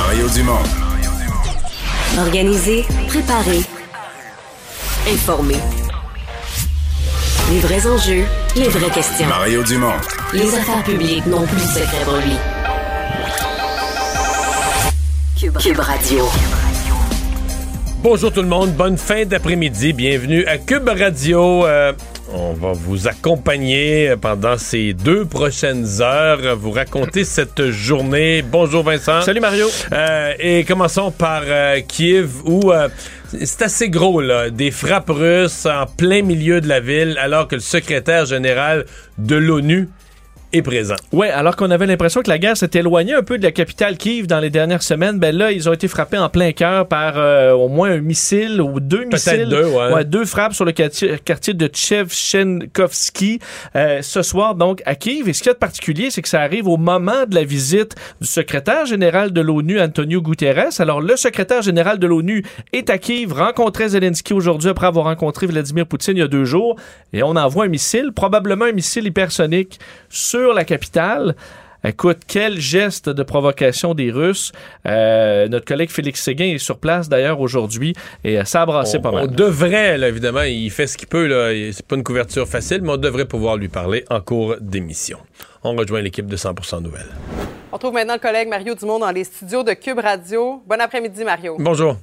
Mario Dumont. Organiser, préparer, informer. Les vrais enjeux, les vraies questions. Mario Dumont. Les affaires publiques n'ont plus de secret pour lui. Cube, Cube Radio. Bonjour tout le monde, bonne fin d'après-midi, bienvenue à Cube Radio. Euh, on va vous accompagner pendant ces deux prochaines heures, vous raconter cette journée. Bonjour Vincent. Salut Mario. Euh, et commençons par euh, Kiev où euh, c'est assez gros là, des frappes russes en plein milieu de la ville alors que le secrétaire général de l'ONU est présent. Ouais, alors qu'on avait l'impression que la guerre s'était éloignée un peu de la capitale Kiev dans les dernières semaines, ben là, ils ont été frappés en plein cœur par euh, au moins un missile ou deux missiles. deux, ouais. deux frappes sur le quartier, quartier de Tchevchenkovski euh, ce soir, donc, à Kiev. Et ce qu'il y a de particulier, c'est que ça arrive au moment de la visite du secrétaire général de l'ONU, Antonio Guterres. Alors, le secrétaire général de l'ONU est à Kiev, rencontrait Zelensky aujourd'hui après avoir rencontré Vladimir Poutine il y a deux jours. Et on envoie un missile, probablement un missile hypersonique, sur la capitale. Écoute, quel geste de provocation des Russes. Euh, notre collègue Félix Séguin est sur place d'ailleurs aujourd'hui et euh, ça a brassé on, pas mal. On devrait, là, évidemment, il fait ce qu'il peut. là. C'est pas une couverture facile, mais on devrait pouvoir lui parler en cours d'émission. On rejoint l'équipe de 100% Nouvelles. On retrouve maintenant le collègue Mario Dumont dans les studios de Cube Radio. Bon après-midi, Mario. Bonjour.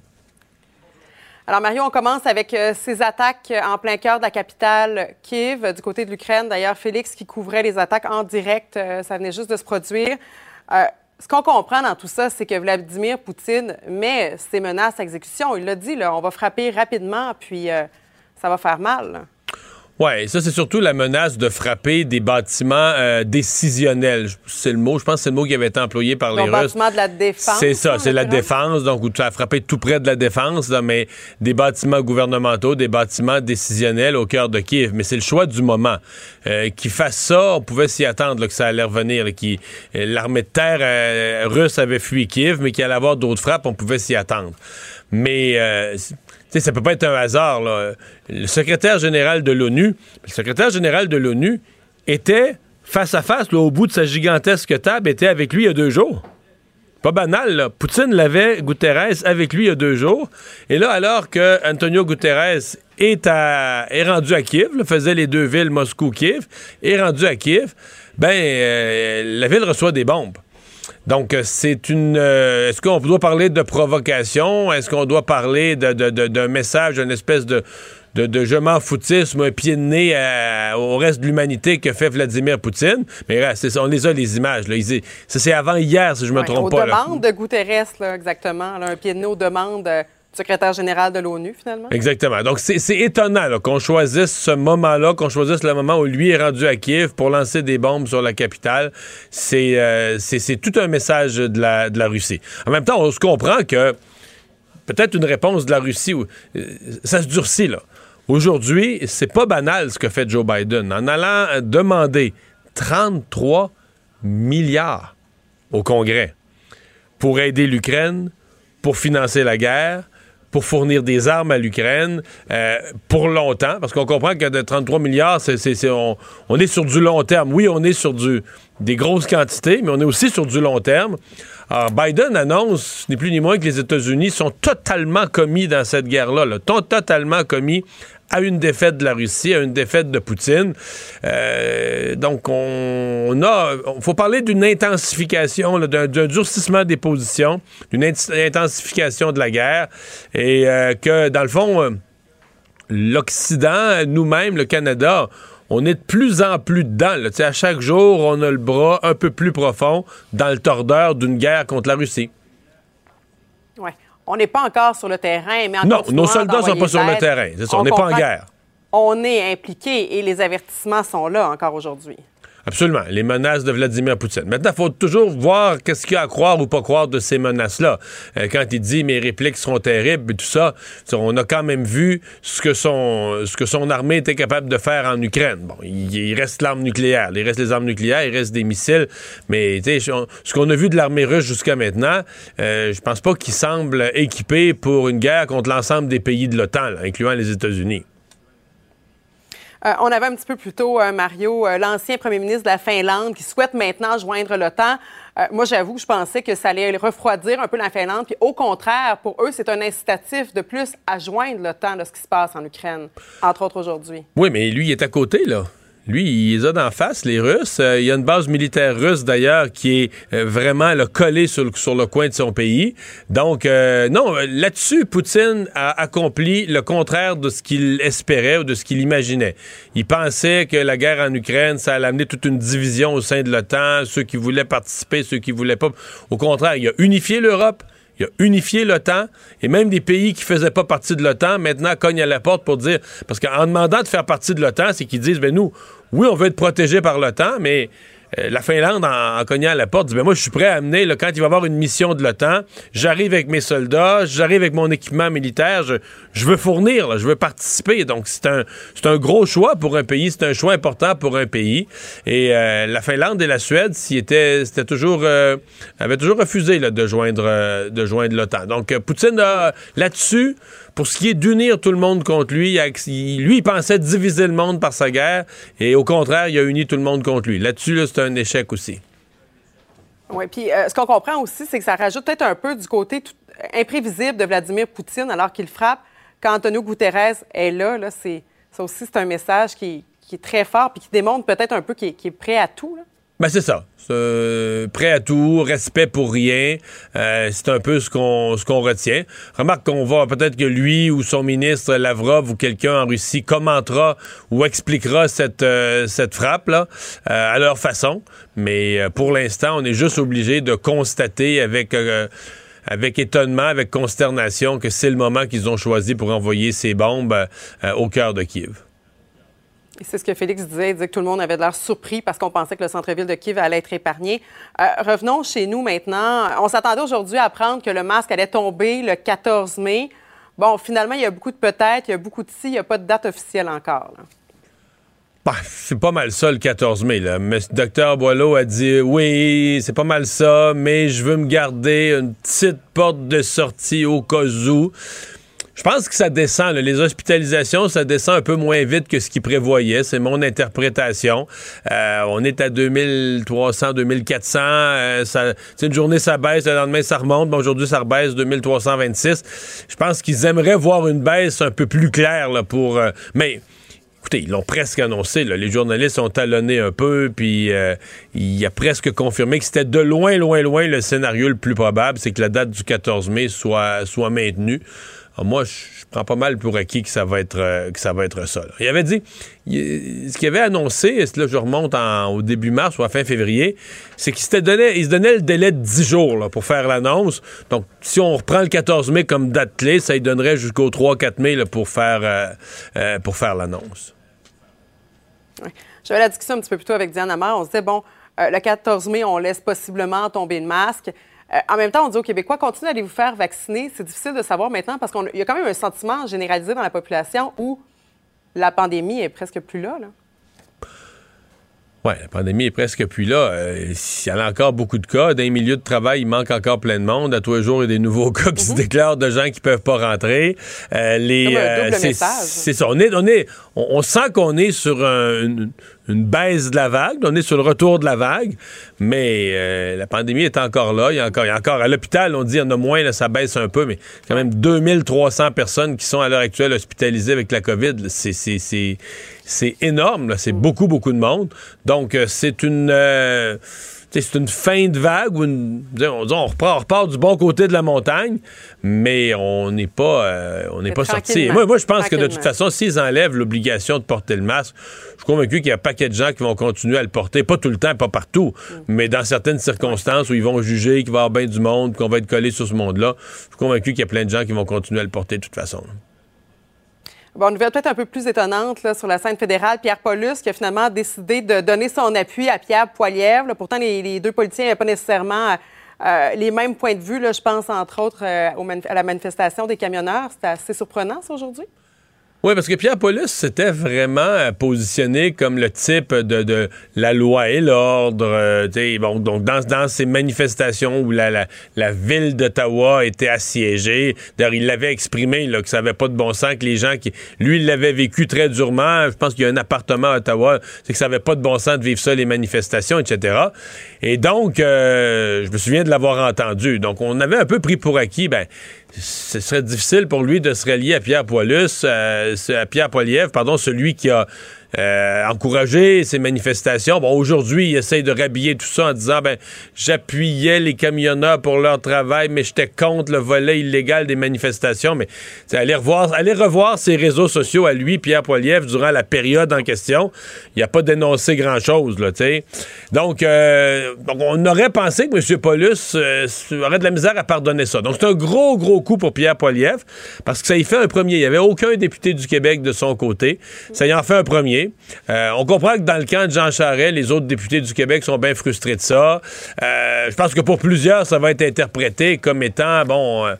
Alors, Mario, on commence avec euh, ces attaques en plein cœur de la capitale Kiev, euh, du côté de l'Ukraine. D'ailleurs, Félix qui couvrait les attaques en direct, euh, ça venait juste de se produire. Euh, ce qu'on comprend dans tout ça, c'est que Vladimir Poutine met ses menaces à exécution. Il l'a dit, on va frapper rapidement, puis euh, ça va faire mal. Ouais, ça c'est surtout la menace de frapper des bâtiments euh, décisionnels. C'est le mot, je pense que c'est le mot qui avait été employé par les Russes. bâtiment de la défense. C'est ça, en c'est la défense, donc où tu as frappé tout près de la défense, là, mais des bâtiments gouvernementaux, des bâtiments décisionnels au cœur de Kiev. Mais c'est le choix du moment. Euh, Qu'ils fassent ça, on pouvait s'y attendre là, que ça allait revenir. euh, L'armée de terre euh, russe avait fui Kiev, mais qu'il allait avoir d'autres frappes, on pouvait s'y attendre. Mais sais, ça peut pas être un hasard. Le secrétaire général de l'ONU, le secrétaire général de l'ONU était face à face, là, au bout de sa gigantesque table, était avec lui il y a deux jours. Pas banal. Poutine l'avait, Guterres, avec lui il y a deux jours. Et là, alors que Antonio Guterres est, à, est rendu à Kiev, faisait les deux villes, Moscou-Kiev, est rendu à Kiev, ben, euh, la ville reçoit des bombes. Donc, euh, c'est une. euh, Est-ce qu'on doit parler de provocation? Est-ce qu'on doit parler de- de- de- d'un message, d'une espèce de, de, de je m'en foutisme, un pied de nez à- au reste de l'humanité que fait Vladimir Poutine? Mais là, ça, on les a, les images. Là. Ils- ça, c'est avant hier, si je me Ouais, trompe aux pas. là. demandes de Guterres, là, exactement. là, un pied de nez aux demandes euh, secrétaire général de l'ONU, finalement. Exactement. Donc, c'est étonnant qu'on choisisse ce moment-là, qu'on choisisse le moment où lui est rendu à Kiev pour lancer des bombes sur la capitale. C'est euh, tout un message de la, de la Russie. En même temps, on se comprend que peut-être une réponse de la Russie, euh, ça se durcit, là. Aujourd'hui, c'est pas banal ce que fait Joe Biden en allant demander 33 milliards au Congrès pour aider l'Ukraine, pour financer la guerre, pour fournir des armes à l'Ukraine euh, pour longtemps, parce qu'on comprend que de 33 milliards, c'est, on, on est sur du long terme. Oui, on est sur du, des grosses quantités, mais on est aussi sur du long terme. Alors, Biden annonce, ni plus ni moins, que les États-Unis sont totalement commis dans cette guerre-là, là, totalement commis à une défaite de la Russie, à une défaite de Poutine. Euh, donc, on, a. Il faut parler d'une intensification, d'un durcissement des positions, d'une intensification de la guerre, et euh, que, dans le fond, euh, l'Occident, nous-mêmes, le Canada, on est de plus en plus dedans. À chaque jour, on a le bras un peu plus profond dans le tordeur d'une guerre contre la Russie. On n'est pas encore sur le terrain, mais en Non, nos soldats ne sont pas sur le terrain. on n'est pas en guerre. On est impliqué et les avertissements sont là encore aujourd'hui. Absolument. Les menaces de Vladimir Poutine. Maintenant, il faut toujours voir qu'est-ce qu'il y a à croire ou pas croire de ces menaces-là. Euh, quand il dit mes répliques seront terribles et tout ça, on a quand même vu ce que son, armée était capable de faire en Ukraine. Bon, il, reste l'arme nucléaire. Il reste les armes nucléaires, il reste des missiles. Mais ce qu'on a vu de l'armée russe jusqu'à maintenant, euh, je pense pas qu'il semble équipé pour une guerre contre l'ensemble des pays de l'OTAN, incluant les États-Unis. Euh, on avait un petit peu plus tôt, euh, Mario, euh, l'ancien premier ministre de la Finlande qui souhaite maintenant joindre l'OTAN. moi, j'avoue que je pensais que ça allait refroidir un peu la Finlande. Puis au contraire, pour eux, c'est un incitatif de plus à joindre l'OTAN de ce qui se passe en Ukraine, entre autres aujourd'hui. Oui, mais lui, il est à côté, là. Lui, il les a d'en face, les Russes. Euh, il y a une base militaire russe, d'ailleurs, qui est euh, vraiment collée sur le, sur le coin de son pays. Donc, euh, non, là-dessus, Poutine a accompli le contraire de ce qu'il espérait ou de ce qu'il imaginait. Il pensait que la guerre en Ukraine, ça allait amener toute une division au sein de l'OTAN, ceux qui voulaient participer, ceux qui voulaient pas. Au contraire, il a unifié l'Europe. Il a unifié l'OTAN et même des pays qui faisaient pas partie de l'OTAN maintenant cognent à la porte pour dire parce qu'en demandant de faire partie de l'OTAN, c'est qu'ils disent ben nous, oui, on veut être protégé par l'OTAN, mais euh, la Finlande, en, cognant à la porte, dit ben moi, je suis prêt à amener, quand il va y avoir une mission de l'OTAN, j'arrive avec mes soldats, j'arrive avec mon équipement militaire, je, veux fournir, je veux participer. Donc, c'est un, c'est un gros choix pour un pays, c'est un choix important pour un pays. Et euh, la Finlande et la Suède, étaient, c'était toujours, euh, avaient toujours refusé de joindre, de joindre l'OTAN. Donc, Poutine, là-dessus, pour ce qui est d'unir tout le monde contre lui, lui, il pensait diviser le monde par sa guerre, et au contraire, il a uni tout le monde contre lui. Là-dessus, c'est un échec aussi. Oui, puis euh, ce qu'on comprend aussi, c'est que ça rajoute peut-être un peu du côté imprévisible de Vladimir Poutine alors qu'il frappe. Quand Antonio Guterres est là, là c'est, ça aussi, c'est un message qui, est très fort puis qui démontre peut-être un peu qu'il est, prêt à tout. Ben c'est ça. prêt à tout, respect pour rien. Euh, c'est un peu ce qu'on ce qu'on retient. Remarque qu'on va peut-être que lui ou son ministre Lavrov ou quelqu'un en Russie commentera ou expliquera cette euh, cette frappe là euh, à leur façon. Mais pour l'instant, on est juste obligé de constater avec avec étonnement, avec consternation que c'est le moment qu'ils ont choisi pour envoyer ces bombes au cœur de Kiev. C'est ce que Félix disait. Il disait que tout le monde avait l'air surpris parce qu'on pensait que le centre-ville de Kiev allait être épargné. Euh, revenons chez nous maintenant. On s'attendait aujourd'hui à apprendre que le masque allait tomber le 14 mai. Bon, finalement, il y a beaucoup de peut-être, il y a beaucoup de si, il n'y a pas de date officielle encore. Bah, c'est pas mal ça le 14 mai. Là. Mais Dr Boileau a dit oui, c'est pas mal ça, mais je veux me garder une petite porte de sortie au cas où. Je pense que ça descend. Les hospitalisations, ça descend un peu moins vite que ce qu'ils prévoyaient. C'est mon interprétation. Euh, on est à 2300, 2400. Euh, ça, une journée, ça baisse. Le lendemain, ça remonte. Bon, Aujourd'hui, ça rebaisse 2326. Je pense qu'ils aimeraient voir une baisse un peu plus claire là, pour... Euh, mais... Écoutez, ils l'ont presque annoncé. Les journalistes ont talonné un peu, puis il a presque confirmé que c'était de loin, loin, loin le scénario le plus probable, c'est que la date du 14 mai soit, soit maintenue. Ah, moi, je, prends pas mal pour acquis que ça va être, euh, que ça, va être ça. Il avait dit, ce qu'il avait annoncé, là, je remonte au début mars ou à fin février, c'est qu'il se donnait, il se donnait le délai de 10 jours pour faire l'annonce. Donc, si on reprend le 14 mai comme date clé, ça lui donnerait jusqu'au 3-4 mai pour faire, euh, euh, pour faire l'annonce. J'avais la discussion un petit peu plus tôt avec Diane Amar. On se disait, bon, le 14 mai, on laisse possiblement tomber le masque. Euh, en même temps, on dit aux Québécois, continuez à vous faire vacciner. C'est difficile de savoir maintenant parce qu'il y a quand même un sentiment généralisé dans la population où la pandémie est presque plus là. Oui, la pandémie est presque plus là. Euh, il y en a encore beaucoup de cas. Dans les milieux de travail, il manque encore plein de monde. À tous les jours, il y a des nouveaux cas qui se mhm. déclarent de gens qui peuvent pas rentrer. Euh, les, c'est ça. On, est, on, sent qu'on est sur une, une baisse de la vague. On est sur le retour de la vague, mais euh, la pandémie est encore là. Il y a encore, il y a encore à l'hôpital, on dit qu'il y en a moins, là, ça baisse un peu, mais quand même 2300 personnes qui sont à l'heure actuelle hospitalisées avec la COVID. C'est énorme, c'est beaucoup, beaucoup de monde. Donc, euh, c'est une... Euh, c'est une fin de vague où on, on, repart, du bon côté de la montagne, mais on n'est pas, euh, on n'est pas sorti. Moi, moi, je pense que de toute façon, s'ils enlèvent l'obligation de porter le masque, je suis convaincu qu'il y a un paquet de gens qui vont continuer à le porter, pas tout le temps, pas partout, mm. mais dans certaines circonstances où ils vont juger qu'il va y avoir bien du monde, qu'on va être collé sur ce monde-là, je suis convaincu qu'il y a plein de gens qui vont continuer à le porter de toute façon. Bon, nouvelle peut-être un peu plus étonnante là, sur la scène fédérale, Pierre Paulus qui a finalement décidé de donner son appui à Pierre Poilievre. pourtant, les, deux politiciens n'avaient pas nécessairement euh, les mêmes points de vue. Là, je pense entre autres euh, à la manifestation des camionneurs. C'était assez surprenant, ça, aujourd'hui? Oui, parce que Pierre Paulus s'était vraiment euh, positionné comme le type de, la loi et l'ordre. Euh, bon, donc, dans, dans ces manifestations où la, la, ville d'Ottawa était assiégée, d'ailleurs, il l'avait exprimé là, que ça n'avait pas de bon sens, que les gens qui. Lui, il l'avait vécu très durement. Je pense qu'il y a un appartement à Ottawa, c'est que ça n'avait pas de bon sens de vivre ça, les manifestations, etc. Et donc, euh, je me souviens de l'avoir entendu. Donc, on avait un peu pris pour acquis, ben, ce serait difficile pour lui de se relier à Pierre Poilus, euh, à Pierre Poilievre, pardon, celui qui a euh, encourager ces manifestations. Bon, aujourd'hui, il essaye de rhabiller tout ça en disant, ben, j'appuyais les camionneurs pour leur travail, mais j'étais contre le volet illégal des manifestations. Mais allez revoir, allez revoir ses réseaux sociaux à lui, Pierre Poilievre, durant la période en question. Il n'a pas dénoncé grand-chose, là, tu sais. Donc, euh, on aurait pensé que M. Paulus euh, aurait de la misère à pardonner ça. Donc, c'est un gros, gros coup pour Pierre Poilievre, parce que ça y fait un premier. Il n'y avait aucun député du Québec de son côté. Ça y en fait un premier. Euh, on comprend que dans le camp de Jean Charest, les autres députés du Québec sont bien frustrés de ça. Euh, je pense que pour plusieurs, ça va être interprété comme étant, bon... Euh,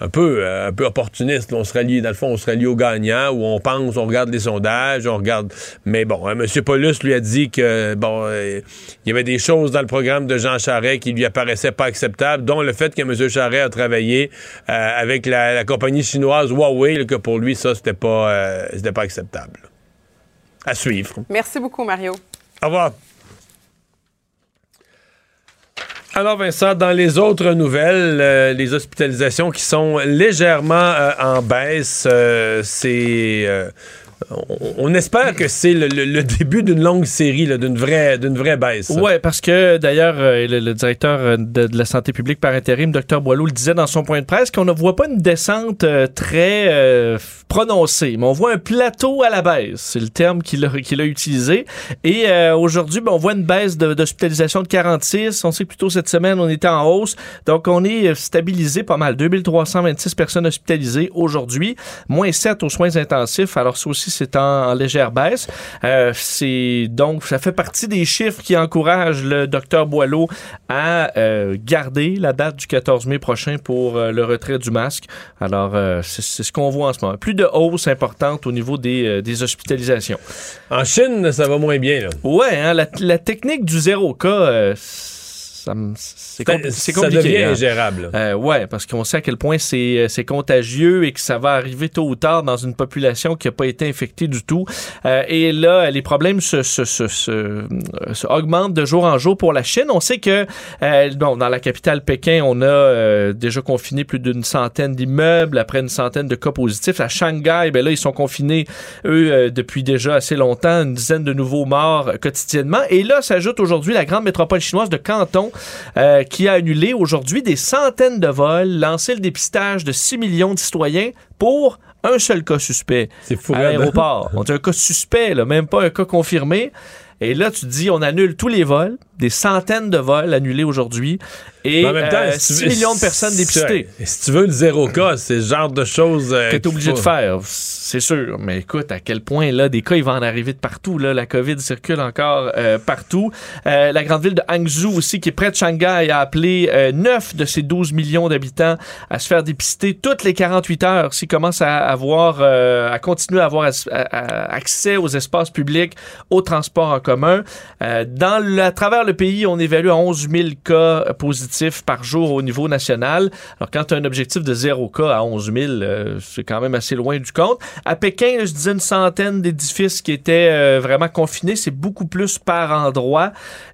un peu, un peu opportuniste. On se rallie, dans le fond, on se rallie aux gagnants, où on pense, on regarde les sondages, on regarde. Mais bon, hein, M. Paulus lui a dit que bon, il y avait des choses dans le programme de Jean Charest qui lui apparaissaient pas acceptables, dont le fait que M. Charest a travaillé avec la, compagnie chinoise Huawei, que pour lui, ça, c'était pas, c'était pas acceptable. À suivre. Merci beaucoup, Mario. Au revoir. Alors Vincent, dans les autres nouvelles, euh, les hospitalisations qui sont légèrement euh, en baisse, euh, c'est on, espère que c'est le, début d'une longue série, d'une vraie, vraie baisse. Oui, parce que d'ailleurs, euh, le, directeur euh, de, la santé publique par intérim, Dr Boileau, le disait dans son point de presse qu'on ne voit pas une descente euh, très prononcée, mais on voit un plateau à la baisse. C'est le terme qu'il a, utilisé. Et aujourd'hui, ben, on voit une baisse d'hospitalisation de, 46. On sait plutôt cette semaine, on était en hausse. Donc, on est stabilisé pas mal. 2326 personnes hospitalisées aujourd'hui, moins 7 aux soins intensifs. Alors, ça aussi, c'est en, légère baisse. Euh, c'est donc ça fait partie des chiffres qui encouragent le docteur Boileau à euh, garder la date du 14 mai prochain pour euh, le retrait du masque. Alors c'est ce qu'on voit en ce moment. Plus de hausse importante au niveau des, des hospitalisations. En Chine, ça va moins bien. Là. Ouais, hein, la, la, technique du zéro cas c'est compliqué. Ça devient hein. ingérable. Euh, ouais, parce qu'on sait à quel point euh, c'est contagieux et que ça va arriver tôt ou tard dans une population qui n'a pas été infectée du tout. Euh, et là, les problèmes se, se, se, se, augmentent de jour en jour pour la Chine. On sait que bon, dans la capitale Pékin, on a déjà confiné plus d'une centaine d'immeubles après une centaine de cas positifs. À Shanghai, ben là, ils sont confinés, eux, depuis déjà assez longtemps, une dizaine de nouveaux morts quotidiennement. Et là, s'ajoute aujourd'hui la grande métropole chinoise de Canton euh, qui a annulé aujourd'hui des centaines de vols, lancé le dépistage de 6 millions de citoyens pour un seul cas suspect C'est fou, à l'aéroport. On dit un cas suspect, là, même pas un cas confirmé. Et là, tu dis, on annule tous les vols, des centaines de vols annulés aujourd'hui, et en même temps, 6 euh, millions de personnes dépistées. Si tu veux le zéro cas, c'est ce genre de choses euh, que tu es obligé de faire, c'est sûr. Mais écoute, à quel point, là, des cas, ils vont en arriver de partout. Là. La COVID circule encore euh, partout. la grande ville de Hangzhou aussi, qui est près de Shanghai, a appelé 9 de ses 12 millions d'habitants à se faire dépister toutes les 48 heures s'ils commencent à avoir, à continuer à avoir accès aux espaces publics, aux transports en commun. dans à travers le pays, on évalue à 11 000 cas positifs par jour au niveau national. Alors, quand tu as un objectif de zéro cas à 11 000, euh, c'est quand même assez loin du compte. À Pékin, je disais une centaine d'édifices qui étaient euh, vraiment confinés. C'est beaucoup plus par endroit.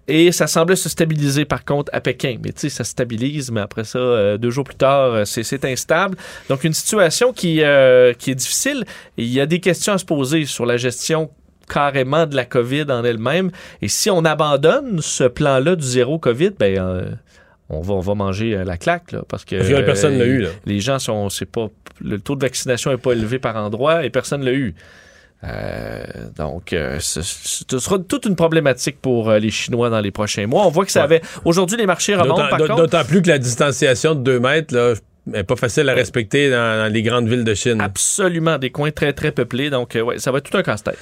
Et ça semblait se stabiliser, par contre, à Pékin. Mais tu sais, ça stabilise, mais après ça, euh, deux jours plus tard, c'est instable. Donc, une situation qui, est difficile. Il y a des questions à se poser sur la gestion carrément de la COVID en elle-même. Et si on abandonne ce plan-là du zéro COVID, ben, euh, on va, on va manger euh, la claque, là, parce que. personne l'a eu, là. Les gens sont, c'est pas, le taux de vaccination n'est pas élevé par endroit et personne l'a eu. Euh, donc, ce, sera toute une problématique pour les Chinois dans les prochains mois. On voit que ça avait. Aujourd'hui, les marchés remontent. D'autant plus que la distanciation de 2 mètres, là, pas facile à respecter dans, les grandes villes de Chine. Absolument, des coins très, très peuplés. Donc, euh, ouais, ça va être tout un casse-tête.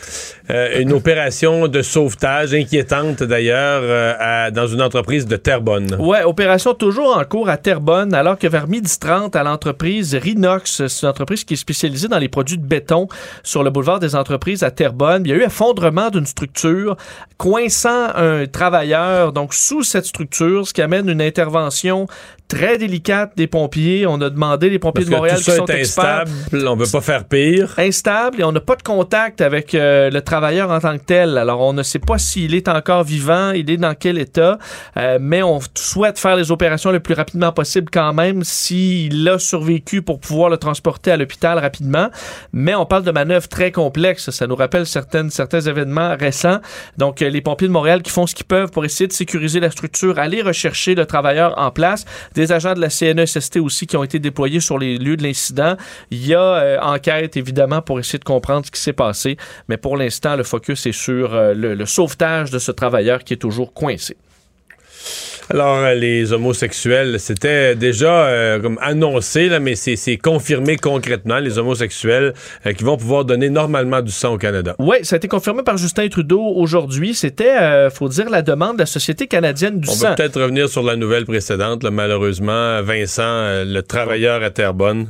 Euh, une opération de sauvetage inquiétante, d'ailleurs, euh, dans une entreprise de Terrebonne. Oui, opération toujours en cours à Terrebonne, alors que vers midi 30 à l'entreprise Rinox, c'est une entreprise qui est spécialisée dans les produits de béton sur le boulevard des entreprises à Terrebonne. Il y a eu effondrement d'une structure, coinçant un travailleur, donc sous cette structure, ce qui amène une intervention très délicate des pompiers. On a demandé les pompiers de Montréal tout qui sont instable, on veut pas faire pire. Instable et on n'a pas de contact avec euh, le travailleur en tant que tel. Alors on ne sait pas s'il est encore vivant, il est dans quel état, euh, mais on souhaite faire les opérations le plus rapidement possible quand même s'il a survécu pour pouvoir le transporter à l'hôpital rapidement. Mais on parle de manœuvres très complexes. Ça nous rappelle certaines, certains événements récents. Donc euh, les pompiers de Montréal qui font ce qu'ils peuvent pour essayer de sécuriser la structure, aller rechercher le travailleur en place des agents de la CNESST aussi qui ont été déployés sur les lieux de l'incident. Il y a euh, enquête, évidemment, pour essayer de comprendre ce qui s'est passé, mais pour l'instant, le focus est sur euh, le sauvetage de ce travailleur qui est toujours coincé. Alors, euh, les homosexuels, c'était déjà euh, comme annoncé, là, mais c'est confirmé concrètement, les homosexuels euh, qui vont pouvoir donner normalement du sang au Canada. Oui, ça a été confirmé par Justin Trudeau aujourd'hui. C'était, faut dire, la demande de la Société canadienne du sang. On peut peut-être revenir sur la nouvelle précédente, malheureusement. Vincent, le travailleur à Terrebonne.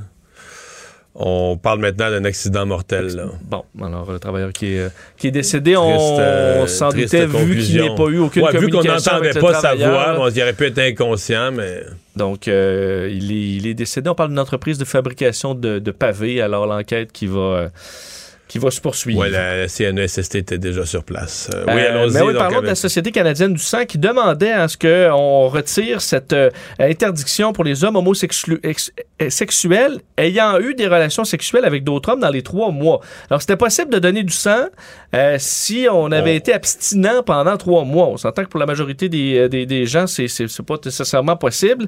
On parle maintenant d'un accident mortel. Bon, alors le travailleur qui est, qui est décédé, on, euh, s'en doutait vu qu'il n'ait pas eu aucune ouais, communication Vu qu'on n'entendait pas sa voix, on aurait pu être inconscient, mais... Donc, euh, il, est, il, est, décédé. On parle d'une entreprise de fabrication de, de pavés. Alors, l'enquête qui va... Euh, qui va se poursuivre. Oui, la CNESST était déjà sur place. Euh, oui, allons-y. Mais oui, parlons de la Société canadienne du sang qui demandait à ce qu'on retire cette euh, interdiction pour les hommes homosexuels ayant eu des relations sexuelles avec d'autres hommes dans les trois mois. Alors, c'était possible de donner du sang euh, si on avait été abstinent pendant trois mois. On s'entend que pour la majorité des, des, des gens, c'est pas nécessairement possible.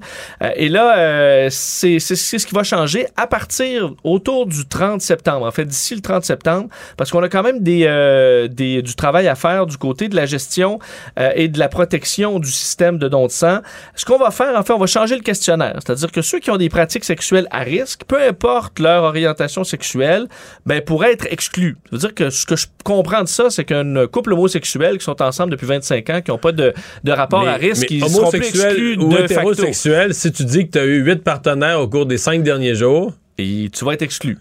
et là, c'est ce qui va changer à partir autour du 30 septembre. En fait, d'ici le 30 septembre, parce qu'on a quand même euh, des, du travail à faire du côté de la gestion euh, et de la protection du système de don de sang. Ce qu'on va faire, en fait, on va changer le questionnaire. C'est-à-dire que ceux qui ont des pratiques sexuelles à risque, peu importe leur orientation sexuelle, ben, pourraient être exclus. Ça veut dire que ce que je comprends de ça, c'est qu'un couple homosexuel qui sont ensemble depuis 25 ans, qui n'ont pas de, de rapport à risque, ils seront plus exclus ou de hétérosexuel, si tu dis que tu as eu huit partenaires au cours des cinq derniers jours, et tu vas être exclu.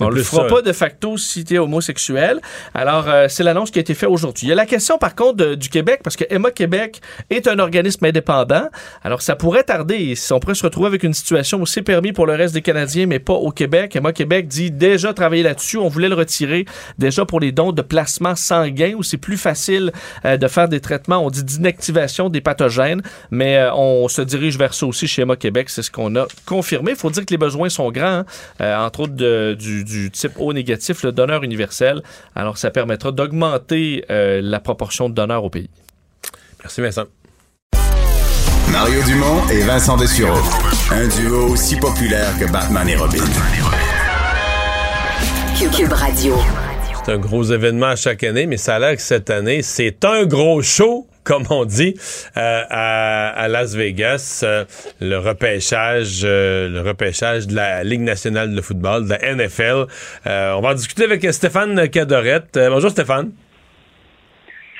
On le fera pas de facto si tu es homosexuel. Alors, euh, c'est l'annonce qui a été faite aujourd'hui. Il y a la question, par contre, du Québec, parce que Emma Québec est un organisme indépendant. Alors, ça pourrait tarder. On pourrait se retrouver avec une situation où c'est permis pour le reste des Canadiens, mais pas au Québec. Emma Québec dit déjà travailler là-dessus. On voulait le retirer déjà pour les dons de placement sanguin, où c'est plus facile euh, de faire des traitements, on dit d'inactivation des pathogènes, mais euh, on se dirige vers ça aussi chez Emma Québec. C'est ce qu'on a confirmé. Il faut dire que les besoins sont grands, hein. entre autres de, du du type O négatif, le donneur universel. Alors, ça permettra d'augmenter euh, la proportion de donneurs au pays. Merci, Vincent. Mario Dumont et Vincent Dessureau. Un duo aussi populaire que Batman et Robin. Cube Radio. C'est un gros événement à chaque année, mais ça a l'air que cette année, c'est un gros show comme on dit, euh, à, Las Vegas, euh, le repêchage, euh, le repêchage de la Ligue nationale de football, de la NFL. on va en discuter avec Stéphane Cadorette. bonjour Stéphane.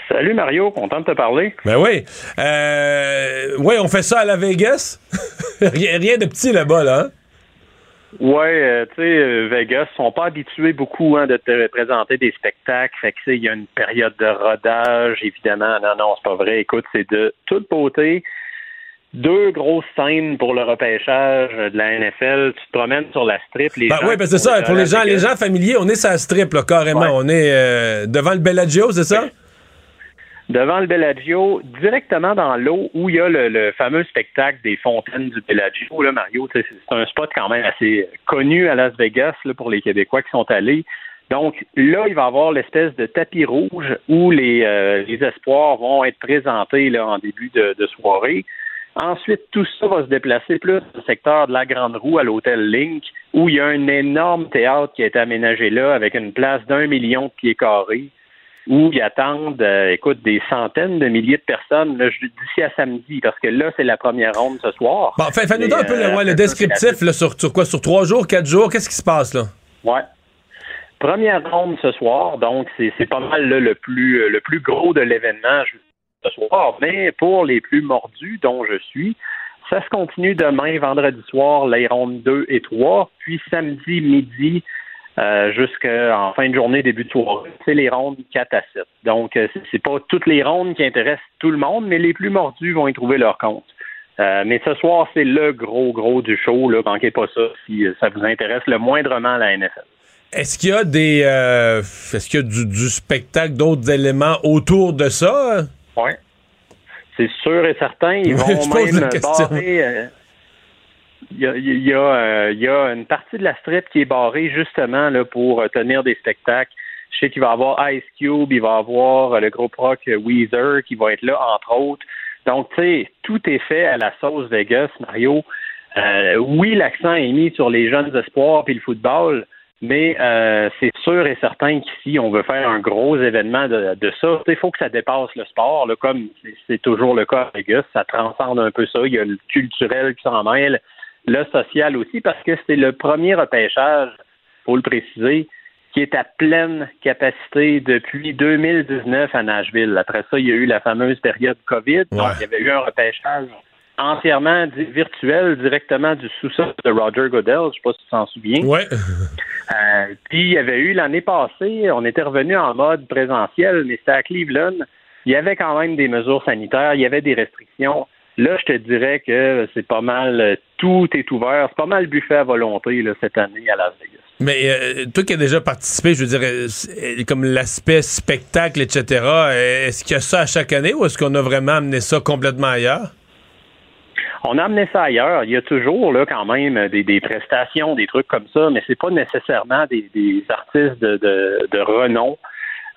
Salut Mario, content de te parler. Ben oui. oui, on fait ça à Las Vegas. rien, rien, de petit là-bas, là. Hein? Ouais, euh, tu sais, euh, Vegas sont pas habitués beaucoup hein, de te présenter des spectacles. Fait que il y a une période de rodage, évidemment. Non, non, c'est pas vrai. Écoute, c'est de toute beauté. deux grosses scènes pour le repêchage de la NFL. Tu te promènes sur la strip. Les ben oui, ben c'est ça. Pour les gens, les gens familiers, on est sur la strip, là, carrément. On est euh, devant le Bellagio, c'est ça? Devant le Bellagio, directement dans l'eau, où il y a le, fameux spectacle des fontaines du Bellagio. Là, Mario, c'est un spot quand même assez connu à Las Vegas pour les Québécois qui sont allés. Donc là, il va y avoir l'espèce de tapis rouge où les, euh, les espoirs vont être présentés là, en début de, de soirée. Ensuite, tout ça va se déplacer plus au secteur de la Grande Roue à l'hôtel Link, où il y a un énorme théâtre qui été aménagé là avec une place d'un million de pieds carrés, où ils attendent, euh, écoute, des centaines de milliers de personnes d'ici à samedi, parce que là, c'est la première ronde ce soir. Bon, fais-nous un peu le, euh, le descriptif là, sur, sur, quoi? Sur trois jours, quatre jours, qu'est-ce qui se passe là? Ouais. Première ronde ce soir, donc c'est pas mal le plus le plus gros de l'événement ce soir, mais pour les plus mordus, dont je suis, ça se continue demain, vendredi soir, les rondes 2 et 3, puis samedi midi euh, jusqu'en fin de journée, début de soirée, c'est les rondes 4 à 7. Donc, euh, c'est pas toutes les rondes qui intéressent tout le monde, mais les plus mordus vont y trouver leur compte. Euh, mais ce soir, c'est le gros, gros du show. Là. Manquez pas ça si ça vous intéresse le moindrement la NFL. Est-ce qu'il y a des est-ce qu'il y a du spectacle, d'autres éléments autour de ça? Oui. C'est sûr et certain. Ils vont même barrer. Euh, il y, a, euh, il, y a, une partie de la strip qui est barrée justement là, pour euh, tenir des spectacles. Je sais qu'il va y avoir Ice Cube, il va y avoir le groupe rock Weezer qui va être là, entre autres. Donc, tu sais, tout est fait à la sauce Vegas, Mario. oui, l'accent est mis sur les jeunes espoirs puis le football, mais euh, c'est sûr et certain qu'ici, on veut faire un gros événement de, ça. Il faut que ça dépasse le sport, là, comme c'est toujours le cas à Vegas. Ça transcende un peu ça. Il y a le culturel qui s'en mêle, le social aussi, parce que c'est le premier repêchage, faut le préciser, qui est à pleine capacité depuis 2019 à Nashville. Après ça, il y a eu la fameuse période COVID. Donc, il y avait eu un repêchage entièrement virtuel directement du sous-sol de Roger Goodell. Je ne sais pas si tu t'en souviens. Ouais. Euh, puis il y avait eu l'année passée, on était revenu en mode présentiel, mais c'était à Cleveland. Il y avait quand même des mesures sanitaires, il y avait des restrictions. Là, je te dirais que c'est pas mal, tout est ouvert. C'est pas mal buffet à volonté cette année à Las Vegas. Mais euh, toi qui as déjà participé, je veux dire, euh, comme l'aspect spectacle, etc., est-ce qu'il y a ça à chaque année ou est-ce qu'on a vraiment amené ça complètement ailleurs? On a amené ça ailleurs. Il y a toujours là quand même des, prestations, des trucs comme ça, mais c'est pas nécessairement des, artistes de, de, renom.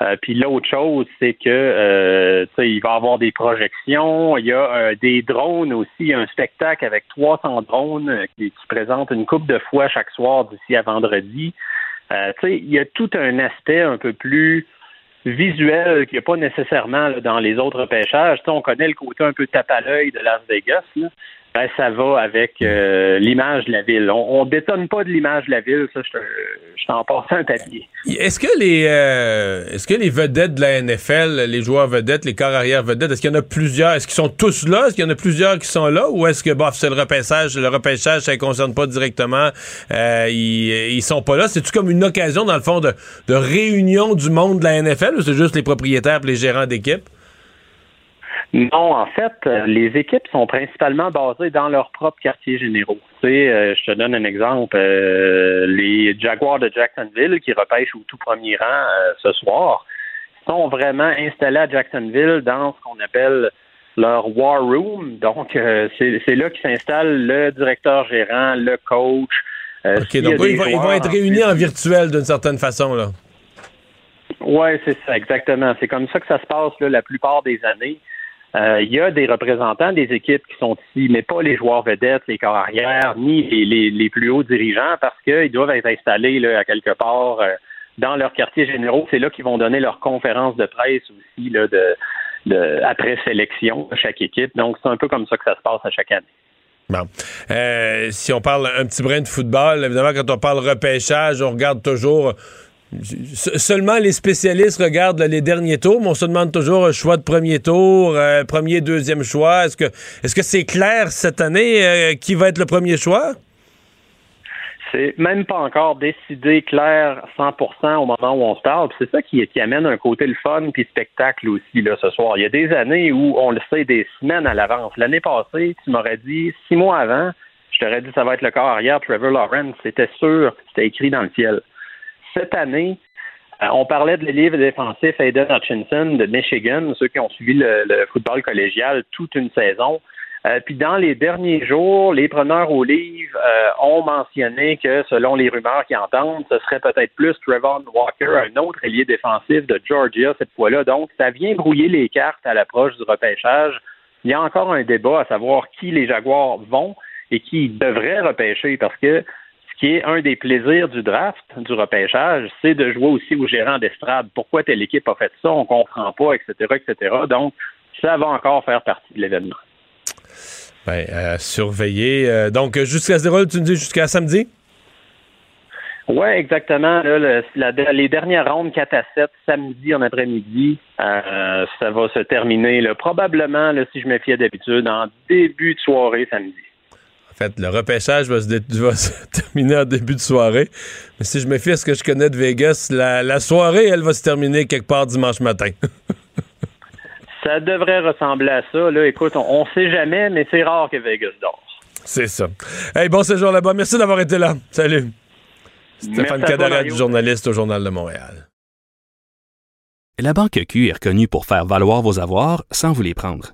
Euh, puis l'autre chose, c'est que euh, il va y avoir des projections, il y a euh, des drones aussi, un spectacle avec 300 drones qui, qui présente une coupe de fois chaque soir d'ici à vendredi. il y a tout un aspect un peu plus visuel qu'il n'y a pas nécessairement dans les autres pêchages. on connaît le côté un peu tape à l'œil de Las Vegas. Ben, ça va avec euh, l'image de la ville. On, ne détonne pas de l'image de la ville, ça, je, je t'en passe un papier. Est-ce que les euh, est-ce que les vedettes de la NFL, les joueurs vedettes, les corps arrière vedettes, est-ce qu'il y en a plusieurs? Est-ce qu'ils sont tous là? Est-ce qu'il y en a plusieurs qui sont là? Ou est-ce que bof, c'est le repêchage, le repêchage, ça ne concerne pas directement, euh, ils, ils sont pas là? C'est-tu comme une occasion, dans le fond, de, de réunion du monde de la NFL ou c'est juste les propriétaires et les gérants d'équipe? Non, en fait, euh, les équipes sont principalement basées dans leurs propres quartiers généraux. Tu sais, euh, je te donne un exemple. Euh, les Jaguars de Jacksonville, qui repêchent au tout premier rang ce soir, sont vraiment installés à Jacksonville dans ce qu'on appelle leur War Room. Donc, c'est là qu'ils s'installe le directeur gérant, le coach. OK, donc ils, vont, être réunis en virtuel d'une certaine façon, là. Oui, c'est ça, exactement. C'est comme ça que ça se passe là, la plupart des années. Euh, il y a des représentants des équipes qui sont ici, mais pas les joueurs vedettes, les corps ni les, plus hauts dirigeants, parce qu'ils doivent être installés là, à quelque part euh, dans leur quartier généraux. C'est là qu'ils vont donner leur conférence de presse aussi là, de, après sélection de chaque équipe. Donc, c'est un peu comme ça que ça se passe à chaque année. Bon. Euh, si on parle un petit brin de football, évidemment, quand on parle repêchage, on regarde toujours Seulement les spécialistes regardent les derniers tours, mais on se demande toujours un choix de premier tour, euh, premier, deuxième choix. Est-ce que est-ce que c'est clair cette année euh, qui va être le premier choix? C'est même pas encore décidé clair 100% au moment où on se parle. C'est ça qui, qui, amène un côté le fun puis spectacle aussi là ce soir. Il y a des années où on le sait des semaines à l'avance. L'année passée, tu m'aurais dit six mois avant, je t'aurais dit ça va être le corps arrière Trevor Lawrence. C'était sûr, c'était écrit dans le ciel. Cette année, euh, on parlait de livre défensif Aiden Hutchinson de Michigan, ceux qui ont suivi le football collégial toute une saison. Euh, puis dans les derniers jours, les preneurs au livre euh, ont mentionné que selon les rumeurs qui entendent, ce serait peut-être plus Trevor Walker, un autre ailier défensif de Georgia cette fois-là. Donc, ça vient brouiller les cartes à l'approche du repêchage. Il y a encore un débat à savoir qui les Jaguars vont et qui devraient repêcher parce que ce qui est un des plaisirs du draft, du repêchage, c'est de jouer aussi au gérant d'estrade. Pourquoi telle équipe a fait ça? On comprend pas, etc., etc. Donc, ça va encore faire partie de l'événement. Ben, à surveiller. Euh, donc, jusqu'à ce tu me dis jusqu'à samedi? Oui, exactement. les dernières rondes 4 à 7, samedi en après-midi, euh, ça va se terminer probablement, si je me fiais d'habitude, en début de soirée samedi. En fait, le repêchage va se, terminer en début de soirée. Mais si je me fie à ce que je connais de Vegas, la soirée, elle va se terminer quelque part dimanche matin. Ça devrait ressembler à ça. Là, écoute, on, ne sait jamais, mais c'est rare que Vegas dort. C'est ça. Hey, bon séjour là-bas. Merci d'avoir été là. Salut. Stéphane Cadaret, journaliste au Journal de Montréal. La Banque Q est reconnue pour faire valoir vos avoirs sans vous les prendre.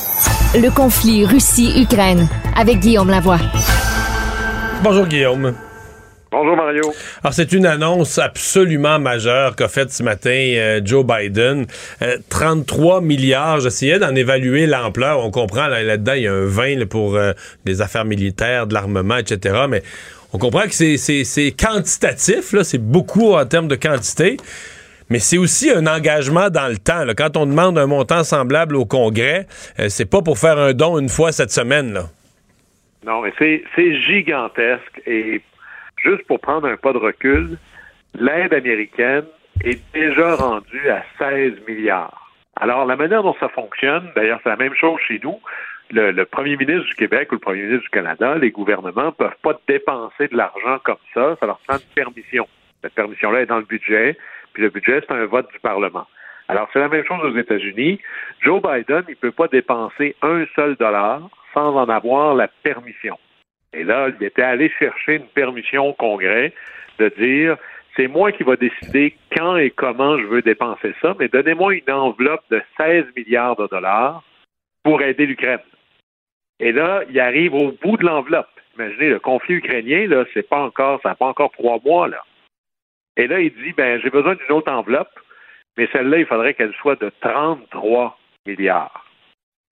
le conflit Russie-Ukraine avec Guillaume Lavoie. Bonjour Guillaume. Bonjour Mario. Alors c'est une annonce absolument majeure qu'a faite ce matin euh, Joe Biden. 33 euh, milliards, j'essayais d'en évaluer l'ampleur. On comprend là-dedans, il y a un 20 pour euh, les affaires militaires, de l'armement, etc. Mais on comprend que c'est quantitatif, c'est beaucoup en termes de quantité mais c'est aussi un engagement dans le temps. Quand on demande un montant semblable au Congrès, euh, c'est pas pour faire un don une fois cette semaine. Là. Non, mais c'est gigantesque. Et juste pour prendre un pas de recul, l'aide américaine est déjà rendue à 16 milliards. Alors, la manière dont ça fonctionne, d'ailleurs, c'est la même chose chez nous. Le, premier ministre du Québec ou le premier ministre du Canada, les gouvernements ne peuvent pas dépenser de l'argent comme ça. Ça leur prend une permission. Cette permission-là est dans le budget. Puis le budget, c'est un vote du Parlement. Alors, c'est la même chose aux États-Unis. Joe Biden, il ne peut pas dépenser un seul dollar sans en avoir la permission. Et là, il était allé chercher une permission au Congrès de dire c'est moi qui va décider quand et comment je veux dépenser ça, mais donnez-moi une enveloppe de 16 milliards de dollars pour aider l'Ukraine. Et là, il arrive au bout de l'enveloppe. Imaginez, le conflit ukrainien, là, c'est pas encore, ça n'a pas encore trois mois, là. Et là, il dit, ben, j'ai besoin d'une autre enveloppe, mais celle-là, il faudrait qu'elle soit de 33 milliards.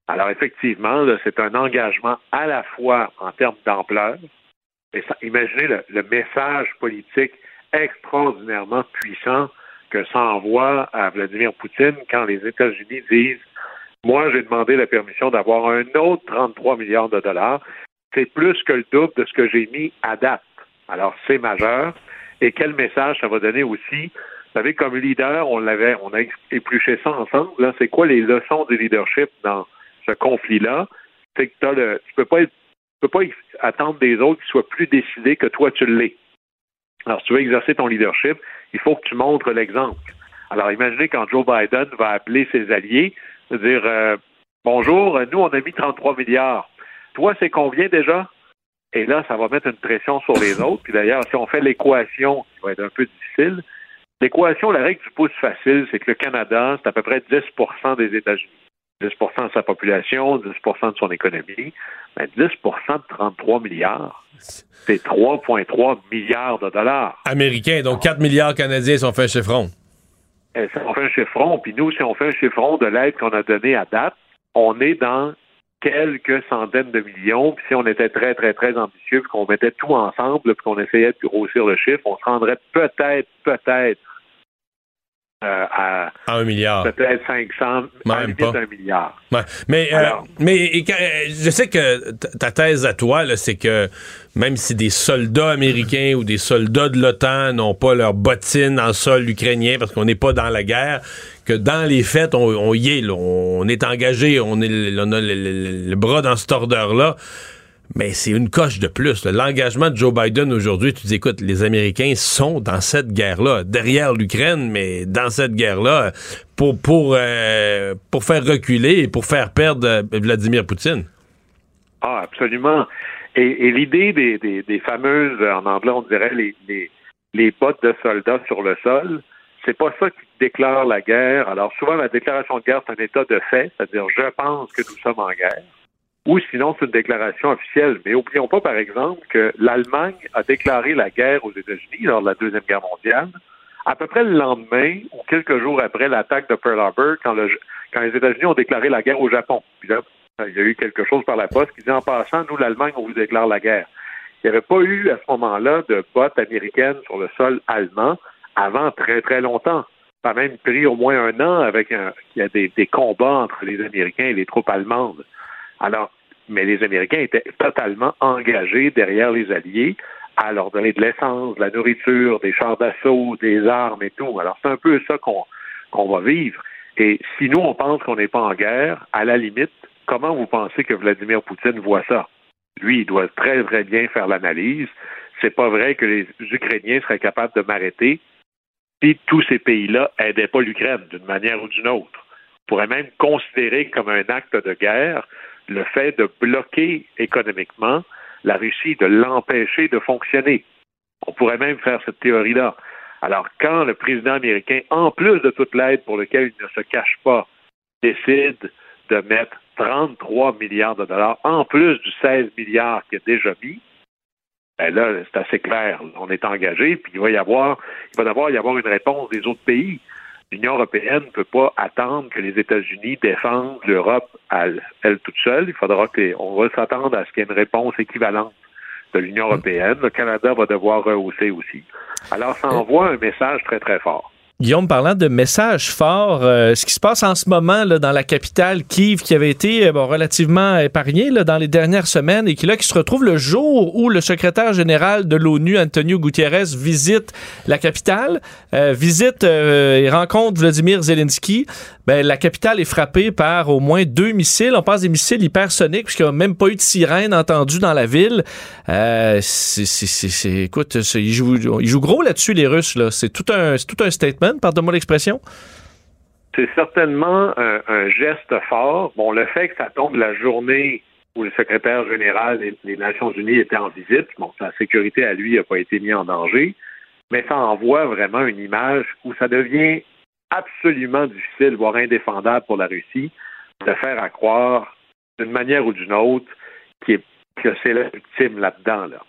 Alors, effectivement, c'est un engagement à la fois en termes d'ampleur, mais imaginez le, message politique extraordinairement puissant que ça envoie à Vladimir Poutine quand les États-Unis disent Moi, j'ai demandé la permission d'avoir un autre 33 milliards de dollars. C'est plus que le double de ce que j'ai mis à date. Alors, c'est majeur et quel message ça va donner aussi. Vous savez, comme leader, on l'avait, on a épluché ça ensemble. Là, c'est quoi les leçons de leadership dans ce conflit-là? C'est que tu peux pas tu peux pas attendre des autres qu'ils soient plus décidés que toi tu l'es. Alors, si tu veux exercer ton leadership, il faut que tu montres l'exemple. Alors, imaginez quand Joe Biden va appeler ses alliés, dire euh, Bonjour, nous, on a mis 33 milliards. Toi, c'est combien déjà? Et là, ça va mettre une pression sur les autres. Puis d'ailleurs, si on fait l'équation, qui va être un peu difficile, l'équation, la règle du pouce facile, c'est que le Canada, c'est à peu près 10% des États-Unis. 10% de sa population, 10% de son économie. Ben, 10% de 33 milliards, c'est 3,3 milliards de dollars. Américains, donc 4 milliards canadiens si on fait un chiffron. Eh, si on fait un chiffron, puis nous, si on fait un chiffron de l'aide qu'on a donnée à date, on est dans quelques centaines de millions. Puis si on était très, très, très ambitieux, puis qu'on mettait tout ensemble, puis qu'on essayait de grossir le chiffre, on se rendrait peut-être, peut-être euh, à, un milliard. Peut-être 500, même pas. un milliard. Mais, euh, mais euh, je sais que ta thèse à toi, c'est que même si des soldats américains ou des soldats de l'OTAN n'ont pas leur bottine en sol ukrainien parce qu'on n'est pas dans la guerre, que dans les faits, on, y est, on est engagé, on, est, on a le, bras dans cet ordre-là. Mais c'est une coche de plus. L'engagement de Joe Biden aujourd'hui, tu dis, écoute, les Américains sont dans cette guerre-là, derrière l'Ukraine, mais dans cette guerre-là, pour, pour, euh, pour faire reculer et pour faire perdre euh, Vladimir Poutine. Ah, absolument. Et, l'idée des, des, fameuses, en anglais, on dirait les, les, les bottes de soldats sur le sol, c'est pas ça qui déclare la guerre. Alors, souvent, la déclaration de guerre, c'est un état de fait, c'est-à-dire je pense que nous sommes en guerre ou sinon c'est une déclaration officielle. Mais oublions pas, par exemple, que l'Allemagne a déclaré la guerre aux États-Unis lors de la Deuxième Guerre mondiale, à peu près le lendemain ou quelques jours après l'attaque de Pearl Harbor, quand, les États-Unis ont déclaré la guerre au Japon. Là, il y a eu quelque chose par la poste qui dit en passant, nous, l'Allemagne, on vous déclare la guerre. Il n'y avait pas eu à ce moment-là de bottes américaines sur le sol allemand avant très, très longtemps. Ça a même pris au moins un an avec des, des combats entre les Américains et les troupes allemandes. Alors, mais les Américains étaient totalement engagés derrière les Alliés à leur donner de l'essence, de la nourriture, des chars d'assaut, des armes et tout. Alors, c'est un peu ça qu'on va vivre. Et si nous, on pense qu'on n'est pas en guerre, à la limite, comment vous pensez que Vladimir Poutine voit ça? Lui, il doit très, très bien faire l'analyse. C'est pas vrai que les Ukrainiens seraient capables de m'arrêter si tous ces pays-là aidaient pas l'Ukraine d'une manière ou d'une autre. On pourrait même considérer comme un acte de guerre le fait de bloquer économiquement la Russie, de l'empêcher de fonctionner. On pourrait même faire cette théorie-là. Alors, quand le président américain, en plus de toute l'aide pour laquelle il ne se cache pas, décide de mettre 33 milliards de dollars, en plus du 16 milliards qu'il a déjà mis, ben là, c'est assez clair. On est engagé, puis il va y avoir, il va d'abord y avoir une réponse des autres pays l'Union européenne ne peut pas attendre que les États-Unis défendent l'Europe elle, toute seule. Il faudra qu'on va s'attendre à ce qu'il y ait une réponse équivalente de l'Union européenne. Le Canada va devoir rehausser aussi. Alors, ça envoie un message très, très fort. Guillaume, parlant de messages forts, euh, ce qui se passe en ce moment là, dans la capitale Kiev, qui avait été euh, bon, relativement épargné là, dans les dernières semaines et qui, là, qui se retrouve le jour où le secrétaire général de l'ONU, Antonio Gutiérrez, visite la capitale, euh, visite et rencontre Vladimir Zelensky. Ben, la capitale est frappée par au moins deux missiles. On passe des missiles hypersoniques, puisqu'il n'y a même pas eu de sirène entendue dans la ville. c'est, écoute, ils jouent, gros là-dessus, les Russes. Là. C'est tout un, c'est tout un statement pardonne-moi l'expression? C'est certainement un, geste fort. Bon, le fait que ça tombe la journée où le secrétaire général des, Nations Unies était en visite, bon, sa sécurité à lui n'a pas été mise en danger, mais ça envoie vraiment une image où ça devient absolument difficile, voire indéfendable pour la Russie, de faire à croire d'une manière ou d'une autre que c'est la là-dedans. Là.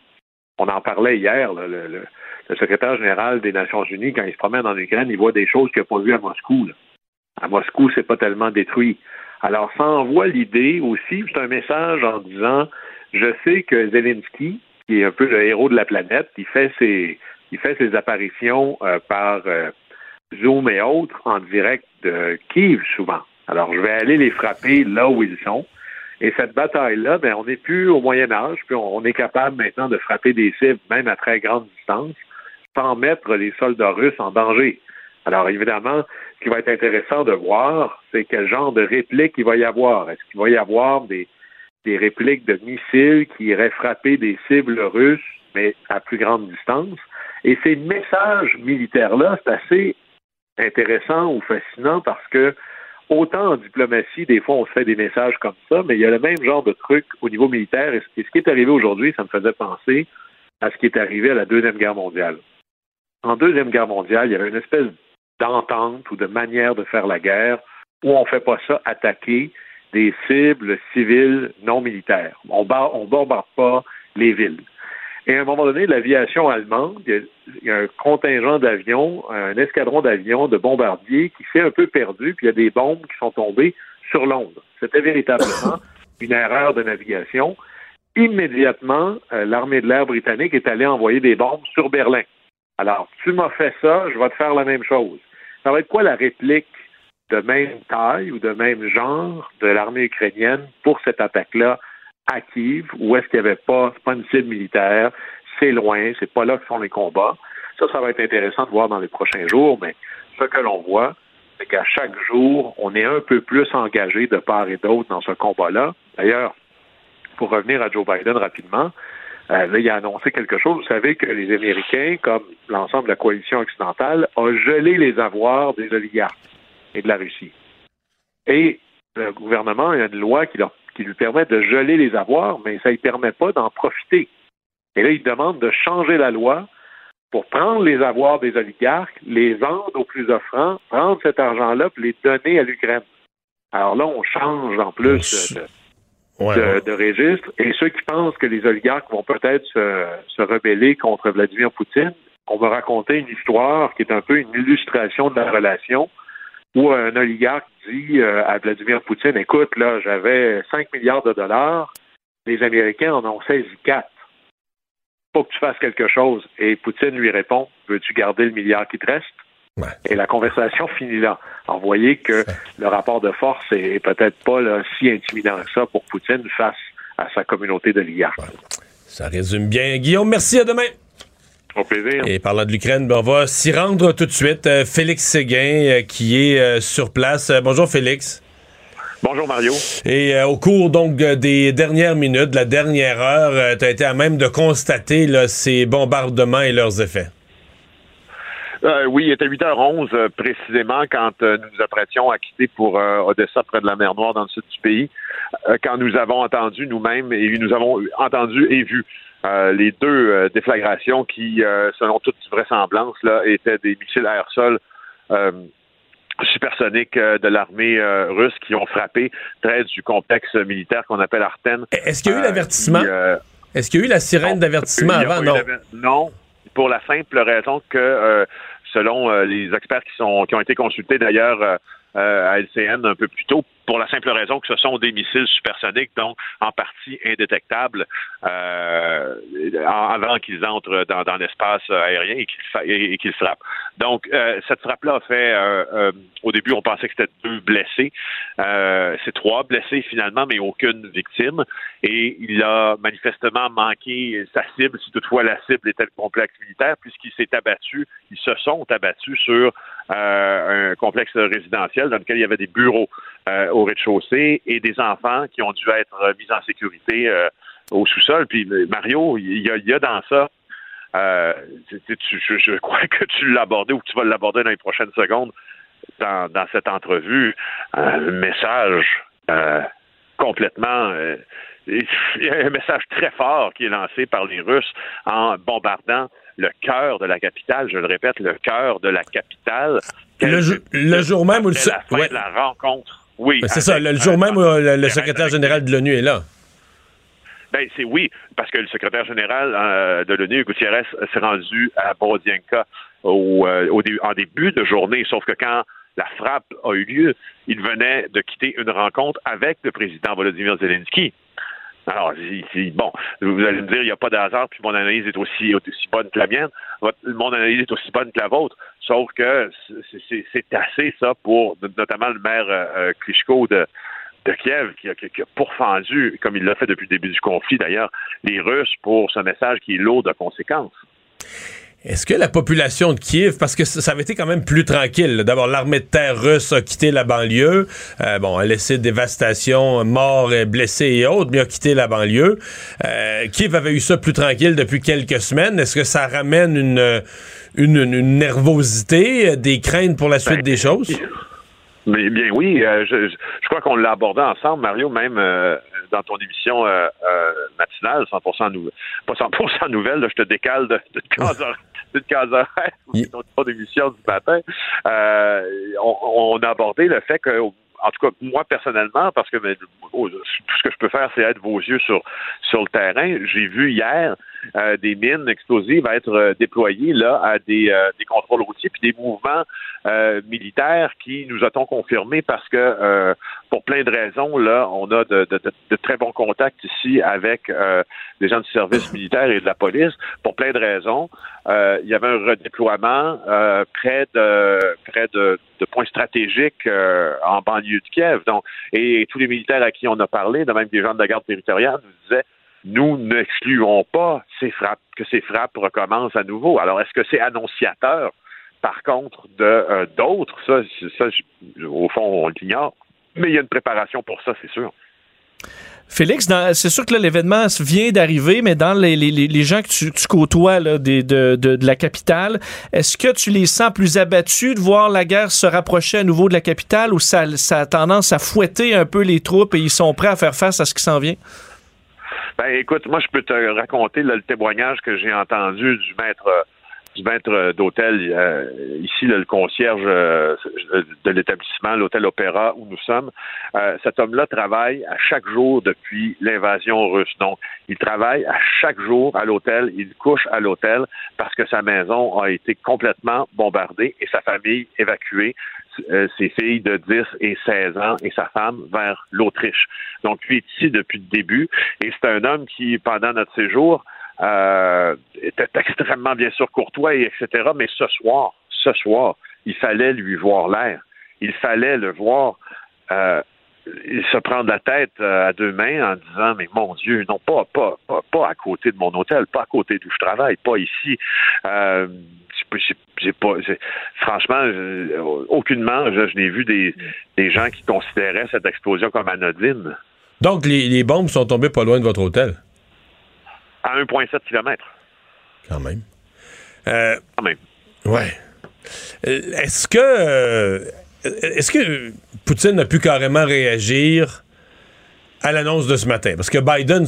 On en parlait hier, le, le secrétaire général des Nations Unies, quand il se promène en Ukraine, il voit des choses qu'il n'a pas vues à Moscou. À Moscou, c'est pas tellement détruit. Alors, ça envoie l'idée aussi, c'est un message en disant, je sais que Zelensky, qui est un peu le héros de la planète, il fait ses, il fait ses apparitions euh, par euh, Zoom et autres en direct de Kiev souvent. Alors, je vais aller les frapper là où ils sont. Et cette bataille-là, ben, on n'est plus au Moyen Âge, puis on, est capable maintenant de frapper des cibles, même à très grande distance sans mettre les soldats russes en danger. Alors évidemment, ce qui va être intéressant de voir, c'est quel genre de réplique il va y avoir. Est-ce qu'il va y avoir des, des répliques de missiles qui iraient frapper des cibles russes, mais à plus grande distance? Et ces messages militaires-là, c'est assez intéressant ou fascinant parce que autant en diplomatie, des fois, on se fait des messages comme ça, mais il y a le même genre de truc au niveau militaire. Et ce qui est arrivé aujourd'hui, ça me faisait penser à ce qui est arrivé à la Deuxième Guerre mondiale. En Deuxième Guerre mondiale, il y avait une espèce d'entente ou de manière de faire la guerre où on ne fait pas ça attaquer des cibles civiles non militaires. On ne bombarde pas les villes. Et à un moment donné, l'aviation allemande, il y, a, un contingent d'avions, un escadron d'avions, de bombardiers qui s'est un peu perdu, puis il y a des bombes qui sont tombées sur Londres. C'était véritablement une erreur de navigation. Immédiatement, euh, l'armée de l'air britannique est allée envoyer des bombes sur Berlin. Alors, tu m'as fait ça, je vais te faire la même chose. Ça va être quoi la réplique de même taille ou de même genre de l'armée ukrainienne pour cette attaque-là à Kiev, où est-ce qu'il n'y avait pas, pas une cible militaire, c'est loin, c'est pas là que sont les combats. Ça, ça va être intéressant de voir dans les prochains jours, mais ce que l'on voit, c'est qu'à chaque jour, on est un peu plus engagé de part et d'autre dans ce combat-là. D'ailleurs, pour revenir à Joe Biden rapidement, euh, il a annoncé quelque chose. Vous savez que les Américains, comme l'ensemble de la coalition occidentale, ont gelé les avoirs des oligarques et de la Russie. Et le gouvernement a une loi qui leur qui lui permet de geler les avoirs, mais ça ne lui permet pas d'en profiter. Et là, il demande de changer la loi pour prendre les avoirs des oligarques, les vendre aux plus offrants, prendre cet argent-là pour les donner à l'Ukraine. Alors là, on change en plus de, de, registre. Et ceux qui pensent que les oligarques vont peut-être se, se rebeller contre Vladimir Poutine, on va raconter une histoire qui est un peu une illustration de la relation où un oligarque dit euh, à Vladimir Poutine, écoute, là, j'avais 5 milliards de dollars, les Américains en ont saisi 4. Faut que tu fasses quelque chose. Et Poutine lui répond, veux-tu garder le milliard qui te reste? Et la conversation finit là. Alors, vous voyez que le rapport de force est peut-être pas si intimidant que ça pour Poutine face à sa communauté d'oligarques. Ça résume bien. Guillaume, merci. À demain. Et parlant de l'Ukraine, ben, on va s'y rendre tout de suite. Euh, Félix Séguin euh, qui est euh, sur place. bonjour Félix. Bonjour Mario. Et au cours donc des dernières minutes, de la dernière heure, tu as été à même de constater ces bombardements et leurs effets. oui, il était 8h11 précisément quand nous nous apprêtions à quitter pour Odessa, près de la mer Noire, dans le sud du pays, quand nous avons entendu nous-mêmes et nous avons entendu et vu euh, les deux euh, déflagrations qui, euh, selon toute vraisemblance, là, étaient des missiles air-sol supersoniques de l'armée russe qui ont frappé près du complexe militaire qu'on appelle Arten. Est-ce qu'il y a eu l'avertissement? Est-ce qu'il y a eu la sirène d'avertissement avant? Non. Non, pour la simple raison que, selon les experts qui, sont, qui ont été consultés d'ailleurs à LCN un peu plus tôt, pour la simple raison que ce sont des missiles supersoniques, donc en partie indétectables euh, avant qu'ils entrent dans, l'espace aérien et qu'ils frappent. Donc, euh, cette frappe-là a fait, euh, au début, on pensait que c'était deux blessés. C'est trois blessés finalement, mais aucune victime. Et il a manifestement manqué sa cible, si toutefois la cible était le complexe militaire, puisqu'il s'est abattu, ils se sont abattus sur un complexe résidentiel dans lequel il y avait des bureaux au rez-de-chaussée et des enfants qui ont dû être mis en sécurité euh, au sous-sol. Puis Mario, il y, a, dans ça, euh, je, crois que tu l'as abordé ou que tu vas l'aborder dans les prochaines secondes dans, cette entrevue, un message euh, complètement un message très fort qui est lancé par les Russes en bombardant le cœur de la capitale, je le répète, le cœur de la capitale. Le, jour même où le... la fin de la rencontre oui. Ben, c'est ça, le, jour même où le, secrétaire général de l'ONU est là. Ben, c'est oui, parce que le secrétaire général euh, de l'ONU, Gutiérrez, s'est rendu à Borodienka au, euh, au en début de journée, sauf que quand la frappe a eu lieu, il venait de quitter une rencontre avec le président Volodymyr Zelensky. Alors, bon, vous allez me dire, il n'y a pas de hasard, puis mon analyse est aussi, aussi bonne que la mienne. Votre, mon analyse est aussi bonne que la vôtre. Sauf que c'est assez, ça, pour notamment le maire euh, euh Klitschko de, de Kiev, qui a pourfendu, comme il l'a fait depuis le début du conflit d'ailleurs, les Russes pour ce message qui est lourd de conséquences. Est-ce que la population de Kiev, parce que ça avait été quand même plus tranquille, d'abord l'armée de terre russe a quitté la banlieue, euh, bon, a laissé dévastation, morts, et blessés et autres, mais a quitté la banlieue. Euh, Kiev avait eu ça plus tranquille depuis quelques semaines. Est-ce que ça ramène une, une, nervosité, des craintes pour la suite Ben, des choses? Mais bien oui, euh, je, je crois qu'on l'a abordé ensemble, Mario, même euh, dans ton émission euh, euh, matinale, 100% nouvelle, pas 100% nouvelle, là, je te décale de, de case horaire, horaire, ton émission du matin. Euh, on, on a abordé le fait que en tout cas, moi personnellement, parce que ben, oh, tout ce que je peux faire, c'est être vos yeux sur sur le terrain. J'ai vu hier euh, des mines explosives être euh, déployées là à des, euh, des contrôles routiers puis des mouvements euh, militaires qui nous a-t-on confirmé parce que pour plein de raisons là, on a de, de, de- très bons contacts ici avec des gens du service militaire et de la police. Pour plein de raisons, il y avait un redéploiement près de près de, de points stratégiques euh, en banlieue de Kiev. Donc, et, tous les militaires à qui on a parlé, de même des gens de la garde territoriale, nous disaient nous n'excluons pas ces frappes, que ces frappes recommencent à nouveau. Alors, est-ce que c'est annonciateur, par contre, de euh, d'autres? Ça, au fond, on l'ignore. Mais il y a une préparation pour ça, c'est sûr. Félix, c'est sûr que l'événement vient d'arriver, mais dans les, les- les- gens que tu, côtoies de, de- de la capitale, est-ce que tu les sens plus abattus de voir la guerre se rapprocher à nouveau de la capitale ou ça a tendance à fouetter un peu les troupes et ils sont prêts à faire face à ce qui s'en vient? Ben, écoute, moi, je peux te raconter le témoignage que j'ai entendu du maître euh, du maître euh, d'hôtel euh, ici, le concierge de l'établissement, l'hôtel Opéra où nous sommes. Cet homme-là travaille à chaque jour depuis l'invasion russe. Donc, il travaille à chaque jour à l'hôtel, il couche à l'hôtel parce que sa maison a été complètement bombardée et sa famille évacuée euh, ses filles de 10 et 16 ans et sa femme vers l'Autriche. Donc, lui est ici depuis le début et c'est un homme qui, pendant notre séjour, euh, était extrêmement, bien sûr, courtois, et etc. Mais ce soir, ce soir, il fallait lui voir l'air. Il fallait le voir euh, se prendre la tête euh, à deux mains en disant mais mon Dieu non pas pas pas, à côté de mon hôtel pas à côté d'où je travaille pas ici j'ai- pas franchement aucunement je, je n'ai vu des, des gens qui considéraient cette explosion comme anodine Donc, les, les bombes sont tombées pas loin de votre hôtel? à 1,7 km Quand même. Euh, quand même Ouais. Euh, Est-ce que euh, est-ce que Poutine a pu carrément réagir à l'annonce de ce matin? Parce que Biden,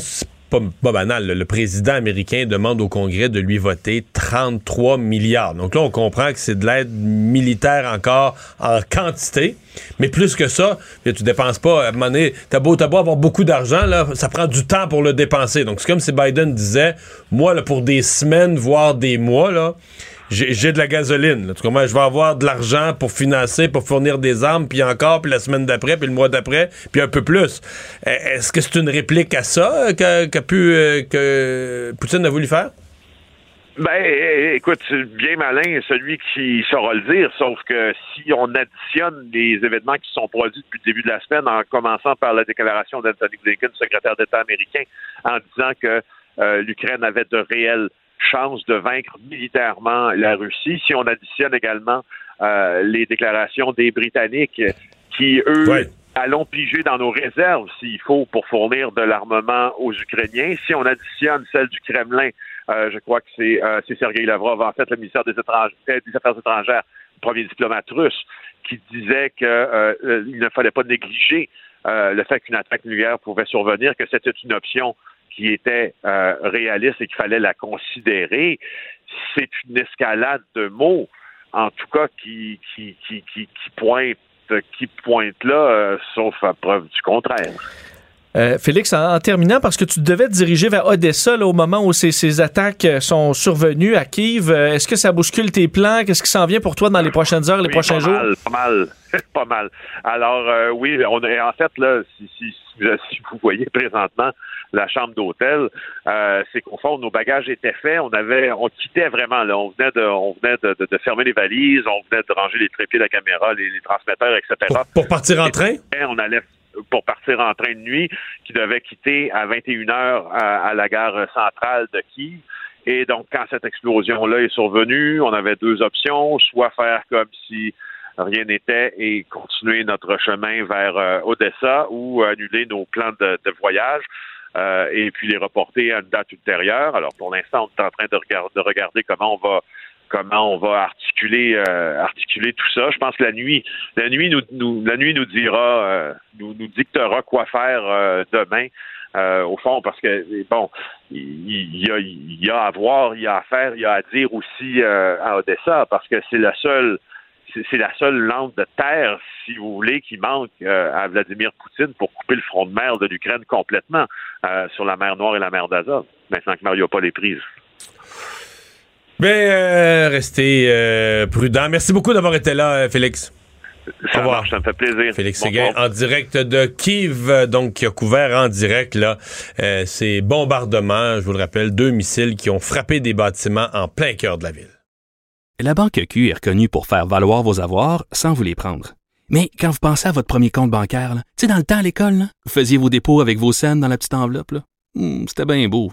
pas, banal, le président américain demande au Congrès de lui voter 33 milliards. Donc là, on comprend que c'est de l'aide militaire encore en quantité. Mais plus que ça, tu dépenses pas. À un moment donné, t'as beau, avoir beaucoup d'argent, ça prend du temps pour le dépenser. Donc c'est comme si Biden disait, moi, là, pour des semaines, voire des mois, là, j'ai de la gasoline. Là. Tu comprends? Je vais avoir de l'argent pour financer, pour fournir des armes, puis encore, puis la semaine d'après, puis le mois d'après, puis un peu plus. Euh, Est-ce que c'est une réplique à ça euh, qu'a pu euh, que Poutine a voulu faire? Ben, écoute, c'est bien malin celui qui saura le dire, sauf que si on additionne les événements qui sont produits depuis le début de la semaine, en commençant par la déclaration d'Anthony Blinken, secrétaire d'État américain, en disant que euh, l'Ukraine avait de réelles chances de vaincre militairement la Russie, si on additionne également euh, les déclarations des Britanniques qui, eux, allons piger dans nos réserves s'il faut pour fournir de l'armement aux Ukrainiens. Si on additionne celle du Kremlin, euh, je crois que c'est euh, c'est Sergei Lavrov, en fait, le ministère des, Affaires étrangères, premier diplomate russe, qui disait qu'il ne fallait pas négliger le fait qu'une attaque nucléaire pouvait survenir, que c'était une option qui était euh, réaliste et qu'il fallait la considérer. C'est une escalade de mots, en tout cas, qui, qui, qui, qui, pointe qui pointe là, euh, sauf à preuve du contraire. Euh, Félix, en, en terminant, parce que tu devais te diriger vers Odessa là, au moment où ces, ces attaques euh, sont survenues à Kiev, euh, est-ce que ça bouscule tes plans? Qu'est-ce qui s'en vient pour toi dans les prochaines heures, les Oui, prochains pas jours? Mal, pas mal, pas mal. Alors euh, oui, on est en fait là, si, si, si, vous voyez présentement la chambre d'hôtel, euh, c'est qu'au fond nos bagages étaient faits, on avait, on quittait vraiment là, on venait de, on venait de, de, de fermer les valises, on venait de ranger les trépieds, la caméra, les, les transmetteurs, etc. Pour, pour partir en train? On allait pour partir en train de nuit qui devait quitter à 21 heures à, à la gare centrale de Kiev. Et donc, quand cette explosion-là est survenue, on avait deux options, soit faire comme si rien n'était et continuer notre chemin vers euh, Odessa ou annuler nos plans de, voyage. Euh, et puis les reporter à une date ultérieure. Alors pour l'instant, on est en train de, de regarder comment on va comment on va articuler euh, articuler tout ça. Je pense que la nuit, la nuit nous, nuit nous dira, nous, nous dictera quoi faire demain. au fond, parce que bon, il y, a, à voir, il y a à faire, il y a à dire aussi à Odessa, parce que c'est la seule c'est la seule lampe de terre, si vous voulez, qui manque euh, à Vladimir Poutine pour couper le front de mer de l'Ukraine complètement euh, sur la mer Noire et la mer d'Azov, maintenant que Mario n'a pas prises. Bien, euh, restez prudent. Merci beaucoup d'avoir été là, Félix. Ça Au revoir. ça me fait plaisir. Félix Séguin, en direct de Kiev, donc qui a couvert en direct là, ces bombardements, je vous le rappelle, deux missiles qui ont frappé des bâtiments en plein cœur de la ville. La banque Q est reconnue pour faire valoir vos avoirs sans vous les prendre. Mais quand vous pensez à votre premier compte bancaire, tu sais, dans le temps à l'école, vous faisiez vos dépôts avec vos scènes dans la petite enveloppe. Hmm, c'était bien beau.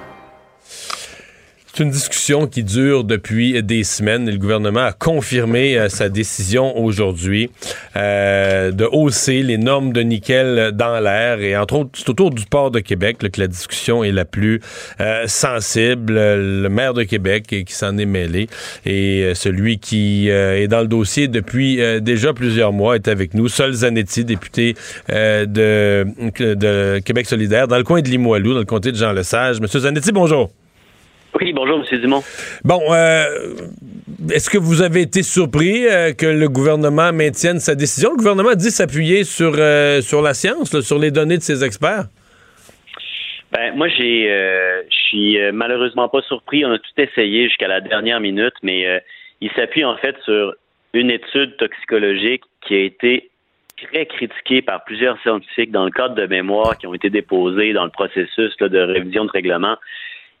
C'est une discussion qui dure depuis des semaines. Le gouvernement a confirmé euh, sa décision aujourd'hui euh, de hausser les normes de nickel dans l'air. Et entre autres, c'est autour du port de Québec que la discussion est la plus euh, sensible. Le maire de Québec qui s'en est mêlé et celui qui est dans le dossier depuis déjà plusieurs mois est avec nous. Sol Zanetti, député de, de Québec solidaire dans le coin de Limoilou, dans le comté de Jean-Lesage. Monsieur Zanetti, bonjour. Oui, bonjour, M. Dumont. Bon, euh, est-ce que vous avez été surpris euh, que le gouvernement maintienne sa décision? Le gouvernement dit s'appuyer sur, euh, sur la science, sur les données de ses experts. Ben, moi, j'ai, je suis malheureusement pas surpris. On a tout essayé jusqu'à la dernière minute, mais il s'appuie en fait sur une étude toxicologique qui a été très critiquée par plusieurs scientifiques dans le cadre de mémoires qui ont été déposés dans le processus de révision de règlement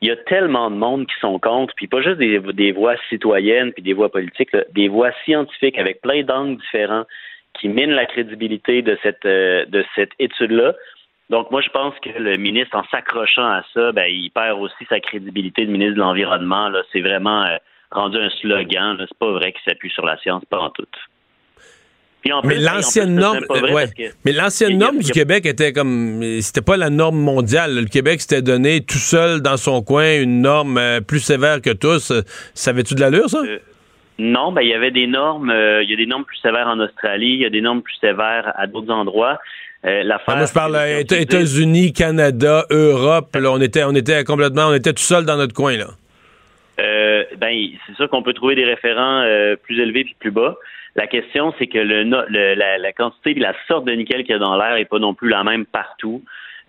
il y a tellement de monde qui sont contre, puis pas juste des, des voix citoyennes puis des voix politiques, des voix scientifiques avec plein d'angles différents qui minent la crédibilité de cette euh, cette étude-là. Donc moi je pense que le ministre en s'accrochant à ça, ben il perd aussi sa crédibilité de ministre de l'environnement. Là, c'est vraiment euh, rendu un slogan. C'est pas vrai qu'il s'appuie sur la science, pas en tout mais l'ancienne norme, mais l'ancienne norme du Québec était comme, c'était pas la norme mondiale. Le Québec s'était donné tout seul dans son coin une norme euh, plus sévère que tous. Savais-tu de l'allure ça? Euh, Non, ben il y avait des normes. Euh, il y a des normes plus sévères en Australie. Il y a des normes plus sévères à d'autres endroits. la ah, moi, je parle États-Unis, Canada, Europe. on était, on était complètement, on était tout seul dans notre coin là. ben, c'est sûr qu'on peut trouver des référents plus élevés puis plus bas. La question, c'est que le, la, quantité et la sorte de nickel qu'il y a dans l'air n'est pas non plus la même partout.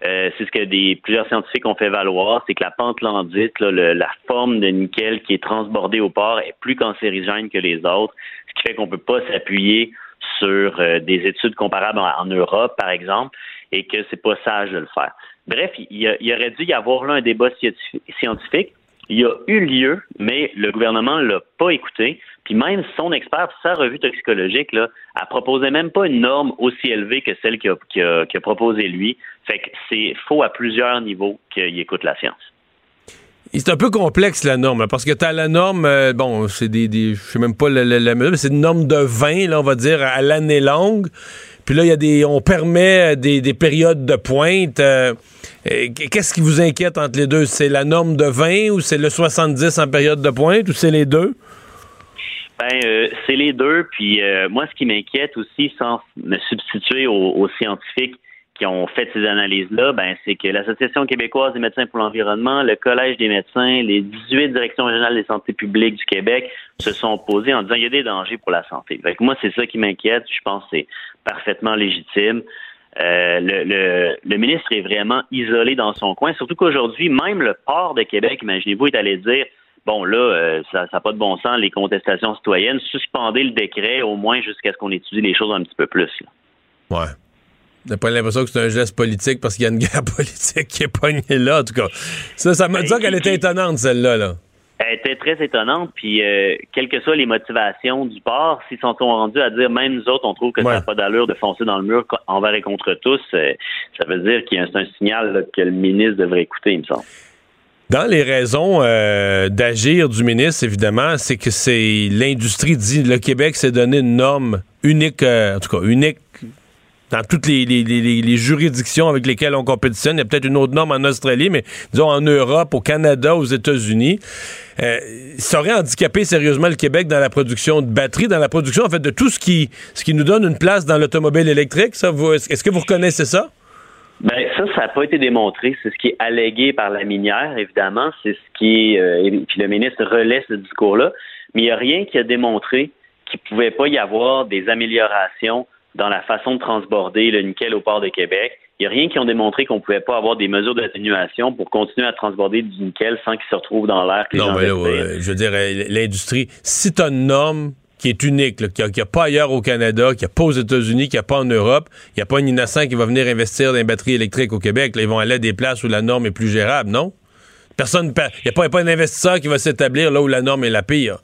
Euh, c'est ce que des plusieurs scientifiques ont fait valoir, c'est que la pente landite, la forme de nickel qui est transbordée au port est plus cancérigène que les autres, ce qui fait qu'on ne peut pas s'appuyer sur euh, des études comparables en, Europe, par exemple, et que c'est pas sage de le faire. Bref, il, y aurait dû y avoir là un débat scientifique. Il y a eu lieu, mais le gouvernement l'a pas écouté. Puis même son expert, sa revue toxicologique, là, elle proposait même pas une norme aussi élevée que celle qu'il a, proposée lui. Fait que c'est faux à plusieurs niveaux qu'il écoute la science. C'est un peu complexe la norme, parce que tu as la norme, euh, bon, c'est des, je sais même pas la, la, mais c'est une norme de 20, là, on va dire, à l'année longue. Puis là, il y a des, on permet des, des périodes de pointe. Euh, qu'est-ce qui vous inquiète entre les deux? C'est la norme de 20 ou c'est le 70 en période de pointe ou c'est les deux? Ben, euh, c'est les deux. Puis moi, ce qui m'inquiète aussi, sans me substituer aux scientifiques, qui ont fait ces analyses-là, ben, c'est que l'Association québécoise des médecins pour l'environnement, le Collège des médecins, les 18 directions régionales des santé publique du Québec se sont opposés en disant qu'il y a des dangers pour la santé. Fait moi, c'est ça qui m'inquiète. Je pense que c'est parfaitement légitime. Euh, le, le, ministre est vraiment isolé dans son coin, surtout qu'aujourd'hui, même le port de Québec, imaginez-vous, est allé dire bon là, euh, ça n'a pas de bon sens, les contestations citoyennes, suspendez le décret au moins jusqu'à ce qu'on étudie les choses un petit peu plus. Là. Ouais. T'as pas l'impression que c'est un geste politique parce qu'il y a une guerre politique qui est pognée là, en tout cas. Ça, ça m'a dit qu'elle était étonnante, celle-là. Là. Elle était très étonnante, puis euh, quelles que soient les motivations du port, s'ils sont rendus à dire, même nous autres, on trouve que ça n'a pas d'allure de foncer dans le mur envers et contre tous, euh, ça veut dire qu'il y a un, signal que le ministre devrait écouter, il me semble. Dans les raisons euh, d'agir du ministre, évidemment, c'est que c'est l'industrie dit le Québec s'est donné une norme unique, en tout cas unique dans toutes les, juridictions avec lesquelles on compétitionne. Il y a peut-être une autre norme en Australie, mais disons en Europe, au Canada, aux États-Unis. Euh, ça aurait handicapé sérieusement le Québec dans la production de batteries, dans la production en fait de tout ce qui, ce qui nous donne une place dans l'automobile électrique. Est-ce que vous reconnaissez ça? Ben ça, ça n'a pas été démontré. C'est ce qui est allégué par la minière, évidemment. C'est ce qui euh, puis le ministre relaie ce discours-là. Mais il n'y a rien qui a démontré qu'il ne pouvait pas y avoir des améliorations dans la façon de transborder le nickel au port de Québec. Il n'y a rien qui ont démontré qu'on ne pouvait pas avoir des mesures d'atténuation pour continuer à transborder du nickel sans qu'il se retrouve dans l'air. Non, mais là, je veux dire, euh, l'industrie, si tu as une norme qui est unique, qu'il n'y a, pas ailleurs au Canada, qu'il n'y a pas aux États-Unis, qu'il n'y a pas en Europe, il n'y a pas un innocent qui va venir investir dans les batteries électriques au Québec. ils vont aller à des places où la norme est plus gérable, non? Personne, il n'y a, a, pas un investisseur qui va s'établir là où la norme est la pire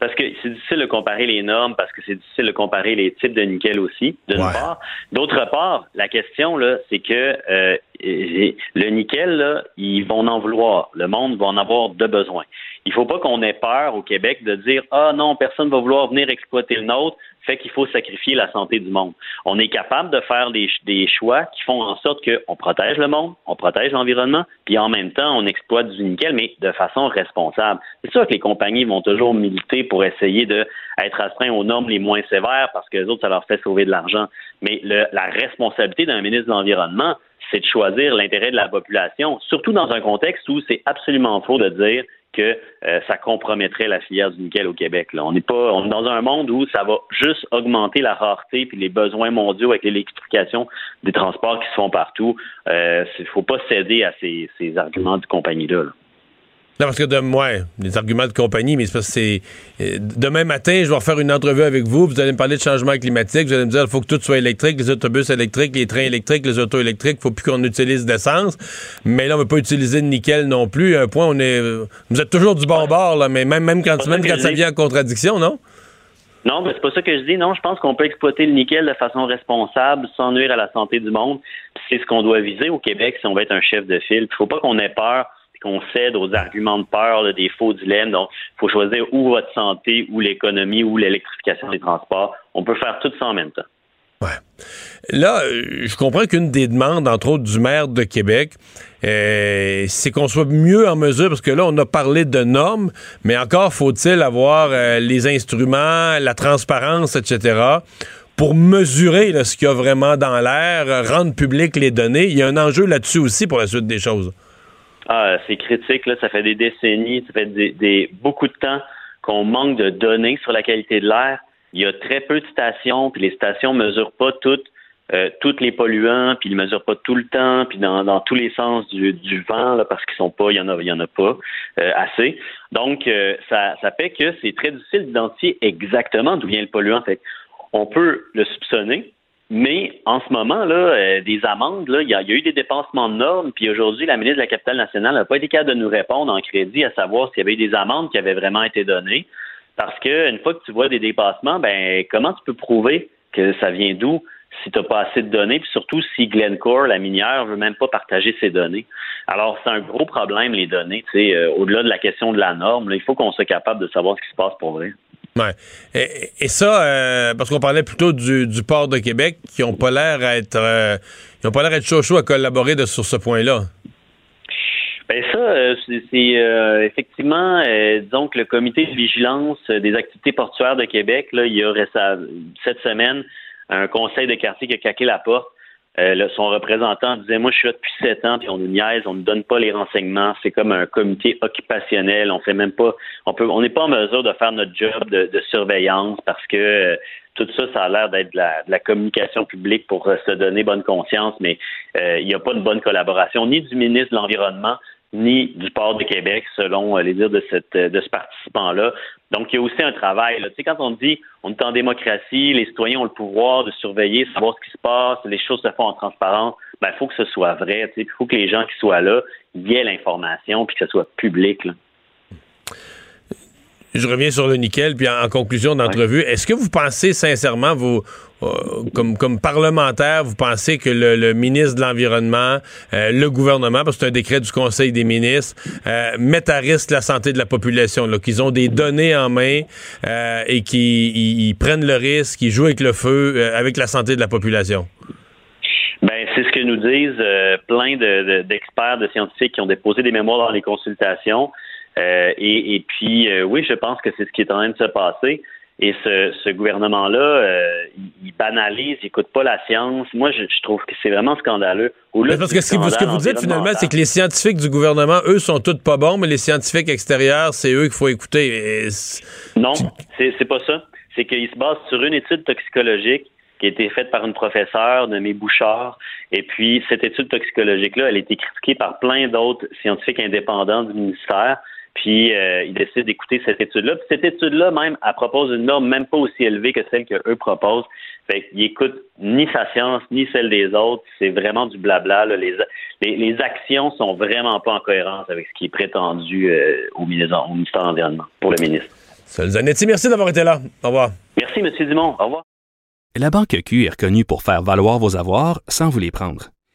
parce que c'est difficile de comparer les normes, parce que c'est difficile de comparer les types de nickel aussi, d'une part. D'autre part, la question, là, c'est que euh, le nickel, là, ils vont en vouloir. Le monde va en avoir de besoin. Il faut pas qu'on ait peur au Québec de dire Ah non, personne va vouloir venir exploiter le nôtre qu'il faut sacrifier la santé du monde. On est capable de faire des, choix qui font en sorte qu'on protège le monde, on protège l'environnement, puis en même temps, on exploite du nickel, mais de façon responsable. C'est sûr que les compagnies vont toujours militer pour essayer d'être astreints aux normes les moins sévères parce que les autres, ça leur fait sauver de l'argent. Mais la responsabilité d'un ministre de l'Environnement, c'est de choisir l'intérêt de la population, surtout dans un contexte où c'est absolument faux de dire que euh, ça compromettrait la filière du nickel au Québec. On n'est pas on est dans un monde où ça va juste augmenter la rareté puis les besoins mondiaux avec l'électrification des transports qui se font partout. Il euh, ne faut pas céder à ces, ces arguments de compagnie-là. là non, parce que de moi, les arguments de compagnie, mais c'est parce que c'est. Euh, demain matin, je vais refaire une entrevue avec vous. Vous allez me parler de changement climatique. Vous allez me dire il faut que tout soit électrique, les autobus électriques, les trains électriques, les autos électriques. Il faut plus qu'on utilise d'essence. Mais là, on ne veut pas utiliser de nickel non plus. Un point, on est. Vous êtes toujours du bon bord, là, mais même, même quand, même quand ça vient en contradiction, non? Non, mais c'est pas ça que je dis. Non, je pense qu'on peut exploiter le nickel de façon responsable sans nuire à la santé du monde. C'est ce qu'on doit viser au Québec si on veut être un chef de file. Il faut pas qu'on ait peur qu'on cède aux arguments de peur, des faux dilemmes. Donc, il faut choisir ou votre santé, ou l'économie, ou l'électrification des transports. On peut faire tout ça en même temps. Ouais. Là, euh, je comprends qu'une des demandes, entre autres, du maire de Québec, euh, c'est qu'on soit mieux en mesure, parce que là, on a parlé de normes, mais encore faut-il avoir euh, les instruments, la transparence, etc., pour mesurer ce qu'il y a vraiment dans l'air, rendre public les données. Il y a un enjeu là-dessus aussi pour la suite des choses. Ah, c'est critique, là. Ça fait des décennies, ça fait des, beaucoup de temps qu'on manque de données sur la qualité de l'air. Il y a très peu de stations, puis les stations ne mesurent pas toutes, euh, toutes les polluants, puis ils ne mesurent pas tout le temps, puis dans, tous les sens du, vent, là, parce qu'ils sont pas, il y en a, il y en a pas euh, assez. Donc, euh, ça, ça fait que c'est très difficile d'identifier exactement d'où vient le polluant. Fait on peut le soupçonner, mais en ce moment, là, euh, des amendes, là, il y, a eu des dépassements de normes, puis aujourd'hui, la ministre de la Capitale nationale n'a pas été capable de nous répondre en crédit à savoir s'il y avait eu des amendes qui avaient vraiment été données. Parce qu'une fois que tu vois des dépassements, ben comment tu peux prouver que ça vient d'où si tu n'as pas assez de données, puis surtout si Glencore, la minière, veut même pas partager ses données? Alors, c'est un gros problème, les données. Euh, au-delà de la question de la norme, il faut qu'on soit capable de savoir ce qui se passe pour vrai. Et, ça, euh, parce qu'on parlait plutôt du, port de Québec, qui n'ont pas l'air à être, euh, ils ont pas l'air être chaud chaud à collaborer de, sur ce point-là. Ben ça, euh, c'est effectivement, disons que le comité de vigilance des activités portuaires de Québec, là, il y ça, cette semaine un conseil de quartier qui a caqué la porte euh, son représentant disait Moi, je suis là depuis sept ans, puis on nous niaise, on ne donne pas les renseignements. C'est comme un comité occupationnel. On fait même pas, on peut, on n'est pas en mesure de faire notre job de, surveillance parce que euh, tout ça, ça a l'air d'être de la, communication publique pour euh, se donner bonne conscience, mais il n'y a pas de bonne collaboration ni du ministre de l'Environnement ni du port de Québec, selon les dires de, cette, de ce participant-là. Donc, il y a aussi un travail. Là. Tu sais, quand on dit on est en démocratie, les citoyens ont le pouvoir de surveiller, savoir ce qui se passe, les choses se font en transparence, ben, il faut que ce soit vrai. Il faut que les gens qui soient là aient l'information puis que ce soit public. Là. Je reviens sur le nickel, puis en, conclusion d'entrevue, est-ce que vous pensez sincèrement, vous, euh, comme, comme parlementaire, vous pensez que le, ministre de l'Environnement, euh, le gouvernement, parce que c'est un décret du Conseil des ministres, euh, mettent à risque la santé de la population, qu'ils ont des données en main et qu'ils prennent le risque, qu'ils jouent avec le feu, avec la santé de la population? Ben, c'est ce que nous disent plein d'experts, de, scientifiques qui ont déposé des mémoires dans les consultations. Euh, et, puis, euh, oui, je pense que c'est ce qui est en train de se passer. Et ce, gouvernement-là, euh, il banalise, il n'écoute pas la science. Moi, je, trouve que c'est vraiment scandaleux. parce que ce que, vous, dites finalement, c'est que les scientifiques du gouvernement, eux, sont tous pas bons, mais les scientifiques extérieurs, c'est eux qu'il faut écouter. Non, c'est pas ça. C'est qu'ils se basent sur une étude toxicologique qui a été faite par une professeure nommée Bouchard. Et puis, cette étude toxicologique-là, elle a été critiquée par plein d'autres scientifiques indépendants du ministère. Puis euh, ils décident d'écouter cette étude-là. Puis cette étude-là, même, elle propose une norme même pas aussi élevée que celle qu'eux proposent. Fait qu'ils n'écoutent ni sa science, ni celle des autres. C'est vraiment du blabla. Les, les, actions sont vraiment pas en cohérence avec ce qui est prétendu euh, au, ministère, au ministère de l'Environnement, pour le ministre. Zanetti, merci d'avoir été là. Au revoir. Merci, M. Dumont. Au revoir. La Banque Q est reconnue pour faire valoir vos avoirs sans vous les prendre.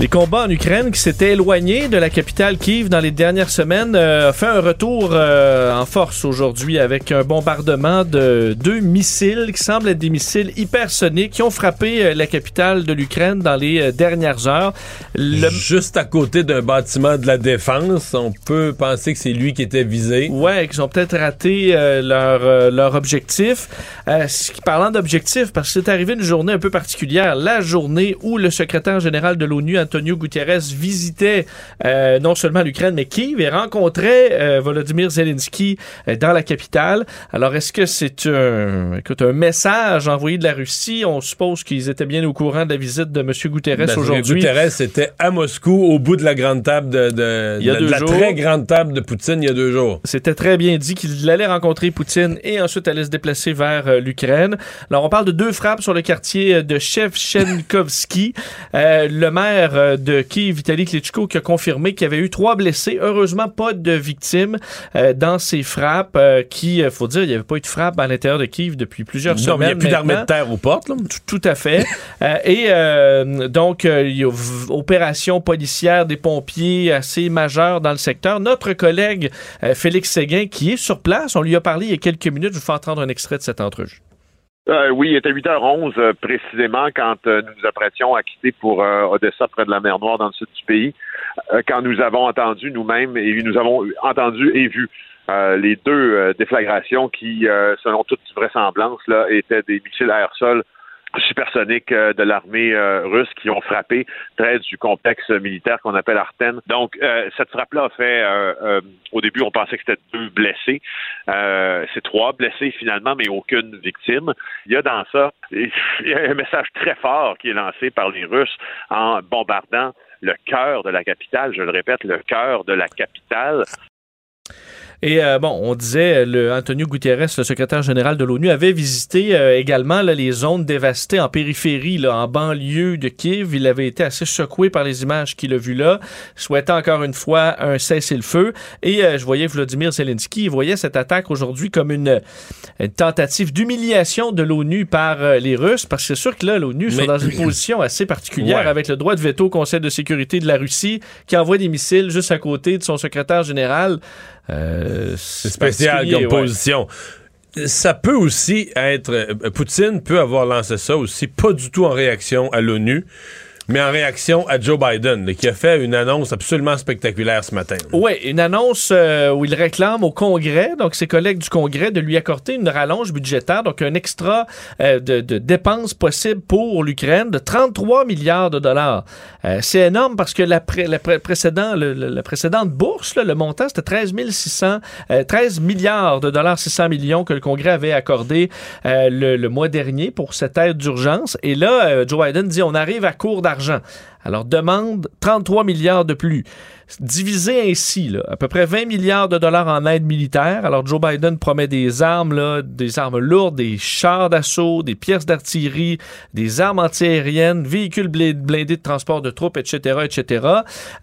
Les combats en Ukraine qui s'étaient éloignés de la capitale Kiev dans les dernières semaines euh, fait un retour euh, en force aujourd'hui avec un bombardement de deux missiles qui semblent être des missiles hypersoniques qui ont frappé euh, la capitale de l'Ukraine dans les dernières heures. Juste à côté d'un bâtiment de la défense, on peut penser que c'est lui qui était visé. Ouais, qu'ils ont peut-être raté leur, leur objectif. parlant d'objectif, parce que c'est arrivé une journée un peu particulière, la journée où le secrétaire général de l'ONU Antonio Guterres visitait euh, non seulement l'Ukraine, mais Kiev et rencontrait euh, Volodymyr Zelensky euh, dans la capitale. Alors, est-ce que c'est un, écoute, un message envoyé de la Russie? On suppose qu'ils étaient bien au courant de la visite de M. Guterres ben, aujourd'hui. Guterres était à Moscou, au bout de la grande table de, de, il y a deux la très grande table de Poutine il y a deux jours. C'était très bien dit qu'il allait rencontrer Poutine et ensuite allait se déplacer vers l'Ukraine. Alors, on parle de deux frappes sur le quartier de Chevchenkovski. le maire euh, de Kiev, Vitaly Klitschko, qui a confirmé qu'il y avait eu trois blessés. Heureusement, pas de victimes euh, dans ces frappes. euh, qui, il faut dire, il n'y avait pas eu de frappe à l'intérieur de Kiev depuis plusieurs Non, mais il n'y semaines. a plus d'armée de terre aux portes. là. Tout, tout à fait. Et donc, il y a opération policière des pompiers assez majeure dans le secteur. Notre collègue Félix Séguin, qui est sur place, on lui a parlé il y a quelques minutes. Je vous fais entendre un extrait de cette entrevue. Euh, oui, il était 8h11 euh, précisément quand euh, nous nous apprêtions à quitter pour Odessa, près de la mer Noire, dans le sud du pays, quand nous avons entendu nous-mêmes et nous avons entendu et vu les deux déflagrations qui, selon toute vraisemblance, là, étaient des missiles air-sol supersoniques euh, de l'armée euh, russe qui ont frappé près du complexe militaire qu'on appelle Arten. Donc, euh, cette frappe-là a fait, au début, on pensait que c'était deux blessés. C'est trois blessés finalement, mais aucune victime. Il y a dans ça il y a un message très fort qui est lancé par les Russes en bombardant le cœur de la capitale. Je le répète, le cœur de la capitale. Et euh, bon, on disait, le Antonio Guterres, le secrétaire général de l'ONU, avait visité euh, également là, les zones dévastées en périphérie, là, en banlieue de Kiev. Il avait été assez secoué par les images qu'il a vues là, souhaitant encore une fois un cessez-le-feu. Et euh, je voyais Vladimir Zelensky, il voyait cette attaque aujourd'hui comme une, une tentative d'humiliation de l'ONU par euh, les Russes, parce que c'est sûr que là, l'ONU sont dans une position assez particulière Ouais. avec le droit de veto au Conseil de sécurité de la Russie, qui envoie des missiles juste à côté de son secrétaire général. Euh, C'est spécial comme ouais. position. Ça peut aussi être. euh, Poutine peut avoir lancé ça aussi, pas du tout en réaction à l'ONU, mais en réaction à Joe Biden, qui a fait une annonce absolument spectaculaire ce matin. Oui, une annonce euh, où il réclame au Congrès, donc ses collègues du Congrès, de lui accorder une rallonge budgétaire, donc un extra euh, de, dépenses possibles pour l'Ukraine de 33 milliards de dollars. Euh, c'est énorme parce que la, précédente bourse, le montant, c'était 13 600, euh, 13 milliards de dollars, 600 millions que le Congrès avait accordé le, le mois dernier pour cette aide d'urgence. Et là, Joe Biden dit on arrive à court d'argent. Alors demande 33 milliards de plus. Divisé ainsi, là, à peu près 20 milliards de dollars en aide militaire. Alors Joe Biden promet des armes, là, des armes lourdes, des chars d'assaut, des pièces d'artillerie, des armes antiaériennes, véhicules bl- blindés de transport de troupes, etc., etc.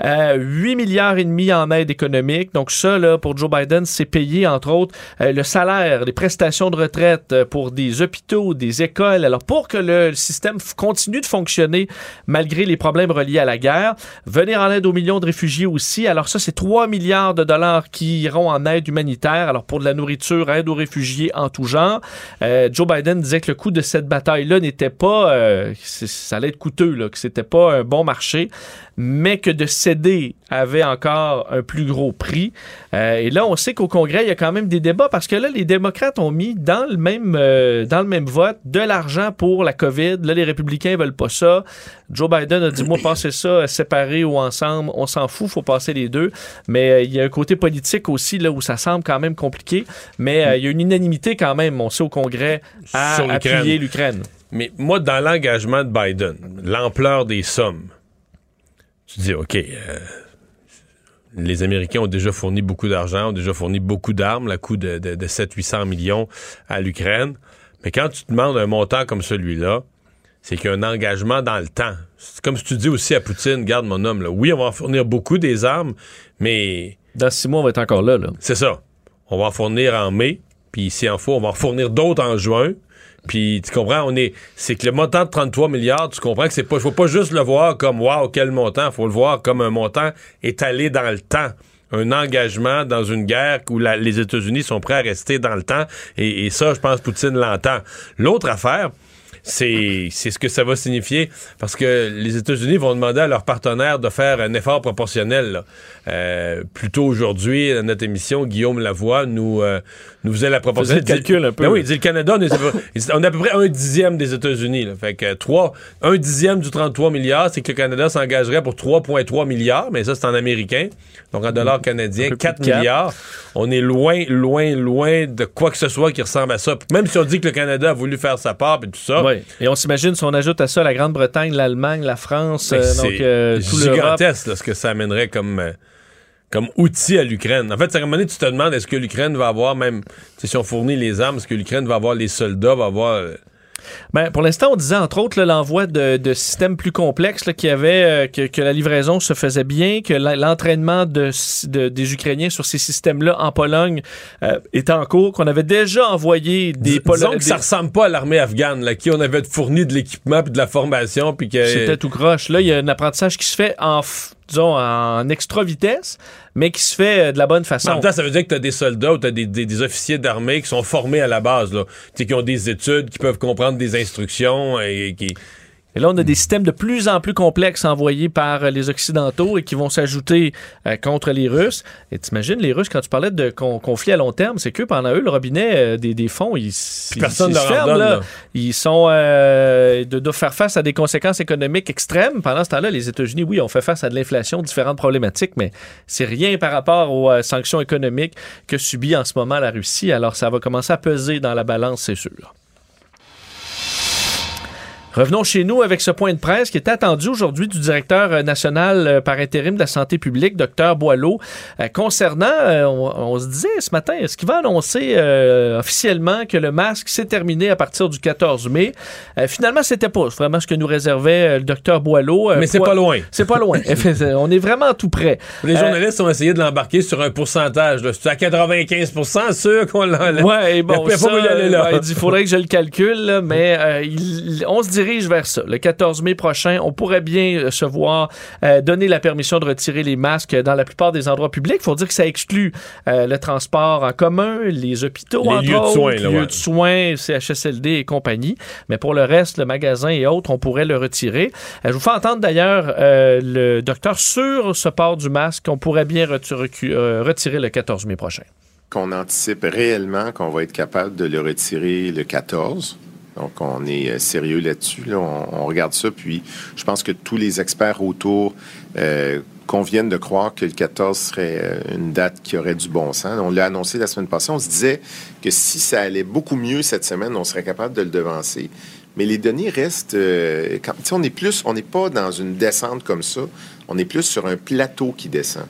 Euh, 8 milliards et demi en aide économique. Donc ça, là, pour Joe Biden, c'est payé, entre autres, euh, le salaire, les prestations de retraite euh, pour des hôpitaux, des écoles. Alors pour que le système continue de fonctionner malgré les problèmes reliés à la guerre, venir en aide aux millions de réfugiés Alors ça, c'est 3 milliards de dollars qui iront en aide humanitaire. Alors pour de la nourriture, aide aux réfugiés en tout genre. Euh, Joe Biden disait que le coût de cette bataille-là n'était pas, euh, ça allait être coûteux, là, que c'était pas un bon marché, mais que de céder avait encore un plus gros prix. Euh, et là, on sait qu'au Congrès, il y a quand même des débats parce que là, les démocrates ont mis dans le même, euh, dans le même vote de l'argent pour la COVID. Là, les républicains veulent pas ça. Joe Biden a dit, moi, passez ça séparé ou ensemble. On s'en fout, faut passer les deux. Mais euh, il y a un côté politique aussi, là, où ça semble quand même compliqué. Mais il y a une unanimité quand même, on sait, au Congrès, à appuyer l'Ukraine. Mais moi, dans l'engagement de Biden, l'ampleur des sommes, tu dis, OK, euh, les Américains ont déjà fourni beaucoup d'argent, ont déjà fourni beaucoup d'armes, la coût de, de, de 700-800 millions à l'Ukraine. Mais quand tu demandes un montant comme celui-là, c'est qu'il y a un engagement dans le temps. C'est comme si tu dis aussi à Poutine, garde mon homme, là. oui, on va en fournir beaucoup des armes, mais... Dans six mois, on va être encore là. là. C'est ça. On va en fournir en mai, puis s'il en faut, on va en fournir d'autres en juin. Puis tu comprends, on est, c'est que le montant de 33 milliards, tu comprends que c'est pas, faut pas juste le voir comme waouh quel montant, faut le voir comme un montant étalé dans le temps, un engagement dans une guerre où les États-Unis sont prêts à rester dans le temps. Et, et ça, je pense, Poutine l'entend. L'autre affaire, c'est c'est ce que ça va signifier parce que les États-Unis vont demander à leurs partenaires de faire un effort proportionnel. là. Euh, plus tôt aujourd'hui, à notre émission, Guillaume Lavoie nous, euh, nous faisait la proposition. Faisait le calcul un peu. Ben oui, il dit le Canada, on est, on est à peu près un dixième des États-Unis. Fait que trois, un dixième du 33 milliards, c'est que le Canada s'engagerait pour 3,3 milliards, mais ça, c'est en américain. Donc en dollars canadiens, Un peu plus 4 de quatre. milliards. On est loin, loin, loin de quoi que ce soit qui ressemble à ça. Même si on dit que le Canada a voulu faire sa part et tout ça. Oui. Et on s'imagine, si on ajoute à ça la Grande-Bretagne, l'Allemagne, la France, euh, c'est donc euh, tout l'Europe. gigantesque là, ce que ça amènerait comme, euh, comme outil à l'Ukraine. En fait, à un moment donné, tu te demandes est-ce que l'Ukraine va avoir même, si on fournit les armes, est-ce que l'Ukraine va avoir les soldats, va avoir. Ben, pour l'instant, on disait entre autres l'envoi de, de systèmes plus complexes là, qui avait, euh, que, que la livraison se faisait bien, que l'entraînement de, de- des Ukrainiens sur ces systèmes-là en Pologne euh, était en cours, qu'on avait déjà envoyé des Polonais. Disons que ça ressemble pas à l'armée afghane, là, qui on avait fourni de l'équipement puis de la formation, puis que... C'était tout croche. Là, il y a un apprentissage qui se fait en, disons, en extra vitesse, mais qui se fait euh, de la bonne façon. En même temps, ça veut dire que tu as des soldats ou tu as des, des- officiers d'armée qui sont formés à la base, là. Qui ont des études, qui peuvent comprendre des instructions et qui. Et là, on a des systèmes de plus en plus complexes envoyés par euh, les Occidentaux et qui vont s'ajouter euh, contre les Russes. Et t'imagines, les Russes, quand tu parlais de con- conflit à long terme, c'est que pendant eux, le robinet euh, des, des fonds, ils, ils- personne ils se en ferment, donne, là. là. Ils sont euh, de, faire face à des conséquences économiques extrêmes. Pendant ce temps-là, les États-Unis, oui, ont fait face à de l'inflation, différentes problématiques, mais c'est rien par rapport aux sanctions économiques que subit en ce moment la Russie. Alors, ça va commencer à peser dans la balance, c'est sûr. Revenons chez nous avec ce point de presse qui est attendu aujourd'hui du directeur euh, national euh, par intérim de la santé publique, Dr Boileau, euh, concernant, on, on se disait ce matin, est-ce qu'il va annoncer euh, officiellement que le masque s'est terminé à partir du 14 mai? Euh, finalement, c'était pas vraiment ce que nous réservait le Dr Boileau. Mais c'est pas loin. C'est pas loin. on est vraiment tout près. Les Euh, journalistes ont essayé de l'embarquer sur un pourcentage. C'est à 95% sûr qu'on l'enlève. Ouais, bon, Il y a ça, pas voulu aller là. il dit, faudrait que je le calcule, là, mais il- on se dirige vers ça. Le 14 mai prochain, on pourrait bien se voir euh, donner la permission de retirer les masques dans la plupart des endroits publics. Il faut dire que ça exclut euh, le transport en commun, les hôpitaux, Les lieux de autres, soins, là, lieux ouais. de soins, CHSLD et compagnie. Mais pour le reste, le magasin et autres, on pourrait le retirer. Euh, je vous fais entendre d'ailleurs euh, le docteur sur ce port du masque. On pourrait bien retirer le 14 mai prochain. qu'on anticipe réellement qu'on va être capable de le retirer le 14. Donc, on est euh, sérieux là-dessus. là. On, on regarde ça. Puis, je pense que tous les experts autour euh, conviennent de croire que le 14 serait euh, une date qui aurait du bon sens. On l'a annoncé la semaine passée. On se disait que si ça allait beaucoup mieux cette semaine, on serait capable de le devancer. Mais les données restent. euh, quand, on n'est plus, on n'est pas dans une descente comme ça. On est plus sur un plateau qui descend.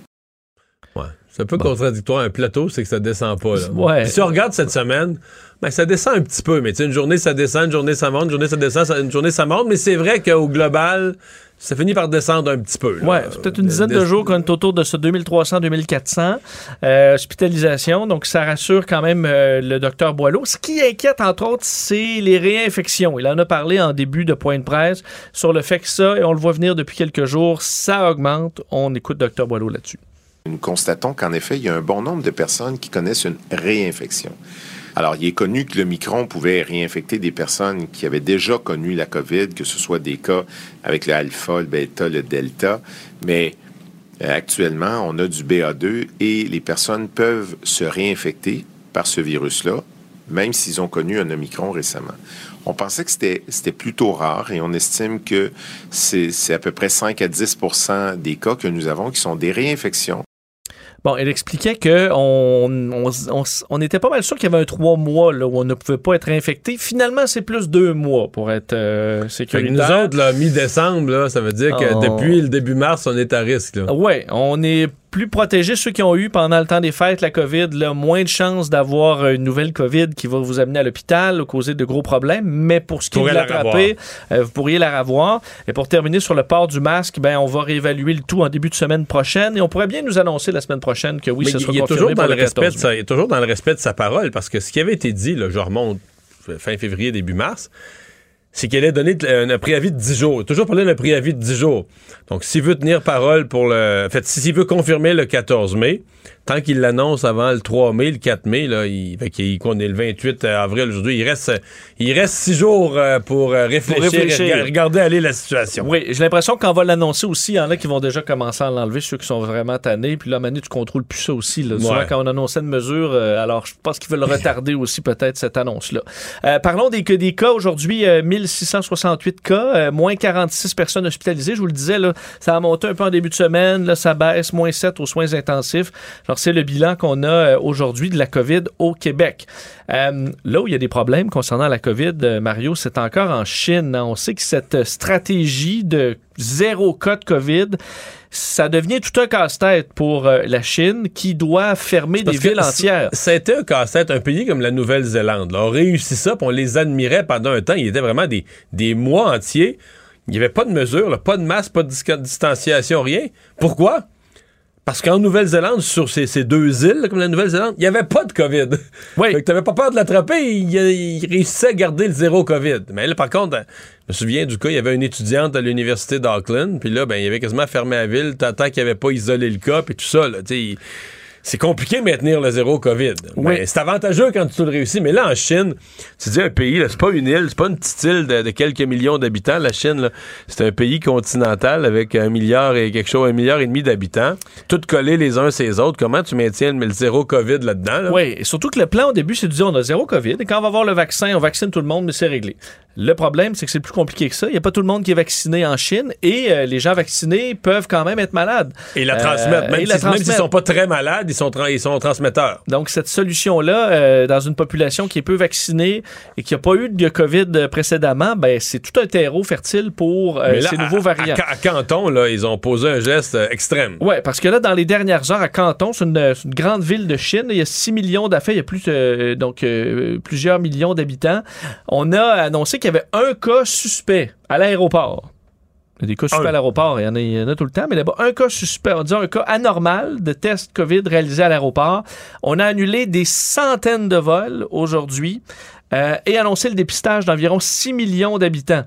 Ouais. C'est un peu contradictoire. Un plateau, c'est que ça descend pas. Là. Ouais. Si on regarde cette semaine, ben, ça descend un petit peu. Mais tu sais, une journée, ça descend, une journée, ça monte, une journée, ça descend, ça- une journée, ça monte. Mais c'est vrai qu'au global, ça finit par descendre un petit peu. là. Ouais, peut-être une dizaine de jours qu'on est autour de ce 2300-2400 euh, hospitalisations. Donc, ça rassure quand même euh, le docteur Boileau. Ce qui inquiète, entre autres, c'est les réinfections. Il en a parlé en début de point de presse sur le fait que ça, et on le voit venir depuis quelques jours, ça augmente. On écoute docteur Boileau là-dessus. Nous constatons qu'en effet, il y a un bon nombre de personnes qui connaissent une réinfection. Alors, il est connu que le micron pouvait réinfecter des personnes qui avaient déjà connu la COVID, que ce soit des cas avec le alpha, le bêta, le delta, mais euh, actuellement, on a du BA2 et les personnes peuvent se réinfecter par ce virus-là, même s'ils ont connu un Omicron récemment. On pensait que c'était plutôt rare et on estime que c'est c'est à peu près 5 à 10% des cas que nous avons qui sont des réinfections. Bon, il expliquait que on, on, on- on était pas mal sûr qu'il y avait un trois mois là, où on ne pouvait pas être infecté. Finalement, c'est plus deux mois pour être euh, sécuritaire. nous autres, là, mi-décembre, ça veut dire que Oh. depuis le début mars, on est à risque. Ouais, on est plus protégés. Ceux qui ont eu pendant le temps des fêtes la COVID, là, moins de chances d'avoir une nouvelle COVID qui va vous amener à l'hôpital ou causer de gros problèmes. Mais pour ce qui est de la l'attraper, euh, vous pourriez la revoir. Et pour terminer sur le port du masque, ben, on va réévaluer le tout en début de semaine prochaine. Et on pourrait bien nous annoncer la semaine prochaine que oui, Mais ce sera confirmé toujours dans pour le respect 14 de sa, il est toujours dans le respect de sa parole parce que ce qui avait été dit, là, je remonte fin février, début mars, c'est qu'elle allait donner un, préavis de 10 jours. Toujours parler d'un préavis de 10 jours. Donc, s'il veut tenir parole pour le. En fait, s'il veut confirmer le 14 mai, tant qu'il l'annonce avant le 3 mai, le 4 mai, là, il, fait est le 28 avril aujourd'hui, il reste, il reste 6 jours euh, pour euh, réfléchir, réfléchir. et rega- regarder aller la situation. Oui, j'ai l'impression qu'on va l'annoncer aussi. Il y en a qui vont déjà commencer à l'enlever, ceux qui sont vraiment tannés. Puis là, Manu, tu contrôles plus ça aussi. Là. Souvent, quand on annonçait une mesure, euh, alors je pense qu'ils veulent retarder aussi peut-être cette annonce-là. Euh, parlons des, des cas aujourd'hui, euh, 1668 cas, euh, moins 46 personnes hospitalisées. Je vous le disais, là, ça a monté un peu en début de semaine. Là, ça baisse, moins 7 aux soins intensifs. Alors, c'est le bilan qu'on a euh, aujourd'hui de la COVID au Québec. Euh, là où il y a des problèmes concernant la COVID, euh, Mario, c'est encore en Chine. hein. On sait que cette stratégie de zéro cas de COVID, ça devient tout un casse-tête pour la Chine qui doit fermer des villes entières. Été un casse-tête. Un pays comme la Nouvelle-Zélande a réussi ça, puis on les admirait pendant un temps. Il était vraiment des, des mois entiers. Il n'y avait pas de mesures, pas de masse, pas de distanciation, rien. Pourquoi? Parce qu'en Nouvelle-Zélande, sur ces, deux îles, comme la Nouvelle-Zélande, il n'y avait pas de COVID. Oui. tu n'avais pas peur de l'attraper, il, il, réussissait à garder le zéro COVID. Mais là, par contre, je me souviens du cas, il y avait une étudiante à l'université d'Auckland, puis là, ben, il avait quasiment fermé la ville, tant qu'il n'avait pas isolé le cas, puis tout ça, là, tu sais c'est compliqué de maintenir le zéro COVID. Oui. C'est avantageux quand tu le réussis. Mais là, en Chine, tu dis un pays, c'est pas une île, c'est pas une petite île de, quelques millions d'habitants. La Chine, c'est un pays continental avec un milliard et quelque chose, un milliard et demi d'habitants, tout collés les uns sur les autres. Comment tu maintiens le zéro COVID là-dedans? Oui, et surtout que le plan au début, c'est de dire on a zéro COVID et quand on va avoir le vaccin, on vaccine tout le monde, mais c'est réglé. Le problème, c'est que c'est plus compliqué que ça. Il n'y a pas tout le monde qui est vacciné en Chine et euh, les gens vaccinés peuvent quand même être malades. Et la transmettre. Euh, même s'ils ne sont pas très malades, ils sont, ils sont transmetteurs. Donc, cette solution-là, euh, dans une population qui est peu vaccinée et qui n'a pas eu de COVID précédemment, ben, c'est tout un terreau fertile pour ces nouveaux variants. À, Canton, là, ils ont posé un geste extrême. Oui, parce que là, dans les dernières heures, à Canton, c'est une, grande ville de Chine. Il y a 6 millions d'affaires, il y a plus, donc, plusieurs millions d'habitants. On a annoncé qu'il y avait un cas suspect à l'aéroport. Il y a des cas suspects à l'aéroport, il, y, en a, tout le temps, mais là-bas, un cas suspect, on dit un cas anormal de test COVID réalisé à l'aéroport. On a annulé des centaines de vols aujourd'hui euh, et annoncé le dépistage d'environ 6 millions d'habitants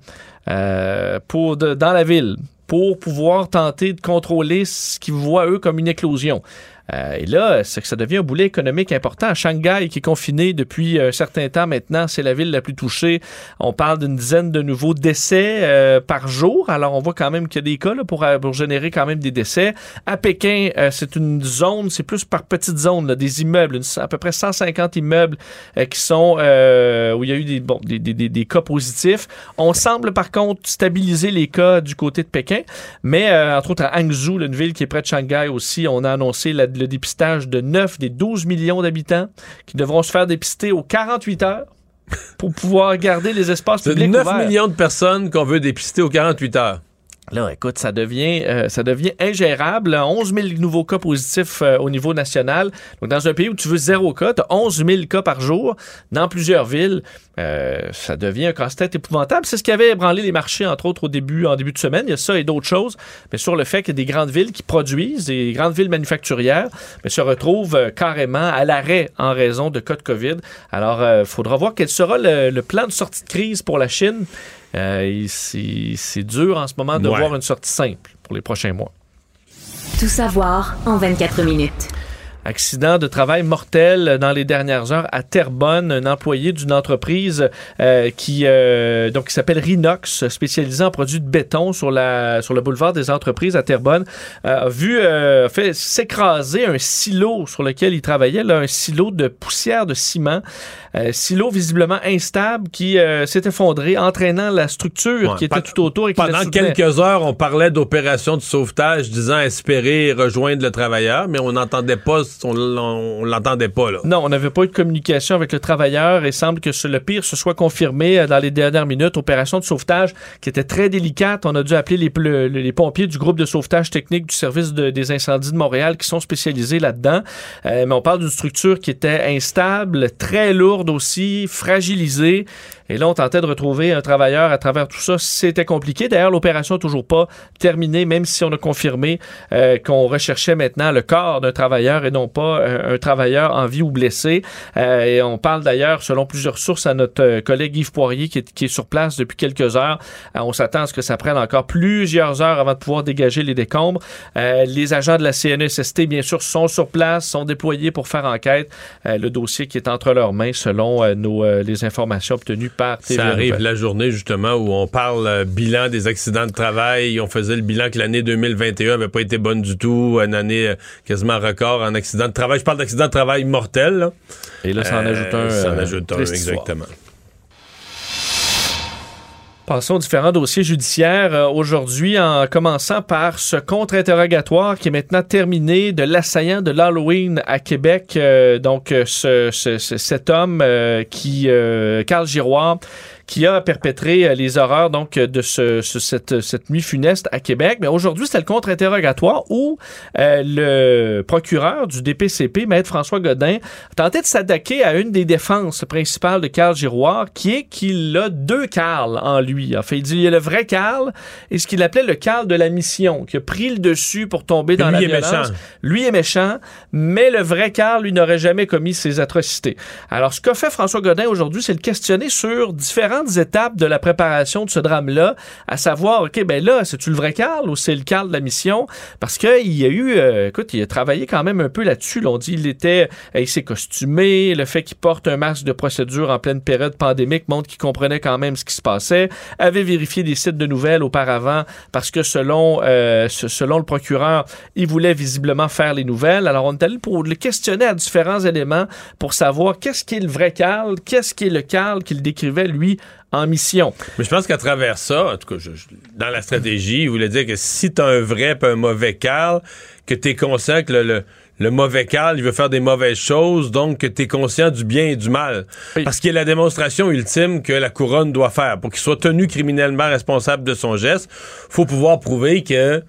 euh, pour dans la ville pour pouvoir tenter de contrôler ce qu'ils voient, eux, comme une éclosion. Euh, et là, c'est que ça devient un boulet économique important. Shanghai, qui est confiné depuis un certain temps maintenant, c'est la ville la plus touchée. On parle d'une dizaine de nouveaux décès euh, par jour. Alors, on voit quand même qu'il y a des cas là, pour, euh, pour, générer quand même des décès. À Pékin, c'est une zone, c'est plus par petites zones, des immeubles, à peu près 150 immeubles qui sont où il y a eu des, bon, des, des, des, cas positifs. On semble par contre stabiliser les cas du côté de Pékin, mais entre autres à Hangzhou, une ville qui est près de Shanghai aussi, on a annoncé la le dépistage de 9 des 12 millions d'habitants qui devront se faire dépister aux 48 heures pour pouvoir garder les espaces publics 9 millions de personnes qu'on veut dépister aux 48 heures. Là, écoute, ça devient, euh, ingérable. 11 000 nouveaux cas positifs euh, au niveau national. Donc, dans un pays où tu veux zéro cas, tu as 11 000 cas par jour dans plusieurs villes. Euh, ça devient un casse-tête épouvantable. C'est ce qui avait ébranlé les marchés, entre autres, au début, en début de semaine. Il y a ça et d'autres choses. Mais sur le fait que des grandes villes qui produisent, des grandes villes manufacturières, mais se retrouvent carrément à l'arrêt en raison de cas de COVID. Alors, il faudra voir quel sera le plan de sortie de crise pour la Chine. Euh, c'est dur en ce moment de voir une sortie simple pour les prochains mois. Tout savoir en 24 minutes. Accident de travail mortel dans les dernières heures à Terrebonne. Un employé d'une entreprise euh, qui, euh, donc, qui s'appelle Rinox, spécialisé en produits de béton sur, la, sur le boulevard des entreprises à Terrebonne, a vu fait s'écraser un silo sur lequel il travaillait, là, un silo de poussière de ciment. Euh, silo visiblement instable qui euh, s'est effondré, entraînant la structure qui était tout autour. Et pendant quelques heures, on parlait d'opération de sauvetage, disant espérer rejoindre le travailleur, mais on n'entendait pas, on, l'entendait pas là. Non, on n'avait pas eu de communication avec le travailleur et semble que le pire se soit confirmé euh, dans les dernières minutes. Opération de sauvetage qui était très délicate. On a dû appeler les, les pompiers du groupe de sauvetage technique du service des incendies de Montréal qui sont spécialisés là-dedans. mais on parle d'une structure qui était instable, très lourde aussi, fragilisé. Et là, on tentait de retrouver un travailleur à travers tout ça. C'était compliqué. D'ailleurs, l'opération n'est toujours pas terminée, même si on a confirmé euh, qu'on recherchait maintenant le corps d'un travailleur et non pas euh, un travailleur en vie ou blessé. Euh, et on parle d'ailleurs, selon plusieurs sources, à notre collègue Yves Poirier qui est, sur place depuis quelques heures. on s'attend à ce que ça prenne encore plusieurs heures avant de pouvoir dégager les décombres. les agents de la CNSST, bien sûr, sont sur place, sont déployés pour faire enquête. le dossier qui est entre leurs mains, selon nos, les informations obtenues ça arrive la journée, justement, où on parle euh, bilan des accidents de travail. On faisait le bilan que l'année 2021 n'avait pas été bonne du tout. Une année euh, quasiment record en accident de travail. Je parle d'accident de travail mortel. Et là, ça en ajoute un. Ça en ajoute un, exactement. Passons aux différents dossiers judiciaires euh, aujourd'hui, en commençant par ce contre-interrogatoire qui est maintenant terminé de l'assaillant de l'Halloween à Québec. Euh, donc, ce, cet homme qui, Carl Giroir, qui a perpétré euh, les horreurs donc de ce, ce- cette, cette nuit funeste à Québec. Mais aujourd'hui, c'était le contre-interrogatoire où euh, le procureur du DPCP, Maître François Godin, a tenté de s'attaquer à une des défenses principales de Carl Giroir, qui est qu'il a deux Carl en lui. En fait, il dit il y a le vrai Carl et ce qu'il appelait le Carl de la mission, qui a pris le dessus pour tomber dans Lui la est violence. méchant. Lui est méchant, mais le vrai Carl, lui, n'aurait jamais commis ces atrocités. Alors, ce qu'a fait François Godin aujourd'hui, c'est le questionner sur étapes de la préparation de ce drame-là, à savoir, OK, ben là, c'est-tu le vrai Carl ou c'est le Carl de la mission? Parce qu'il y a eu, euh, écoute, il a travaillé quand même un peu là-dessus. là. On dit il était, euh, il s'est costumé, le fait qu'il porte un masque de procédure en pleine période pandémique montre qu'il comprenait quand même ce qui se passait, avait vérifié des sites de nouvelles auparavant parce que selon, euh, selon le procureur, il voulait visiblement faire les nouvelles. Alors, on est allé pour le questionner à différents éléments pour savoir qu'est-ce qui est le vrai Carl, qu'est-ce qui est le Carl qu'il décrivait, lui, en mission. Mais je pense qu'à travers ça, en tout cas, je- je- dans la stratégie, il voulait dire que si t'as un vrai et un mauvais Carl, que t'es conscient que le, le- le mauvais Carl, il veut faire des mauvaises choses, donc que t'es conscient du bien et du mal. Parce qu'il y a la démonstration ultime que la couronne doit faire. Pour qu'il soit tenu criminellement responsable de son geste, faut pouvoir prouver que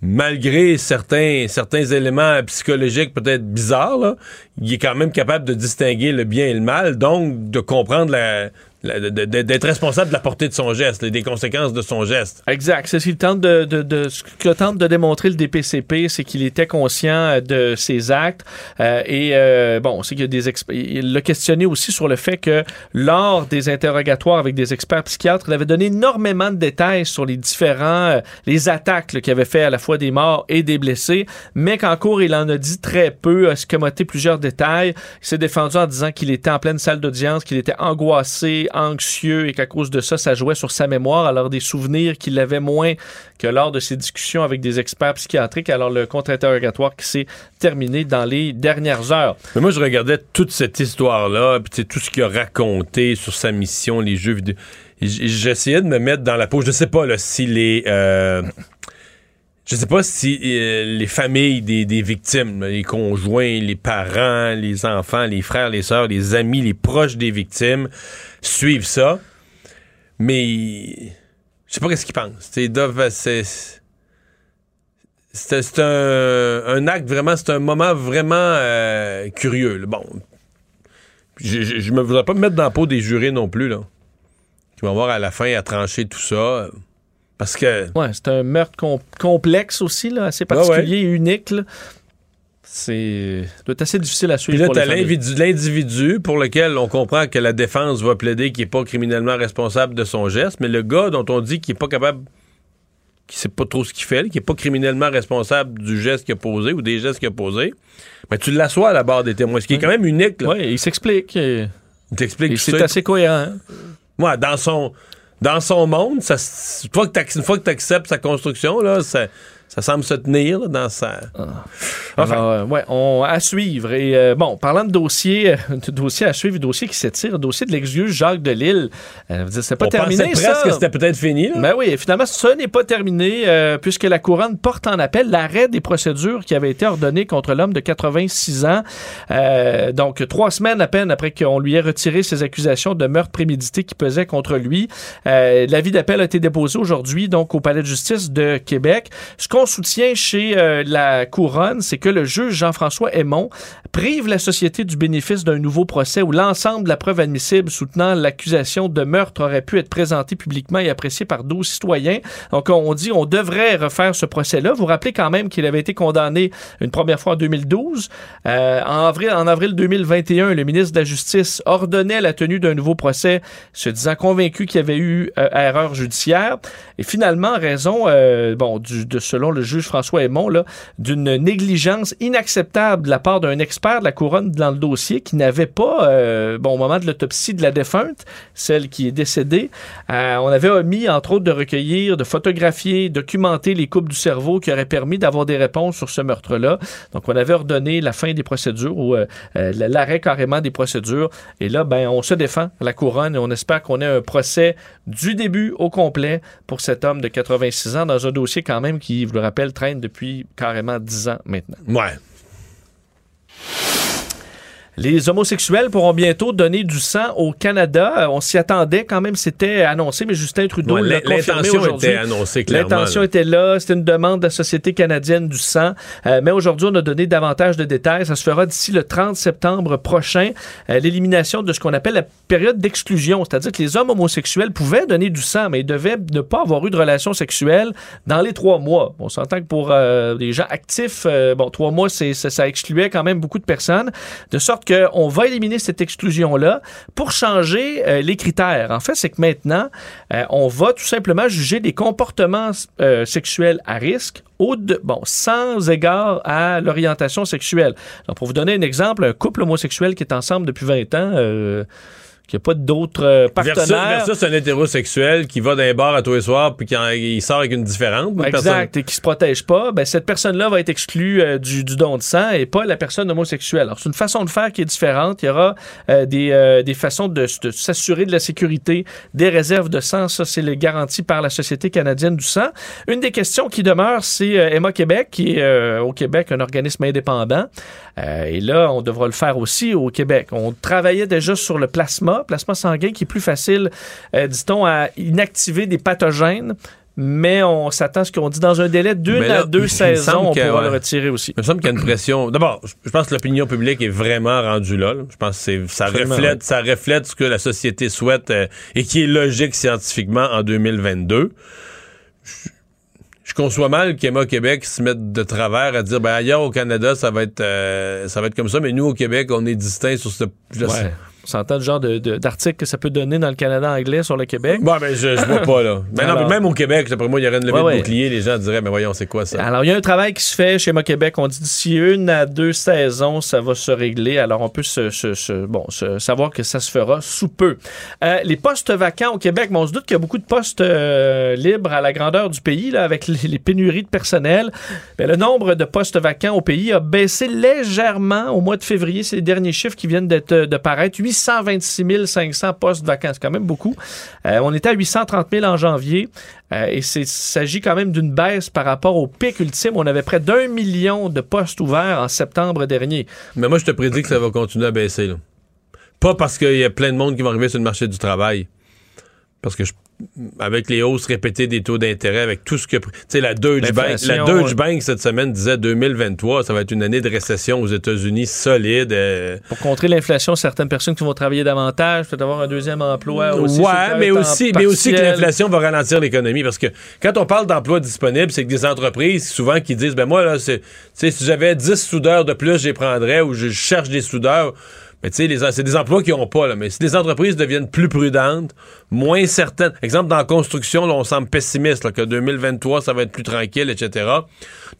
malgré certains, certains éléments psychologiques peut-être bizarres, là, il est quand même capable de distinguer le bien et le mal, donc de comprendre la, d'être responsable de la portée de son geste, des conséquences de son geste. Exact. C'est ce qu'il tente de, de- de- ce que tente de démontrer le DPCP, c'est qu'il était conscient euh, de ses actes. Euh, et euh, bon, c'est qu'il a des il l'a questionné aussi sur le fait que lors des interrogatoires avec des experts psychiatres, il avait donné énormément de détails sur les différents euh, les attaques qu'il avait fait à la fois des morts et des blessés, mais qu'en cours il en a dit très peu, a scamoté plusieurs détails. Il s'est défendu en disant qu'il était en pleine salle d'audience, qu'il était angoissé, anxieux et qu'à cause de ça, ça jouait sur sa mémoire. Alors des souvenirs qu'il avait moins que lors de ses discussions avec des experts psychiatriques. Alors le contre-interrogatoire qui s'est terminé dans les dernières heures. Mais moi, je regardais toute cette histoire-là, puis tout ce qu'il a raconté sur sa mission, les jeux vidéo. J'essayais de me mettre dans la peau. Je sais pas si les. euh, sais pas si euh, les familles des, des victimes, les conjoints, les parents, les enfants, les frères, les sœurs, les amis, les proches des victimes suivent ça. Mais je sais pas qu'est-ce qu'ils pensent. Ils doivent. C'est c'est un, un acte vraiment, c'est un moment vraiment euh, curieux. là. Bon, je, je me voudrais pas me mettre dans la peau des jurés non plus, là. Qui vont avoir à la fin à trancher tout ça. euh, Parce que. Ouais, c'est un meurtre com- complexe aussi, là, assez Ouais, particulier et unique. là. C'est doit être assez difficile à Puis suivre là, pour t'as l'individu pour lequel on comprend que la défense va plaider qu'il n'est pas criminellement responsable de son geste, mais le gars dont on dit qu'il n'est pas capable, qu'il sait pas trop ce qu'il fait, qu'il n'est pas criminellement responsable du geste qu'il a posé ou des gestes qu'il a posés, ben tu l'assois à la barre des témoins, ce qui est quand même unique. Oui, il s'explique. Il t'explique c'est assez cohérent. hein. Ouais, dans son, dans son monde, ça, une fois que tu acceptes sa construction, là, ça, ça semble se tenir là, dans sa. Enfin. Alors, euh, ouais, on, à suivre. Et euh, bon, parlant de dossier, euh, de dossier à suivre, dossier qui s'étire, dossier de l'ex-juge Jacques Delille. Euh, c'est pas On terminé, pensait ça. presque que c'était peut-être fini. là. Ben oui, finalement, ce n'est pas terminé puisque la couronne porte en appel l'arrêt des procédures qui avaient été ordonnées contre l'homme de 86 ans. Donc, trois semaines à peine après qu'on lui ait retiré ses accusations de meurtre prémédité qui pesaient contre lui. L'avis d'appel a été déposé aujourd'hui, donc, au Palais de justice de Québec. Ce qu'on soutient chez euh, la couronne, c'est que le juge Jean-François Aymon prive la société du bénéfice d'un nouveau procès où l'ensemble de la preuve admissible soutenant l'accusation de meurtre aurait pu être présentée publiquement et appréciée par 12 citoyens. Donc, on dit on devrait refaire ce procès-là. Vous rappelez quand même qu'il avait été condamné une première fois en 2012. Euh, en, avril, en avril 2021, le ministre de la Justice ordonnait la tenue d'un nouveau procès, se disant convaincu qu'il y avait eu euh, erreur judiciaire. Et finalement, en raison, euh, bon, du, de, selon le juge François Aymon, d'une négligence inacceptable de la part d'un expert de la couronne dans le dossier qui n'avait pas, euh, bon, au moment de l'autopsie de la défunte, celle qui est décédée, euh, on avait omis, entre autres, de recueillir, de photographier, documenter les coupes du cerveau qui auraient permis d'avoir des réponses sur ce meurtre-là. Donc, on avait ordonné la fin des procédures ou euh, l'arrêt carrément des procédures. Et là, ben, on se défend la couronne et on espère qu'on ait un procès du début au complet pour cet homme de 86 ans dans un dossier quand même qui, je le rappelle, traîne depuis carrément 10 ans maintenant. Les homosexuels pourront bientôt donner du sang au Canada. Euh, on s'y attendait quand même, c'était annoncé, mais Justin Trudeau Ouais, l'a confirmé l'intention aujourd'hui. était annoncée clairement, L'intention là. était là, c'était une demande de la Société canadienne du sang. Euh, mais aujourd'hui, on a donné davantage de détails. Ça se fera d'ici le 30 septembre prochain. Euh, L'élimination de ce qu'on appelle la période d'exclusion, c'est-à-dire que les hommes homosexuels pouvaient donner du sang, mais ils devaient ne pas avoir eu de relations sexuelles dans les trois mois. On s'entend que pour euh, les gens actifs, bon, trois mois, c'est, ça, ça excluait quand même beaucoup de personnes, de sorte qu'on va éliminer cette exclusion-là pour changer euh, les critères. En fait, c'est que maintenant, euh, on va tout simplement juger des comportements euh, sexuels à risque de, bon, sans égard à l'orientation sexuelle. Donc, pour vous donner un exemple, un couple homosexuel qui est ensemble depuis 20 ans, euh, qui n'a pas d'autres euh, Versus, partenaires. versus un hétérosexuel qui va dans les bars à tous les soirs puis qui en- il sort avec une différente. une Exact, et qui se protège pas, ben, cette personne-là va être exclue euh, du, du don de sang et pas la personne homosexuelle. Alors, c'est une façon de faire qui est différente. Il y aura euh, des, euh, des façons de, de s'assurer de la sécurité des réserves de sang. Ça, c'est le garanti par la Société canadienne du sang. Une des questions qui demeure, c'est Emma Québec, qui est au Québec un organisme indépendant. Et là, on devra le faire aussi au Québec. On travaillait déjà sur le plasma, plasma sanguin qui est plus facile, euh, dit-on, à inactiver des pathogènes. Mais on s'attend à ce qu'on dit dans un délai d'une Mais là, à deux saisons, on pourra ouais. le retirer aussi. Il me semble qu'il y a une pression. D'abord, je- pense que l'opinion publique est vraiment rendue là. là. Je pense que ça Absolument, reflète, ça reflète ce que la société souhaite euh, et qui est logique scientifiquement en 2022. Je, je conçois mal qu'Emma Québec se mette de travers à dire ben ailleurs au Canada ça va être euh, ça va être comme ça, mais nous au Québec on est distinct sur ce. je sais-. On s'entend le genre d'article que ça peut donner dans le Canada anglais sur le Québec. Bon, ben, je, je vois pas, là. Mais non, mais même au Québec, d'après moi, il y aurait une levée Ouais, de bouclier. Les gens diraient, mais voyons, c'est quoi ça? Alors, il y a un travail qui se fait chez Mo Québec. On dit d'ici une à deux saisons, ça va se régler. Alors, on peut se, se- se- bon, se- savoir que ça se fera sous peu. Euh, les postes vacants au Québec, mais on se doute qu'il y a beaucoup de postes euh, libres à la grandeur du pays, là, avec les, les pénuries de personnel. Mais le nombre de postes vacants au pays a baissé légèrement au mois de février. C'est les derniers chiffres qui viennent de paraître. 826 500 postes vacants. C'est quand même beaucoup. Euh, on était à 830 000 en janvier. Euh, et il s'agit quand même d'une baisse par rapport au pic ultime. On avait près d'un million de postes ouverts en septembre dernier. Mais moi, je te prédis que ça va continuer à baisser. Pas parce qu'il y a plein de monde qui vont arriver sur le marché du travail. Parce que je- avec les hausses répétées des taux d'intérêt, avec tout ce que. Tu sais, la Deutsche Bank, la Deutsche. Bank cette semaine disait 2023, ça va être une année de récession aux États-Unis solide. euh, Pour contrer l'inflation, certaines personnes qui vont travailler davantage, peut-être avoir un deuxième emploi aussi. ouais, mais aussi, mais aussi que l'inflation va ralentir l'économie parce que quand on parle d'emplois disponibles, c'est que des entreprises souvent qui disent ben moi là c'est tu sais si j'avais 10 soudeurs de plus, je les prendrais ou je cherche des soudeurs. Mais tu sais, c'est des emplois qui n'ont pas. Mais si les entreprises deviennent plus prudentes, moins certaines. Exemple, dans la construction, là, on semble pessimiste, que 2023, ça va être plus tranquille, etc.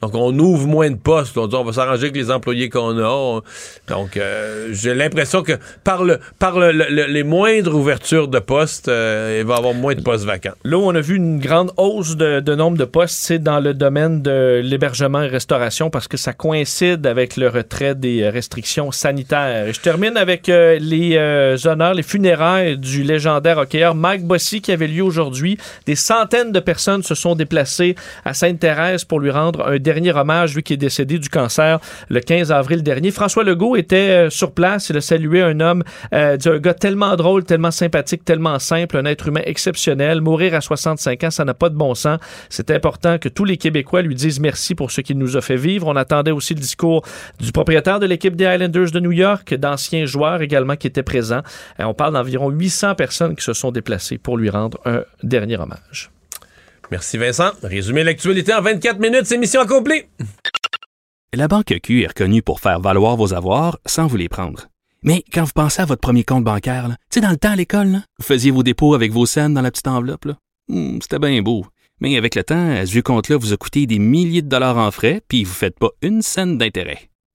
Donc, on ouvre moins de postes. On dit, on va s'arranger avec les employés qu'on a. On- Donc, euh, j'ai l'impression que par, le, par le- le- les moindres ouvertures de postes, euh, il va y avoir moins de postes vacants. Là où on a vu une grande hausse de, nombre de postes, c'est dans le domaine de l'hébergement et restauration parce que ça coïncide avec le retrait des restrictions sanitaires. Je termine avec euh, les euh, honneurs, les funérailles du légendaire hockeyeur Mike Bossy qui avait lieu aujourd'hui. Des centaines de personnes se sont déplacées à Sainte-Thérèse pour lui rendre un dernier hommage, lui qui est décédé du cancer le 15 avril dernier. François Legault était euh, sur place. Il a salué un homme, un gars tellement drôle, tellement sympathique, tellement simple, un être humain exceptionnel. Mourir à 65 ans, ça n'a pas de bon sens. C'est important que tous les Québécois lui disent merci pour ce qu'il nous a fait vivre. On attendait aussi le discours du propriétaire de l'équipe des Islanders de New York, d'anciens joueurs également qui étaient présents. Euh, on parle d'environ 800 personnes qui se sont déplacées pour lui rendre un dernier hommage. Merci Vincent. Résumer l'actualité en 24 minutes, c'est mission accomplie. La Banque Q est reconnue pour faire valoir vos avoirs sans vous les prendre. Mais quand vous pensez à votre premier compte bancaire, là, tu sais, dans le temps à l'école, là, vous faisiez vos dépôts avec vos scènes dans la petite enveloppe. là. Hmm, C'était bien beau. Mais avec le temps, à ce vieux compte-là vous a coûté des milliers de dollars en frais, puis vous ne faites pas une scène d'intérêt.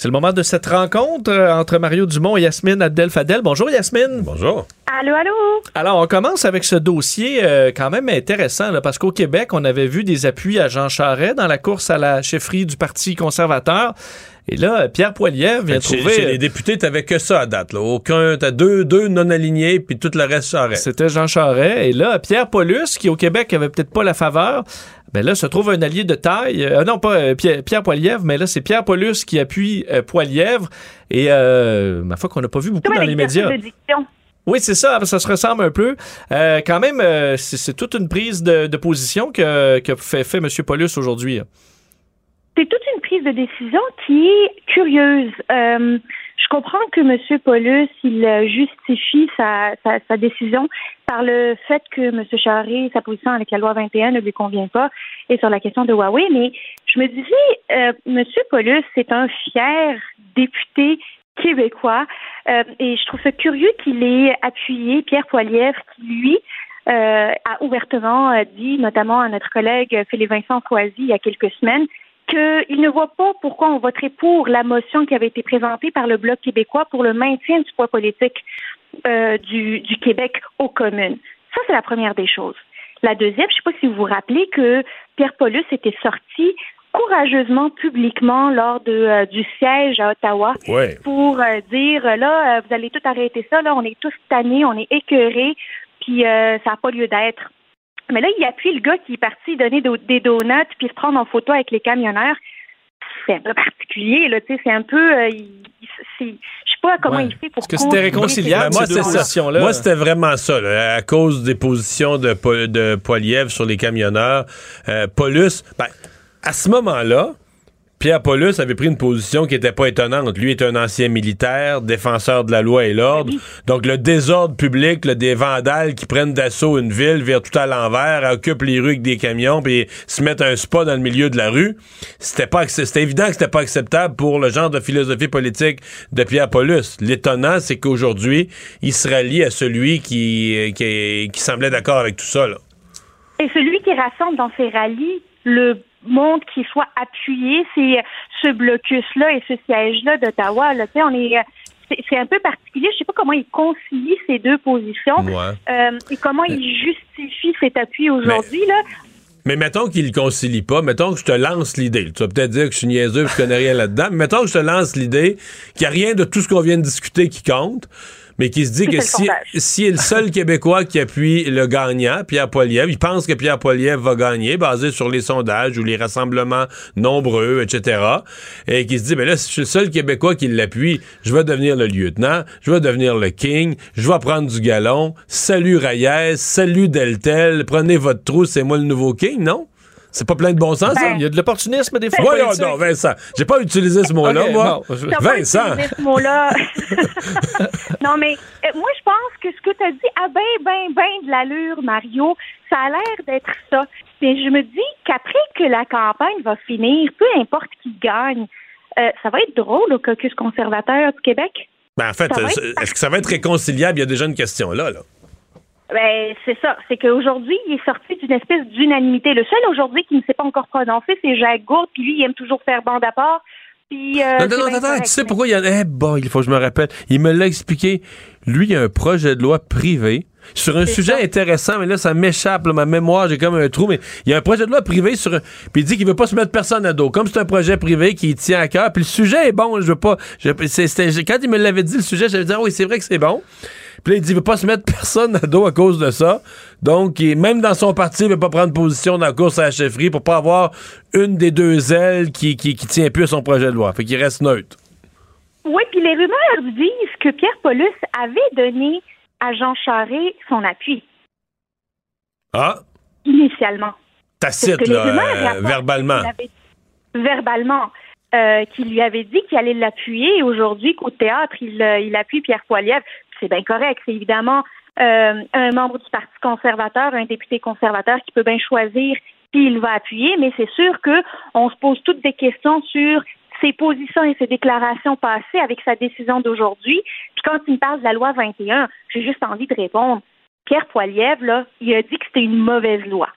C'est le moment de cette rencontre euh, entre Mario Dumont et Yasmine Abdel-Fadel. Bonjour Yasmine. Bonjour. Allô, allô? Alors, on commence avec ce dossier euh, quand même intéressant, là, parce qu'au Québec, on avait vu des appuis à Jean Charest dans la course à la chefferie du Parti conservateur. Et là, Pierre Poilievre vient Chez- trouver... Chez les députés, t'avais que ça à date. Là. Aucun, t'as deux, deux non-alignés, puis tout le reste Charest. C'était Jean Charest. Et là, Pierre Paulus, qui au Québec avait peut-être pas la faveur, ben là, se trouve un allié de taille. Euh, non, pas euh, Pierre, Pierre Poilievre, mais là, c'est Pierre Paulus qui appuie euh, Poilievre. Et euh, ma foi qu'on n'a pas vu beaucoup dans les médias. Oui, c'est ça, ça se ressemble un peu. Euh, quand même, euh, c'est toute une prise de, de position que, que fait, fait M. Paulus aujourd'hui. C'est toute une prise de décision qui est curieuse. Je comprends que M. Paulus, il euh, justifie sa, sa, sa décision par le fait que M. Charest, sa position avec la loi 21 ne lui convient pas et sur la question de Huawei, mais je me disais, euh, M. Paulus, c'est un fier député québécois euh, et je trouve ça curieux qu'il ait appuyé Pierre Poilievre qui, lui, euh, a ouvertement euh, dit, notamment à notre collègue euh, Philippe-Vincent Foisy il y a quelques semaines, qu'il ne voit pas pourquoi on voterait pour la motion qui avait été présentée par le Bloc québécois pour le maintien du poids politique euh, du, du Québec aux communes. Ça, c'est la première des choses. La deuxième, je ne sais pas si vous vous rappelez que Pierre Paulus était sorti courageusement publiquement lors de, euh, du siège à Ottawa Ouais. pour euh, dire là, euh, vous allez tout arrêter ça, là, on est tous tannés, on est écœurés, puis ça n'a pas lieu d'être. Mais là, il appuie le gars qui est parti donner do- des donuts puis se prendre en photo avec les camionneurs. C'est un peu particulier, là, tu sais, c'est un peu. euh, je sais pas comment Ouais. il fait pour. Est-ce que c'était réconciliable, ces moi, ces c'est deux positions-là? Moi, c'était vraiment ça. là, à cause des positions de, Po- de Poilievre sur les camionneurs. Euh, Paulus, ben, à ce moment-là, Pierre Paulus avait pris une position qui n'était pas étonnante. Lui est un ancien militaire, défenseur de la loi et l'ordre. Donc, le désordre public, là, des vandales qui prennent d'assaut une ville, virent tout à l'envers, occupent les rues avec des camions, puis se mettent un spa dans le milieu de la rue, c'était pas c'était évident que c'était pas acceptable pour le genre de philosophie politique de Pierre Paulus. L'étonnant, c'est qu'aujourd'hui, il se rallie à celui qui, qui, qui semblait d'accord avec tout ça. Là. Et celui qui rassemble dans ses rallyes le monde qui soit appuyé, c'est euh, ce blocus-là et ce siège-là d'Ottawa. Là, Tu sais, on est, euh, c'est un peu particulier. Je sais pas comment il concilie ces deux positions Ouais. euh, et comment il justifie cet appui aujourd'hui. là. Mais mettons qu'il le concilie pas, mettons que je te lance l'idée. Tu vas peut-être dire que je suis niaiseux que je connais rien là-dedans, mais mettons que je te lance l'idée qu'il n'y a rien de tout ce qu'on vient de discuter qui compte, mais qui se dit Puis que le si, sondage. si est le seul Québécois qui appuie le gagnant, Pierre Poilievre, il pense que Pierre Poilievre va gagner, basé sur les sondages ou les rassemblements nombreux, etc. Et qui se dit, ben là, si je suis le seul Québécois qui l'appuie, je vais devenir le lieutenant, je vais devenir le king, je vais prendre du galon, salut Reyes, salut Deltel, prenez votre trou, c'est moi le nouveau king, non? C'est pas plein de bon sens, ça? Il y a de l'opportunisme des fois. Voyons donc, Vincent. J'ai pas utilisé ce mot-là, moi. bon, je- pas Vincent. utilisé ce mot-là. non, mais euh, moi, je pense que ce que tu as dit a bien, bien, bien de l'allure, Mario. Ça a l'air d'être ça. Mais je me dis qu'après que la campagne va finir, peu importe qui gagne, euh, ça va être drôle au caucus conservateur du Québec. Ben, en fait, euh, est-ce que ça va être réconciliable? Il y a déjà une question là, là. Ben, c'est ça. C'est qu'aujourd'hui, il est sorti d'une espèce d'unanimité. Le seul aujourd'hui qui ne s'est pas encore prononcé, c'est Jacques Gourde, puis lui, il aime toujours faire bande à part. Puis, euh, non, non, non, tu sais pourquoi il y a. Eh, bon, il faut que je me rappelle. Il me l'a expliqué. Lui, il y a un projet de loi privé sur un sujet ça. intéressant, mais là, ça m'échappe, ma mémoire, j'ai comme un trou, mais il y a un projet de loi privé sur un- Puis il dit qu'il veut pas se mettre personne à dos. Comme c'est un projet privé qui tient à cœur, puis le sujet est bon, je veux pas. je- c'est- c'était- quand il me l'avait dit, le sujet, j'avais dit, ah oui, c'est vrai que c'est bon. Puis là, il dit, il veut pas se mettre personne à dos à cause de ça. Donc, il- même dans son parti, il veut pas prendre position dans la course à la chefferie pour pas avoir une des deux ailes qui, qui, qui tient plus à son projet de loi. Fait qu'il reste neutre. Oui, puis les rumeurs disent que Pierre Paulus avait donné à Jean Charest son appui, Ah, initialement. tacite, là, rumeurs euh, verbalement. avait- verbalement, euh, qui lui avait dit qu'il allait l'appuyer. Et aujourd'hui, qu'au théâtre, il, euh, il appuie Pierre Poilievre. C'est bien correct. C'est évidemment euh, un membre du Parti conservateur, un député conservateur qui peut bien choisir qui il va appuyer, mais c'est sûr que on se pose toutes des questions sur ses positions et ses déclarations passées avec sa décision d'aujourd'hui. Puis quand il me parle de la loi 21, j'ai juste envie de répondre. Pierre Poilievre, là, il a dit que c'était une mauvaise loi.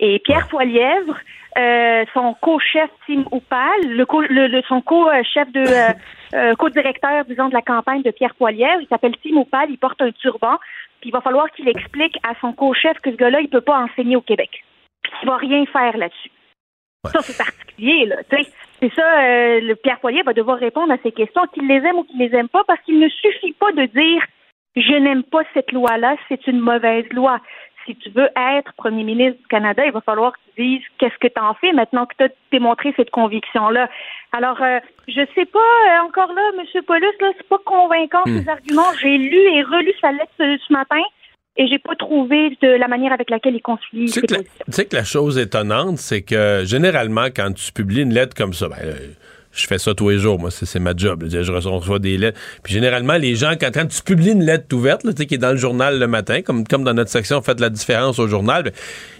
Et Pierre Poilièvre, euh, son co-chef Tim Oupal, le, co- le- le- son co-chef de euh, euh, co-directeur, disons, de la campagne de Pierre Poilièvre, il s'appelle Tim Oupal, il porte un turban, puis il va falloir qu'il explique à son co-chef que ce gars-là, il peut pas enseigner au Québec. Puis qu'il va rien faire là-dessus. Ça, c'est particulier, là, tu sais. C'est ça, euh, le Pierre Poilievre va devoir répondre à ces questions, qu'il les aime ou qu'il les aime pas, parce qu'il ne suffit pas de dire je n'aime pas cette loi-là, c'est une mauvaise loi. Si tu veux être premier ministre du Canada, il va falloir que tu dises qu'est-ce que tu en fais maintenant que tu as démontré cette conviction-là. Alors, euh, je sais pas, euh, encore là, M. Paulus, là, c'est pas convaincant Hmm. ses arguments. J'ai lu et relu sa lettre ce, ce matin et j'ai pas trouvé de la manière avec laquelle il concilie Tu sais, ses que la, positions. tu sais que la chose étonnante, c'est que généralement, quand tu publies une lettre comme ça, ben, euh, je fais ça tous les jours, moi, c'est ma job. Je reçois, des lettres. Puis généralement, les gens, quand, quand tu publies une lettre ouverte, là, qui est dans le journal le matin, comme, comme dans notre section Faites la différence au journal, ben,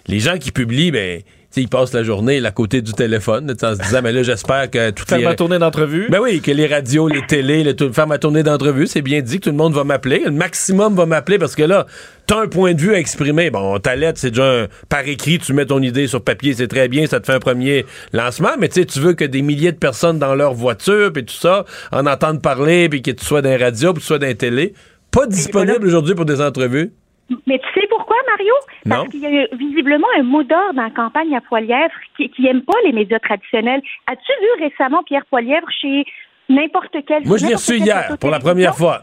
les gens qui publient, ben, tu sais, ils passent la journée là, à côté du téléphone, en se disant, mais là, j'espère que toutes Faire les... ma tournée d'entrevue. Ben oui, que les radios, les télés, le, tout, faire ma tournée d'entrevue, c'est bien dit que tout le monde va m'appeler. Le maximum va m'appeler parce que là, t'as un point de vue à exprimer. Bon, ta lettre, c'est déjà un- par écrit, tu mets ton idée sur papier, c'est très bien, ça te fait un premier lancement, mais tu sais, tu veux que des milliers de personnes dans leur voiture, puis tout ça, en entendent parler, puis que tu sois dans les radios, puis que tu sois dans les télé. Pas disponible aujourd'hui pour des entrevues. Mais tu sais pourquoi, Mario? Non. Parce qu'il y a visiblement un mot d'ordre dans la campagne à Poilièvre qui, qui aime pas les médias traditionnels. As-tu vu récemment Pierre Poilièvre chez n'importe quel... Moi, je l'ai reçu hier, pour la première fois.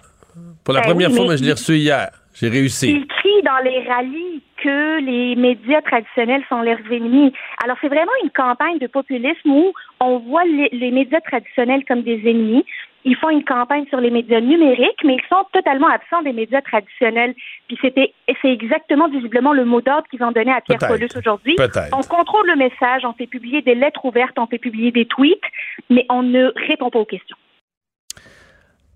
Pour la Ben première oui, fois, mais je l'ai reçu hier. J'ai réussi. Il crie dans les rallyes que les médias traditionnels sont leurs ennemis. Alors, c'est vraiment une campagne de populisme où on voit les, les médias traditionnels comme des ennemis. Ils font une campagne sur les médias numériques, mais ils sont totalement absents des médias traditionnels. Puis c'était, c'est exactement visiblement le mot d'ordre qu'ils ont donné à Pierre. Paulus aujourd'hui. On contrôle le message, on fait publier des lettres ouvertes, on fait publier des tweets, mais on ne répond pas aux questions.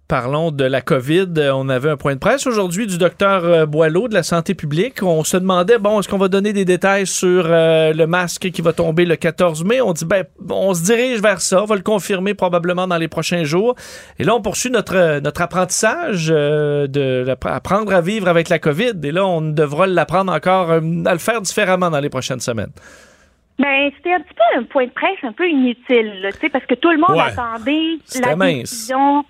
Parlons de la COVID. On avait un point de presse aujourd'hui du docteur euh, Boileau de la santé publique. On se demandait, bon, est-ce qu'on va donner des détails sur euh, le masque qui va tomber le 14 mai? On dit, ben, on se dirige vers ça. On va le confirmer probablement dans les prochains jours. Et là, on poursuit notre, euh, notre apprentissage euh, de apprendre à vivre avec la COVID. Et là, on devra l'apprendre encore euh, à le faire différemment dans les prochaines semaines. Ben, c'était un petit peu un point de presse un peu inutile, là, tu sais, parce que tout le monde Ouais. attendait la mince. décision.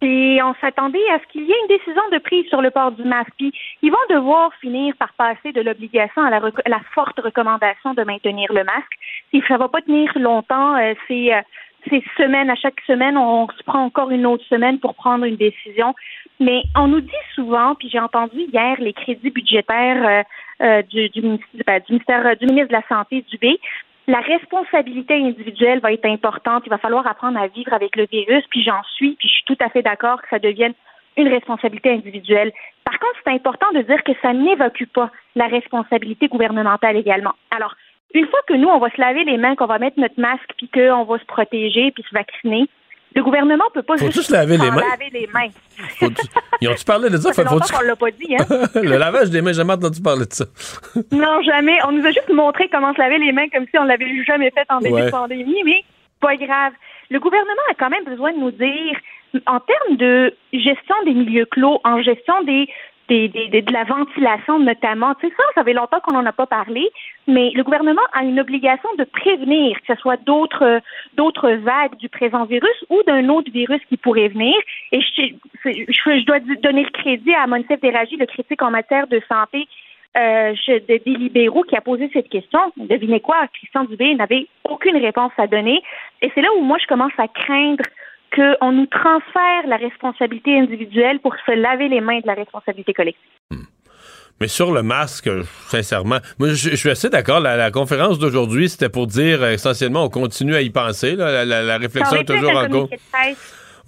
Et on s'attendait à ce qu'il y ait une décision de prise sur le port du masque. Puis ils vont devoir finir par passer de l'obligation à la, la forte recommandation de maintenir le masque. Si ça va pas tenir longtemps, euh, c'est euh, ces semaines, à chaque semaine, on se prend encore une autre semaine pour prendre une décision. Mais on nous dit souvent, puis j'ai entendu hier les crédits budgétaires euh, euh, du, du, ministère, ben, du ministère euh, du ministre de la Santé, du B, la responsabilité individuelle va être importante. Il va falloir apprendre à vivre avec le virus, puis j'en suis, puis je suis tout à fait d'accord que ça devienne une responsabilité individuelle. Par contre, c'est important de dire que ça n'évacue pas la responsabilité gouvernementale également. Alors, une fois que nous, on va se laver les mains, qu'on va mettre notre masque, puis qu'on va se protéger, puis se vacciner, le gouvernement peut pas juste se laver les mains? laver les mains? Faut-tu- Ils ont-tu parlé de ça? Ça fait Faut- longtemps faut-tu- qu'on l'a pas dit, hein? le lavage des mains, jamais entendu parler de ça. Non, jamais. On nous a juste montré comment se laver les mains comme si on l'avait jamais fait en début Ouais. de pandémie, mais pas grave. Le gouvernement a quand même besoin de nous dire, en termes de gestion des milieux clos, en gestion des, des, des- de la ventilation notamment, tu sais, ça, ça fait longtemps qu'on n'en a pas parlé, mais le gouvernement a une obligation de prévenir que ce soit d'autres d'autres vagues du présent virus ou d'un autre virus qui pourrait venir. Et je, je, je dois donner le crédit à Monsef Déragi, le critique en matière de santé euh, je- de- des libéraux qui a posé cette question. Devinez quoi? Christian Dubé n'avait aucune réponse à donner. Et c'est là où moi, je commence à craindre qu'on nous transfère la responsabilité individuelle pour se laver les mains de la responsabilité collective. Mais sur le masque, sincèrement, moi, je, suis assez d'accord. La, conférence d'aujourd'hui, c'était pour dire euh, essentiellement, on continue à y penser. La, réflexion est toujours en cours.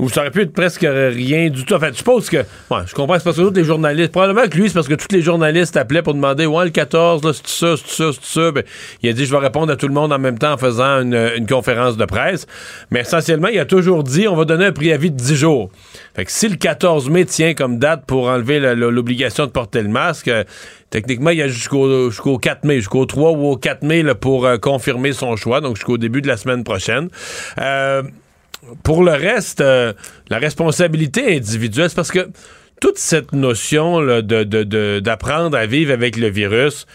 Ou ça aurait pu être presque rien du tout. En fait, je suppose que. Ouais, je comprends, c'est parce que tous les journalistes. Probablement que lui, c'est parce que tous les journalistes appelaient pour demander Ouais, le 14, là, c'est ça, c'est ça, c'est ça? Ben, il a dit Je vais répondre à tout le monde en même temps en faisant une, conférence de presse. Mais essentiellement, il a toujours dit On va donner un préavis de 10 jours. Fait que si le 14 mai tient comme date pour enlever l'obligation de porter le masque, euh, techniquement, il y a jusqu'au jusqu'au 4 mai, jusqu'au 3 ou au 4 mai là, pour euh, confirmer son choix, donc jusqu'au début de la semaine prochaine. Euh, pour le reste, euh, la responsabilité individuelle, c'est parce que toute cette notion d'apprendre à vivre avec le virus,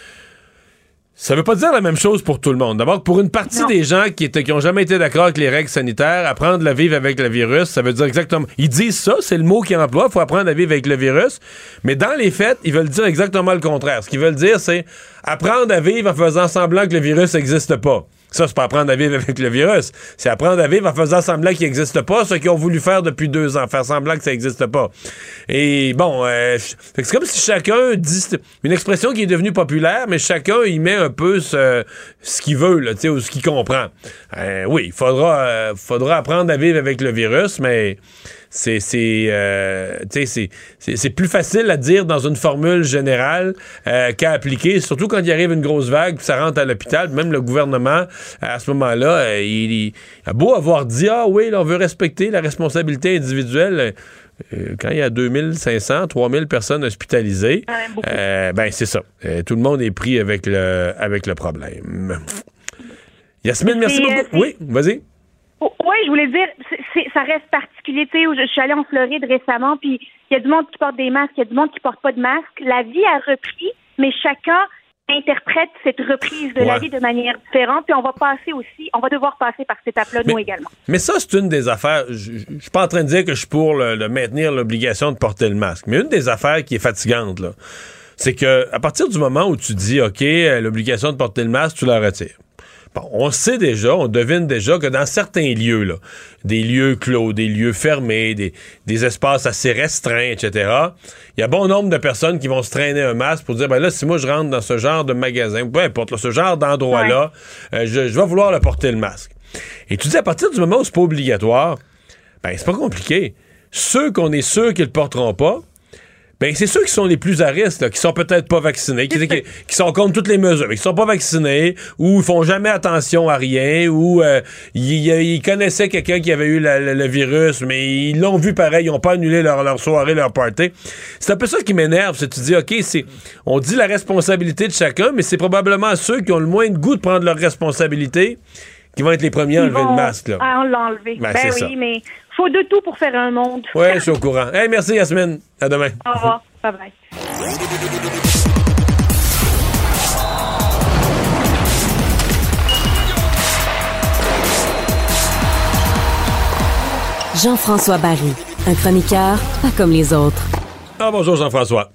ça veut pas dire la même chose pour tout le monde. D'abord, pour une partie des gens qui n'ont ont jamais été d'accord avec les règles sanitaires, apprendre à vivre avec le virus, ça veut dire exactement. Ils disent ça, c'est le mot qu'ils emploient, il faut apprendre à vivre avec le virus. Mais dans les faits, ils veulent dire exactement le contraire. Ce qu'ils veulent dire, c'est apprendre à vivre en faisant semblant que le virus n'existe pas. Ça, c'est pas apprendre à vivre avec le virus. C'est apprendre à vivre en faisant semblant qu'il n'existe pas, ce qu'ils ont voulu faire depuis deux ans, faire semblant que ça n'existe pas. Et bon, euh, c'est comme si chacun dit une expression qui est devenue populaire, mais chacun y met un peu ce, qu'il veut, là, ou ce qu'il comprend. Euh, oui, il faudra, euh, faudra apprendre à vivre avec le virus, mais c'est euh, c'est plus facile à dire dans une formule générale euh, qu'à appliquer, surtout quand il arrive une grosse vague, puis ça rentre à l'hôpital. Même le gouvernement, à ce moment-là, euh, il, a beau avoir dit ah oui, on veut respecter la responsabilité individuelle. quand il y a 2500, 3000 personnes hospitalisées, ben c'est ça. tout le monde est pris avec le avec le problème. Yasmine, merci beaucoup. Oui, vas-y. Oui, je voulais dire, ça reste particulier. Tu sais, je suis allée en Floride récemment, puis il y a du monde qui porte des masques, il y a du monde qui porte pas de masque. La vie a repris, mais chacun interprète cette reprise de la vie de manière différente, puis on va passer aussi, on va devoir passer par cette étape-là, nous également. Mais ça, c'est une des affaires, je, ne suis pas en train de dire que je suis pour le, maintenir l'obligation de porter le masque, mais une des affaires qui est fatigante, là, c'est que à partir du moment où tu dis, OK, l'obligation de porter le masque, tu la retires on sait déjà, on devine déjà que dans certains lieux, là, des lieux clos, des lieux fermés, des, espaces assez restreints, etc., il y a bon nombre de personnes qui vont se traîner un masque pour dire, ben là, si moi je rentre dans ce genre de magasin, peu importe, ce genre d'endroit-là, euh, je, vais vouloir le porter le masque. Et tu dis, à partir du moment où c'est pas obligatoire, ben c'est pas compliqué. Ceux qu'on est sûr qu'ils le porteront pas, ben, c'est ceux qui sont les plus à risque, qui sont peut-être pas vaccinés, qui, sont contre toutes les mesures, mais qui sont pas vaccinés, ou ils font jamais attention à rien, ou euh, ils, connaissaient quelqu'un qui avait eu le virus, mais ils l'ont vu pareil, ils ont pas annulé leur, soirée, leur party. C'est un peu ça qui m'énerve, c'est tu dis, OK, c'est, on dit la responsabilité de chacun, mais c'est probablement ceux qui ont le moins de goût de prendre leur responsabilité qui vont être les premiers à enlever le masque. Là. À l'enlever. Ben, ben oui, mais faut de tout pour faire un monde. Oui, je suis au courant. Hey, merci Yasmine. À demain. Au revoir. Bye bye. Jean-François Barry, un chroniqueur pas comme les autres. Ah, bonjour Jean-François.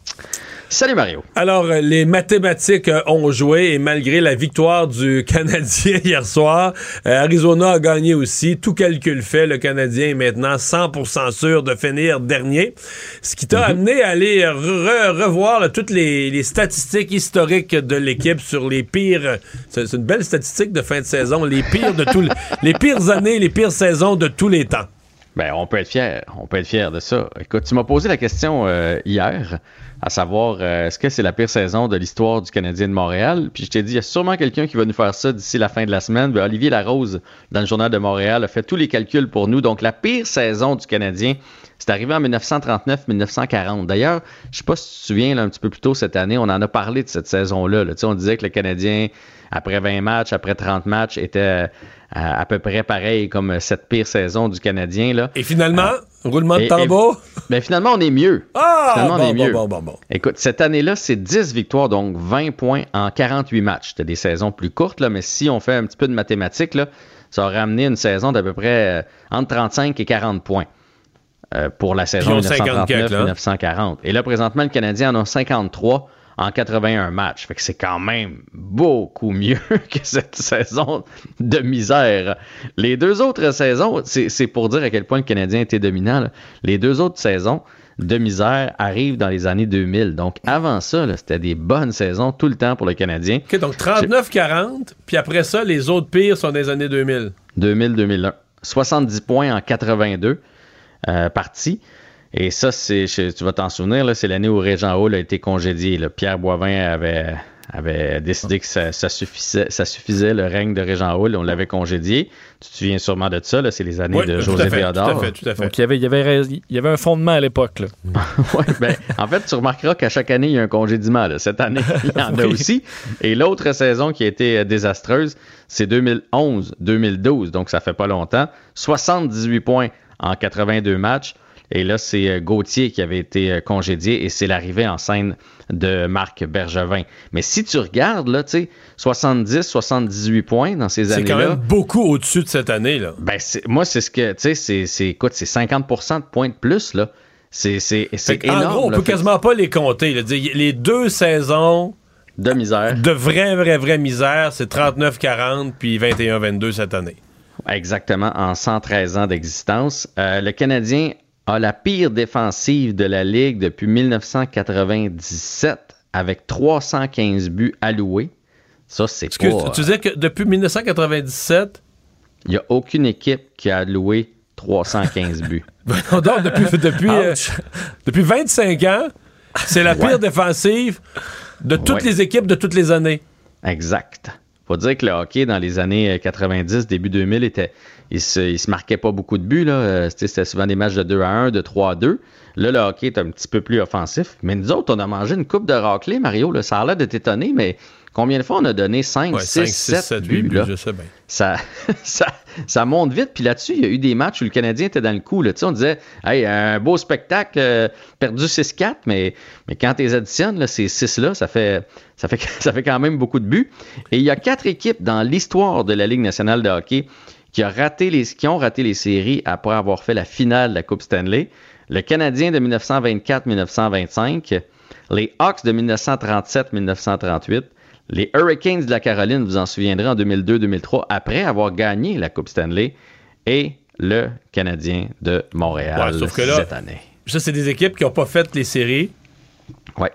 Salut Mario. Alors, les mathématiques euh, ont joué et malgré la victoire du Canadien hier soir, euh, Arizona a gagné aussi. Tout calcul fait, le Canadien est maintenant 100% sûr de finir dernier. Ce qui t'a mhm. amené à aller revoir toutes les, statistiques historiques de l'équipe sur les pires. C'est une belle statistique de fin de saison. Les pires de tous les pires années, les pires saisons de tous les temps. Ben, on peut être fier. On peut être fier de ça. Écoute, tu m'as posé la question hier à savoir euh, est-ce que c'est la pire saison de l'histoire du Canadien de Montréal? Puis je t'ai dit, il y a sûrement quelqu'un qui va nous faire ça d'ici la fin de la semaine. Ben, Olivier Larose, dans le Journal de Montréal, a fait tous les calculs pour nous. Donc la pire saison du Canadien, c'est arrivé en 1939-1940. D'ailleurs, je sais pas si tu te souviens, un petit peu plus tôt cette année, on en a parlé de cette saison-là. Là. On disait que le Canadien, après 20 matchs, après 30 matchs, était à, peu près pareil comme cette pire saison du Canadien. Là. Et finalement, euh, roulement de tambour? ben finalement, on est mieux. Ah! Finalement, bon, on est mieux. Bon, bon, bon, Écoute, cette année-là, c'est 10 victoires, donc 20 points en 48 matchs. C'était des saisons plus courtes, là, mais si on fait un petit peu de mathématiques, là, ça aurait amené une saison d'à peu près euh, entre 35 et 40 points. Euh, pour la saison 1939-1940. Et là, présentement, le Canadien en a 53 en 81 matchs. Fait que c'est quand même beaucoup mieux que cette saison de misère. Les deux autres saisons, c'est pour dire à quel point le Canadien était dominant. Les deux autres saisons de misère arrivent dans les années 2000. Donc avant ça, c'était des bonnes saisons tout le temps pour le Canadien. OK, donc 39-40, puis après ça, les autres pires sont des années 2000. 2000-2001. 70 points en 82 euh, parties. Et ça, c'est, tu vas t'en souvenir, c'est l'année où Régent Hall a été congédié. Pierre Boivin avait, avait décidé que ça, suffisait, ça suffisait le règne de Régent Hall. On l'avait congédié. Tu te souviens sûrement de ça. c'est les années de José Théodore. Tout à fait, tout à fait. Donc, il y avait, il y avait, il y avait un fondement à l'époque. oui, ben, en fait, tu remarqueras qu'à chaque année, il y a un congédiement. Cette année, il y en a aussi. Et l'autre saison qui a été euh, désastreuse, c'est 2011-2012. Donc, ça fait pas longtemps. 78 points en 82 matchs. Et là, c'est euh, Gauthier qui avait été euh, congédié et c'est l'arrivée en scène de Marc Bergevin. Mais si tu regardes, là, tu sais, 70, 78 points dans ces années-là. C'est quand même beaucoup au-dessus de cette année, là. Ben, moi, c'est ce que, tu sais, c'est, écoute, c'est 50% de points de plus, là. C'est, énorme. En gros, on peut quasiment pas les compter. Les deux saisons de misère. De vraie, vraie, vraie misère, c'est 39-40 puis 21-22 cette année. Exactement, en 113 ans d'existence. Euh, le Canadien a la pire défensive de la Ligue depuis 1997 avec 315 buts alloués. Ça, c'est pas... Tu disais que depuis 1997... Il n'y a aucune équipe qui a alloué 315 buts. depuis, depuis, euh, depuis 25 ans, c'est la pire défensive de toutes les équipes de toutes les années. Exact. Faut dire que le hockey dans les années 90, début 2000, était, il se, se marquait pas beaucoup de buts. Euh, c'était souvent des matchs de 2 à 1, de 3 à 2. Là, le hockey est un petit peu plus offensif. Mais nous autres, on a mangé une coupe de raclés, Mario. Là. Ça a l'air de t'étonner, mais combien de fois on a donné? 5, 6, 7, buts? là? Je sais bien. Ça, ça, ça, monte vite. Puis là-dessus, il y a eu des matchs où le Canadien était dans le coup. Là. On disait, hey, un beau spectacle, euh, perdu 6-4, mais, mais quand tu les additionnes, là, ces 6-là, ça fait, ça, fait, ça fait quand même beaucoup de buts. Et il y a quatre équipes dans l'histoire de la Ligue nationale de hockey qui, a raté les, qui ont raté les séries après avoir fait la finale de la Coupe Stanley. Le Canadien de 1924-1925, les Hawks de 1937-1938, les Hurricanes de la Caroline, vous en souviendrez, en 2002-2003, après avoir gagné la Coupe Stanley, et le Canadien de Montréal cette année. Ça, c'est des équipes qui n'ont pas fait les séries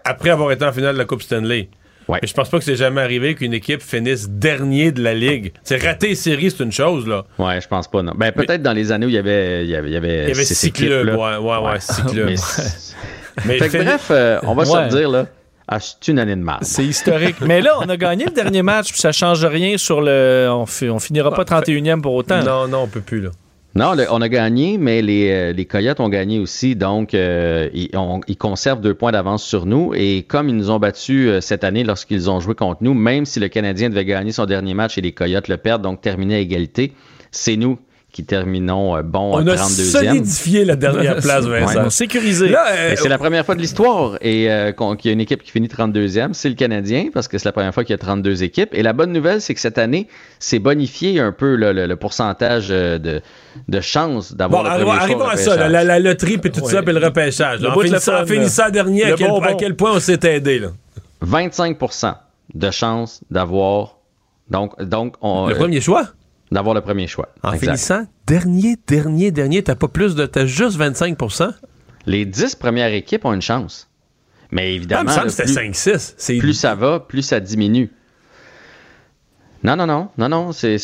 après avoir été en finale de la Coupe Stanley. Ouais. Mais je pense pas que c'est jamais arrivé qu'une équipe finisse dernier de la ligue. C'est rater les séries, c'est une chose, là. Ouais, je pense pas, non. Ben, peut-être dans les années où il y avait, il y avait, il y avait, il y avait six clubs. Ouais, ouais, ouais, six clubs. Mais, bref, euh, on va se le dire, là. Ah, c'est une année de mal? C'est historique. Mais là, on a gagné le dernier match, puis ça change rien sur le. On, on finira pas 31e pour autant. Non, non, on peut plus, là. Non, on a gagné, mais les, euh, les Coyotes ont gagné aussi, donc euh, ils, ils, conservent deux points d'avance sur nous. Et comme ils nous ont battus euh, cette année lorsqu'ils ont joué contre nous, même si le Canadien devait gagner son dernier match et les Coyotes le perdent, donc terminer à égalité, c'est nous qui terminons bon on a solidifié la dernière place, Vincent. Ouais. sécurisé. c'est la première fois de l'histoire et qu'il y a une équipe qui finit 32e, c'est le Canadien parce que c'est la première fois qu'il y a 32 équipes. Et la bonne nouvelle, c'est que cette année, c'est bonifié un peu le, pourcentage de, de chance d'avoir bon, le premier arrivons à ça, la, loterie puis tout ça, puis le repêchage. Le en, finissant, en finissant dernier, à quel, à quel, point on s'est aidé là? 25% de chance d'avoir donc donc on, le premier choix? D'avoir le premier choix. En finissant dernier, dernier, dernier, t'as pas plus de. T'as juste 25% Les 10 premières équipes ont une chance. Mais évidemment. Ah, 5-6. Plus ça va, plus ça diminue. Non, non, non, non, non, c'est,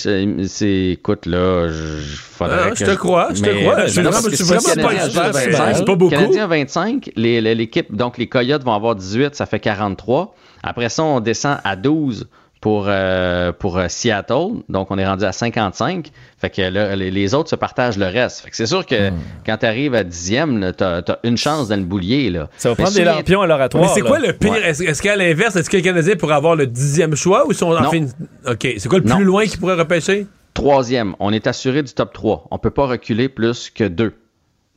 écoute, là, je, ah, je te crois, je te crois. Je, suis vraiment pas C'est pas beaucoup. Canadien 25, l'équipe, donc les Coyotes vont avoir 18, ça fait 43. Après ça, on descend à 12 pour, euh, pour euh, Seattle. Donc, on est rendu à 55. Fait que les, autres se partagent le reste. Fait que c'est sûr que hmm. quand tu arrives à dixième, tu as, une chance dans le boulier. Là. Ça va prendre des lampions à l'oratoire. Mais c'est quoi le pire? Est-ce, qu'à l'inverse, est-ce que les Canadiens pourraient avoir le dixième choix ou sont en fin... OK. C'est quoi le plus loin qu'ils pourraient repêcher? Troisième. On est assuré du top 3. On peut pas reculer plus que deux.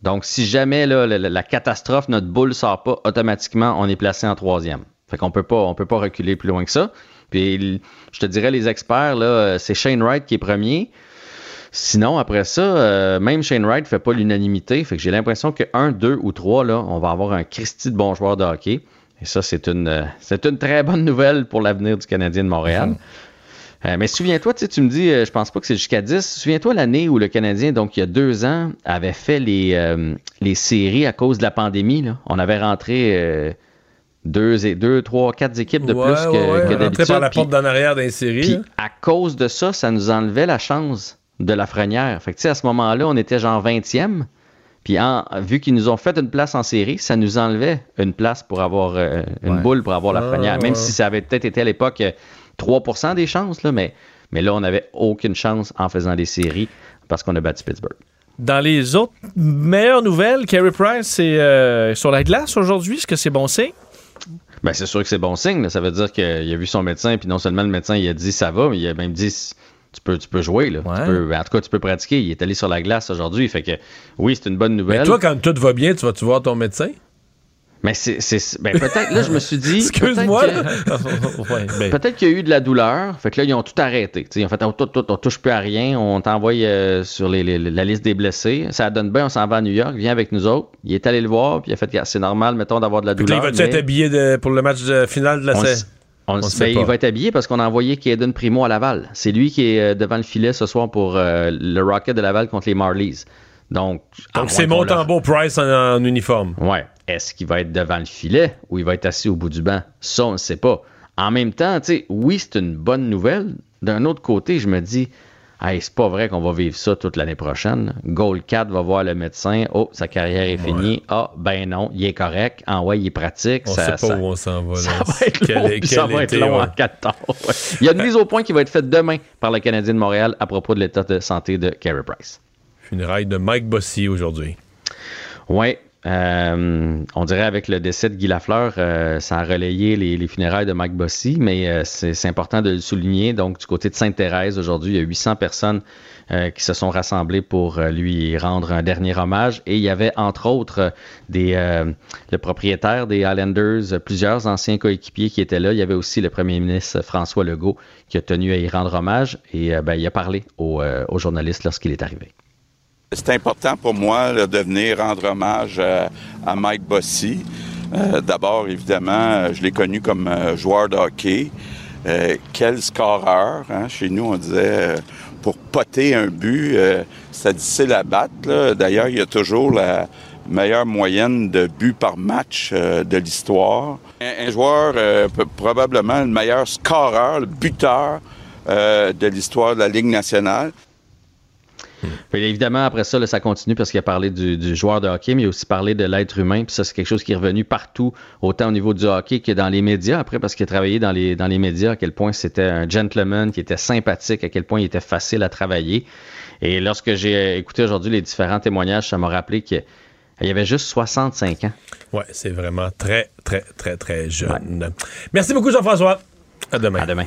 Donc, si jamais là, la, catastrophe, notre boule sort pas, automatiquement, on est placé en troisième. Fait qu'on peut pas, on peut pas reculer plus loin que ça. Puis je te dirais, les experts, là, c'est Shane Wright qui est premier. Sinon, après ça, euh, même Shane Wright ne fait pas l'unanimité. Fait que j'ai l'impression que un, deux ou trois, là, on va avoir un Christy de bon joueur de hockey. Et ça, c'est une, euh, c'est une très bonne nouvelle pour l'avenir du Canadien de Montréal. Mhm. Euh, mais souviens-toi, tu, sais, tu me dis, euh, je pense pas que c'est jusqu'à 10. Souviens-toi l'année où le Canadien, donc il y a deux ans, avait fait les, euh, les séries à cause de la pandémie. Là. On avait rentré euh, deux, et- deux, trois, quatre équipes de Ouais, plus que, ouais, ouais, que d'habitude. par la Puis- porte d'en arrière d'un série. puis à cause de ça, ça nous enlevait la chance de la frenière. Fait que tu sais, à ce moment-là, on était genre 20e. Puis en- vu qu'ils nous ont fait une place en série, ça nous enlevait une place pour avoir euh, une Ouais. boule pour avoir la Ah, frenière. Même ouais. si ça avait peut-être été à l'époque euh, 3% des chances, là, mais, mais là, on n'avait aucune chance en faisant des séries parce qu'on a battu Pittsburgh. Dans les autres meilleures nouvelles, Carey Price est euh, sur la glace aujourd'hui. Est-ce que c'est bon signe? Ben, c'est sûr que c'est bon signe. là. Ça veut dire qu'il a vu son médecin, puis non seulement le médecin il a dit ça va, mais il a même dit tu peux, tu peux jouer. Là. Tu peux- en tout cas, tu peux pratiquer. Il est allé sur la glace aujourd'hui. Fait que oui, c'est une bonne nouvelle. Mais toi, quand tout va bien, tu vas-tu voir ton médecin? Mais c'est, c'est- ben, peut-être, là, je me suis dit. Excuse-moi, peut-être que- ben. Peut-être qu'il y a eu de la douleur. Fait que là, ils ont tout arrêté. T'sais, ils ont fait, on, tout- tout- on touche plus à rien. On t'envoie euh, sur les- les- la liste des blessés. Ça donne bien, on s'en va à New York. Viens avec nous autres. Il est allé le voir. Puis il a fait, c'est normal, mettons, d'avoir de la Puis là, douleur. il va-tu être habillé de- pour le match de- final de la On saison? on ben, il va être habillé parce qu'on a envoyé Kaden Primo à Laval. C'est lui qui est euh, devant le filet ce soir pour euh, le Rocket de Laval contre les Marlies. Donc, c'est leur- Montembeau Price en, en uniforme. Ouais. Est-ce qu'il va être devant le filet ou il va être assis au bout du banc? Ça, on ne sait pas. En même temps, tu sais, oui, c'est une bonne nouvelle. D'un autre côté, je me dis, hey, c'est pas vrai qu'on va vivre ça toute l'année prochaine. Gold 4 va voir le médecin. Oh, sa carrière est finie. Ah, ben non, il est correct. En ouais, il est pratique. On ça, sait pas ça- où on s'en va. ça va être Quel- long, quel puis ça va été, être long ouais. en 14. ouais. Il y a une mise au point qui va être faite demain par le Canadien de Montréal à propos de l'état de santé de Carey Price. Funérailles de Mike Bossy aujourd'hui. Oui. On dirait avec le décès de Guy Lafleur, euh, ça a relayé les, les funérailles de Mike Bossy, mais euh, c'est important de le souligner. Donc, du côté de Sainte-Thérèse, aujourd'hui, il y a 800 personnes euh, qui se sont rassemblées pour euh, lui rendre un dernier hommage. Et il y avait, entre autres, euh, des, euh, le propriétaire des Highlanders, euh, plusieurs anciens coéquipiers qui étaient là. Il y avait aussi le premier ministre François Legault qui a tenu à y rendre hommage et euh, ben, il a parlé aux, euh, aux journalistes lorsqu'il est arrivé. C'est important pour moi de venir rendre hommage à, à Mike Bossy. Euh, D'abord, évidemment, euh, je l'ai connu comme euh, joueur de hockey. Euh, quel scoreur. hein? Chez nous, on disait, euh, pour poter un but, euh, c'est difficile à battre. D'ailleurs, il y a toujours la meilleure moyenne de buts par match euh, de l'histoire. Un, un joueur, euh, probablement le meilleur scoreur, le buteur euh, de l'histoire de la Ligue nationale. Puis évidemment, après ça, là, ça continue parce qu'il a parlé du, du joueur de hockey, mais il a aussi parlé de l'être humain. Puis ça, c'est quelque chose qui est revenu partout, autant au niveau du hockey que dans les médias. Après, parce qu'il a travaillé dans les, dans les médias, à quel point c'était un gentleman, qui était sympathique, à quel point il était facile à travailler. Et lorsque j'ai écouté aujourd'hui les différents témoignages, ça m'a rappelé qu'il y avait juste 65 ans. Ouais, c'est vraiment très, très, très, très jeune. Merci beaucoup, Jean-François. À demain. À demain.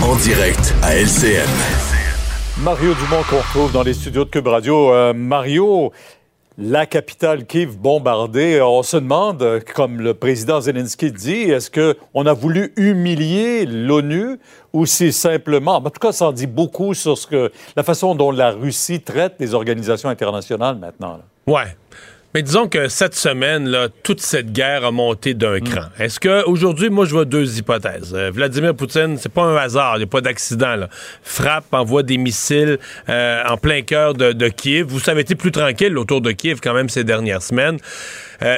En direct à LCN. Mario Dumont qu'on retrouve dans les studios de Cube Radio. Euh, Mario, la capitale Kiev bombardée. On se demande, comme le président Zelensky dit, est-ce qu'on a voulu humilier l'ONU ou si simplement, en tout cas, ça en dit beaucoup sur ce que, la façon dont la Russie traite les organisations internationales maintenant. là. Ouais. Mais disons que cette semaine, là, toute cette guerre a monté d'un cran. Est-ce que aujourd'hui, moi, je vois deux hypothèses? Euh, Vladimir Poutine, c'est pas un hasard, il n'y a pas d'accident. là. Frappe, envoie des missiles euh, en plein cœur de, de Kiev. Vous avez été plus tranquille autour de Kiev quand même ces dernières semaines. Euh,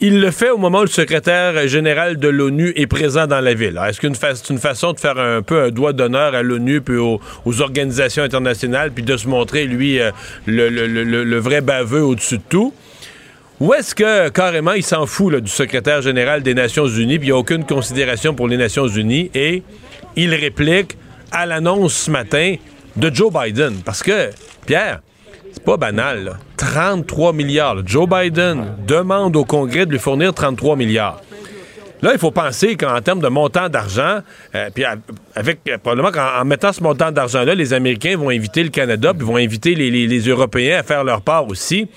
il le fait au moment où le secrétaire général de l'ONU est présent dans la ville. Alors, Est-ce qu'une fa- c'est une façon de faire un peu un doigt d'honneur à l'ONU puis aux, aux organisations internationales puis de se montrer, lui, euh, le, le- le- le- le vrai baveux au-dessus de tout? Ou est-ce que carrément il s'en fout du secrétaire général des Nations Unies, puis il n'y a aucune considération pour les Nations Unies, et il réplique à l'annonce ce matin de Joe Biden? Parce que, Pierre, c'est pas banal. là. 33 milliards. Joe Biden demande au Congrès de lui fournir 33 milliards. Là, il faut penser qu'en termes de montant d'argent, euh, puis avec euh, probablement qu'en en mettant ce montant d'argent-là, les Américains vont inviter le Canada, puis vont inviter les, les- les Européens à faire leur part aussi.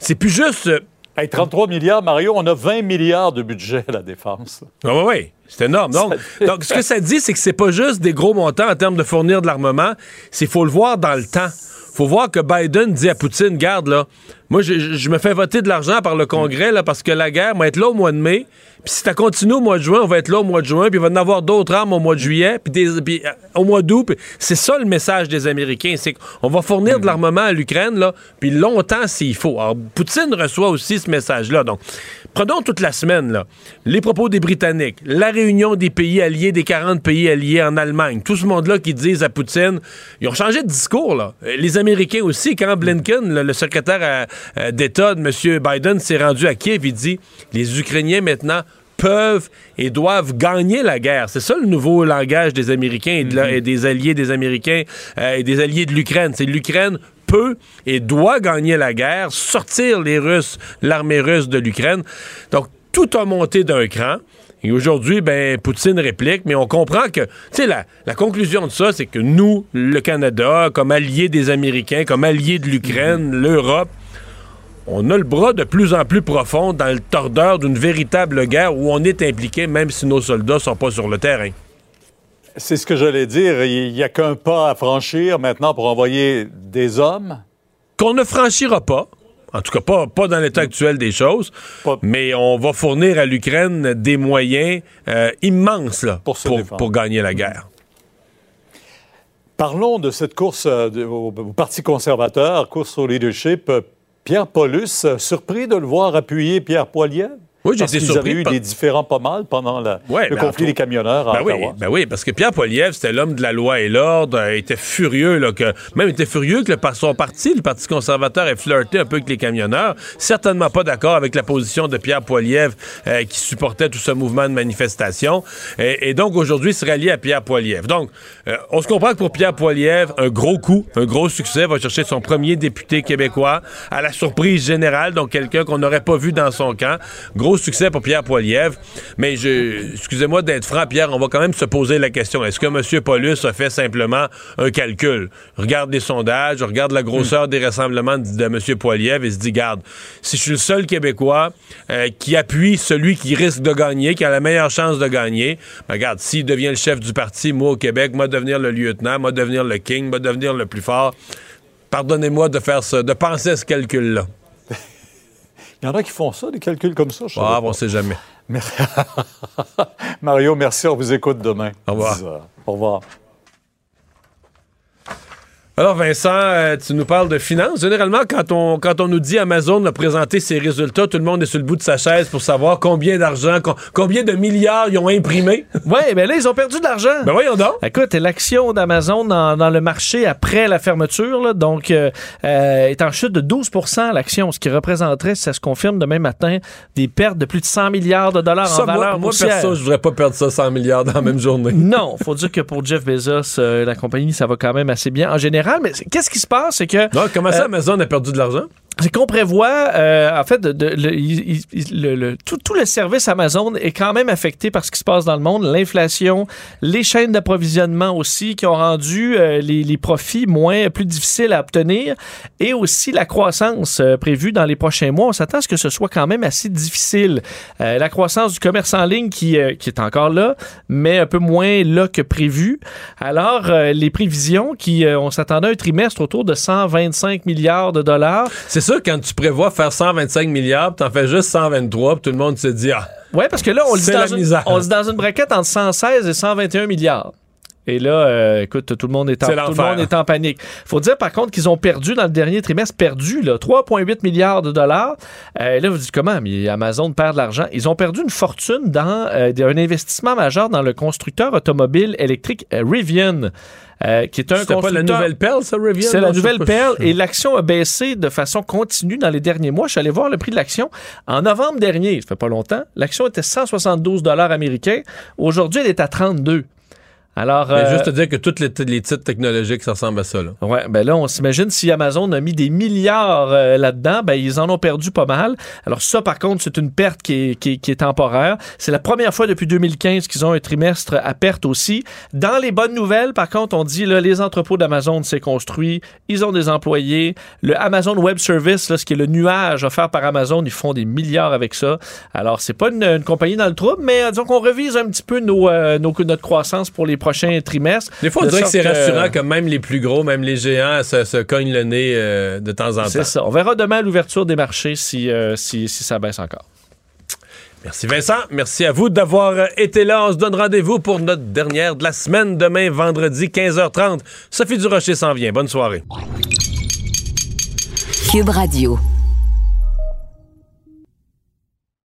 C'est plus juste. Hey, 33 milliards, Mario, on a 20 milliards de budget à la défense. Ah oui, oui, c'est énorme. Donc, donc, ce que ça dit, c'est que c'est pas juste des gros montants en termes de fournir de l'armement, c'est faut le voir dans le temps. Faut voir que Biden dit à Poutine, garde là, moi je, me fais voter de l'argent par le Congrès là, parce que la guerre va être là au mois de mai, puis si ça continue au mois de juin, on va être là au mois de juin, puis il va y en avoir d'autres armes au mois de juillet, puis, euh, au mois d'août. C'est ça le message des Américains, c'est qu'on va fournir de l'armement à l'Ukraine, là, puis longtemps s'il faut. Alors, Poutine reçoit aussi ce message-là. Donc, prenons toute la semaine, là, les propos des Britanniques, la réunion des pays alliés, des 40 pays alliés en Allemagne, tout ce monde-là qui disent à Poutine, ils ont changé de discours, là. Les Américains aussi, quand Blinken, le, le secrétaire d'État de M. Biden, s'est rendu à Kiev, il dit, les Ukrainiens maintenant peuvent et doivent gagner la guerre. C'est ça le nouveau langage des Américains et, de la- et des alliés des Américains euh, et des alliés de l'Ukraine. C'est l'Ukraine peut et doit gagner la guerre, sortir les Russes, l'armée russe de l'Ukraine. Donc, tout a monté d'un cran. Et aujourd'hui, ben, Poutine réplique, mais on comprend que, tu sais, la, la conclusion de ça, c'est que nous, le Canada, comme alliés des Américains, comme alliés de l'Ukraine, l'Europe, on a le bras de plus en plus profond dans le tordeur d'une véritable guerre où on est impliqué, même si nos soldats sont pas sur le terrain. C'est ce que j'allais dire. Il n'y a qu'un pas à franchir maintenant pour envoyer des hommes. Qu'on ne franchira pas. En tout cas, pas, pas dans l'état actuel des choses. Mais on va fournir à l'Ukraine des moyens euh, immenses là, pour, pour gagner la guerre. Parlons de cette course euh, au, au Parti conservateur, course au leadership. Pierre Paulus, surpris de le voir appuyer Pierre Poilievre? Oui, j'ai été avaient eu des différends pas mal pendant la- Ouais, le ben, conflit des camionneurs à Ben oui, ben oui, parce que Pierre Poilievre, c'était l'homme de la loi et l'ordre. euh, Il était furieux, là, que, même il était furieux que le, son parti, le Parti conservateur, ait flirté un peu avec les camionneurs. Certainement pas d'accord avec la position de Pierre Poilievre euh, qui supportait tout ce mouvement de manifestation. Et, et donc, aujourd'hui, il se rallie à Pierre Poilievre. Donc, euh, on se comprend que pour Pierre Poilievre, un gros coup, un gros succès, va chercher son premier député québécois à la surprise générale, donc quelqu'un qu'on n'aurait pas vu dans son camp. Gros succès pour Pierre Poilievre. Mais je, excusez-moi d'être franc, Pierre, on va quand même se poser la question. Est-ce que M. Paulus a fait simplement un calcul? Regarde les sondages, regarde la grosseur des rassemblements de, de M. Poilievre et se dit, garde, si je suis le seul Québécois euh, qui appuie celui qui risque de gagner, qui a la meilleure chance de gagner, ben, regarde, s'il devient le chef du parti, moi au Québec, moi devenir le lieutenant, moi devenir le king, moi devenir le plus fort, pardonnez-moi de faire ça, de penser à ce calcul-là. Il y en a qui font ça, des calculs comme ça. je Ah, on sait jamais. Mario, merci. On vous écoute demain. Au revoir. 10 heures. Au revoir. Alors Vincent, euh, tu nous parles de finances. Généralement, quand on, quand on nous dit Amazon a présenté ses résultats, tout le monde est sur le bout de sa chaise pour savoir combien d'argent, com- combien de milliards ils ont imprimé. Oui, mais là, ils ont perdu de l'argent. Ben voyons donc. Écoute, l'action d'Amazon dans, dans le marché après la fermeture, là, donc, euh, euh, est en chute de 12% l'action, ce qui représenterait, si ça se confirme demain matin, des pertes de plus de 100 milliards de dollars Ça, en valeur moi, moi perso, je voudrais pas perdre ça 100 milliards dans la même journée. Non, faut dire que pour Jeff Bezos, la compagnie, ça va quand même assez bien en général. Mais qu'est-ce qui se passe, c'est que... Non, comment ça, Euh, Amazon a perdu de l'argent? C'est qu'on prévoit, euh, en fait, le, le- le- tout, tout le service Amazon est quand même affecté par ce qui se passe dans le monde, l'inflation, les chaînes d'approvisionnement aussi qui ont rendu euh, les, les profits moins plus difficiles à obtenir et aussi la croissance euh, prévue dans les prochains mois. On s'attend à ce que ce soit quand même assez difficile. Euh, la croissance du commerce en ligne qui, qui est encore là, mais un peu moins là que prévu. Alors, les prévisions qui, on s'attendait à un trimestre autour de 125 milliards de dollars. Sûr, quand tu prévois faire 125 milliards, t'en fais juste 123, puis tout le monde se dit, ah. Oui, parce que là, on le dit, dans une, on le dit dans une braquette entre 116 et 121 milliards. Et là, euh, écoute, tout le monde est en, C'est tout le monde est en panique. faut dire par contre qu'ils ont perdu dans le dernier trimestre, perdu là, 3,8 milliards de dollars. Euh, là, vous dites comment? Mais Amazon perd de l'argent. Ils ont perdu une fortune dans euh, un investissement majeur dans le constructeur automobile électrique euh, Rivian. euh, qui est un C'était pas la constructeur- nouvelle perle, ça, Rivian? c'est la nouvelle perle et l'action a baissé de façon continue dans les derniers mois. Je suis allé voir le prix de l'action. En novembre dernier, ça fait pas longtemps, l'action était 172 dollars américains. Aujourd'hui, elle est à 32. Alors, Mais euh, juste te dire que tous les, les titres technologiques, ça ressemble à ça. Là. Ouais, ben là, on s'imagine si Amazon a mis des milliards euh, là-dedans, ben ils en ont perdu pas mal. Alors ça, par contre, c'est une perte qui est, qui est- qui est temporaire. C'est la première fois depuis 2015 qu'ils ont un trimestre à perte aussi. Dans les bonnes nouvelles, par contre, on dit là, les entrepôts d'Amazon s'est construit, ils ont des employés. Le Amazon Web Service, là, ce qui est le nuage offert par Amazon, ils font des milliards avec ça. Alors c'est pas une, une compagnie dans le trouble, mais euh, disons qu'on revise un petit peu nos, euh, nos- notre croissance pour les prochains trimestres. Des fois, on De dirait que c'est rassurant que même les plus gros, même les géants, se, se cognent le nez euh, de temps en temps. C'est ça. On verra demain à l'ouverture des marchés si, euh, si, si ça baisse encore. Merci Vincent. Merci à vous d'avoir euh, été là. On se donne rendez-vous pour notre dernière de la semaine demain, vendredi, 15h30. Sophie Durocher s'en vient. Bonne soirée. Cube Radio.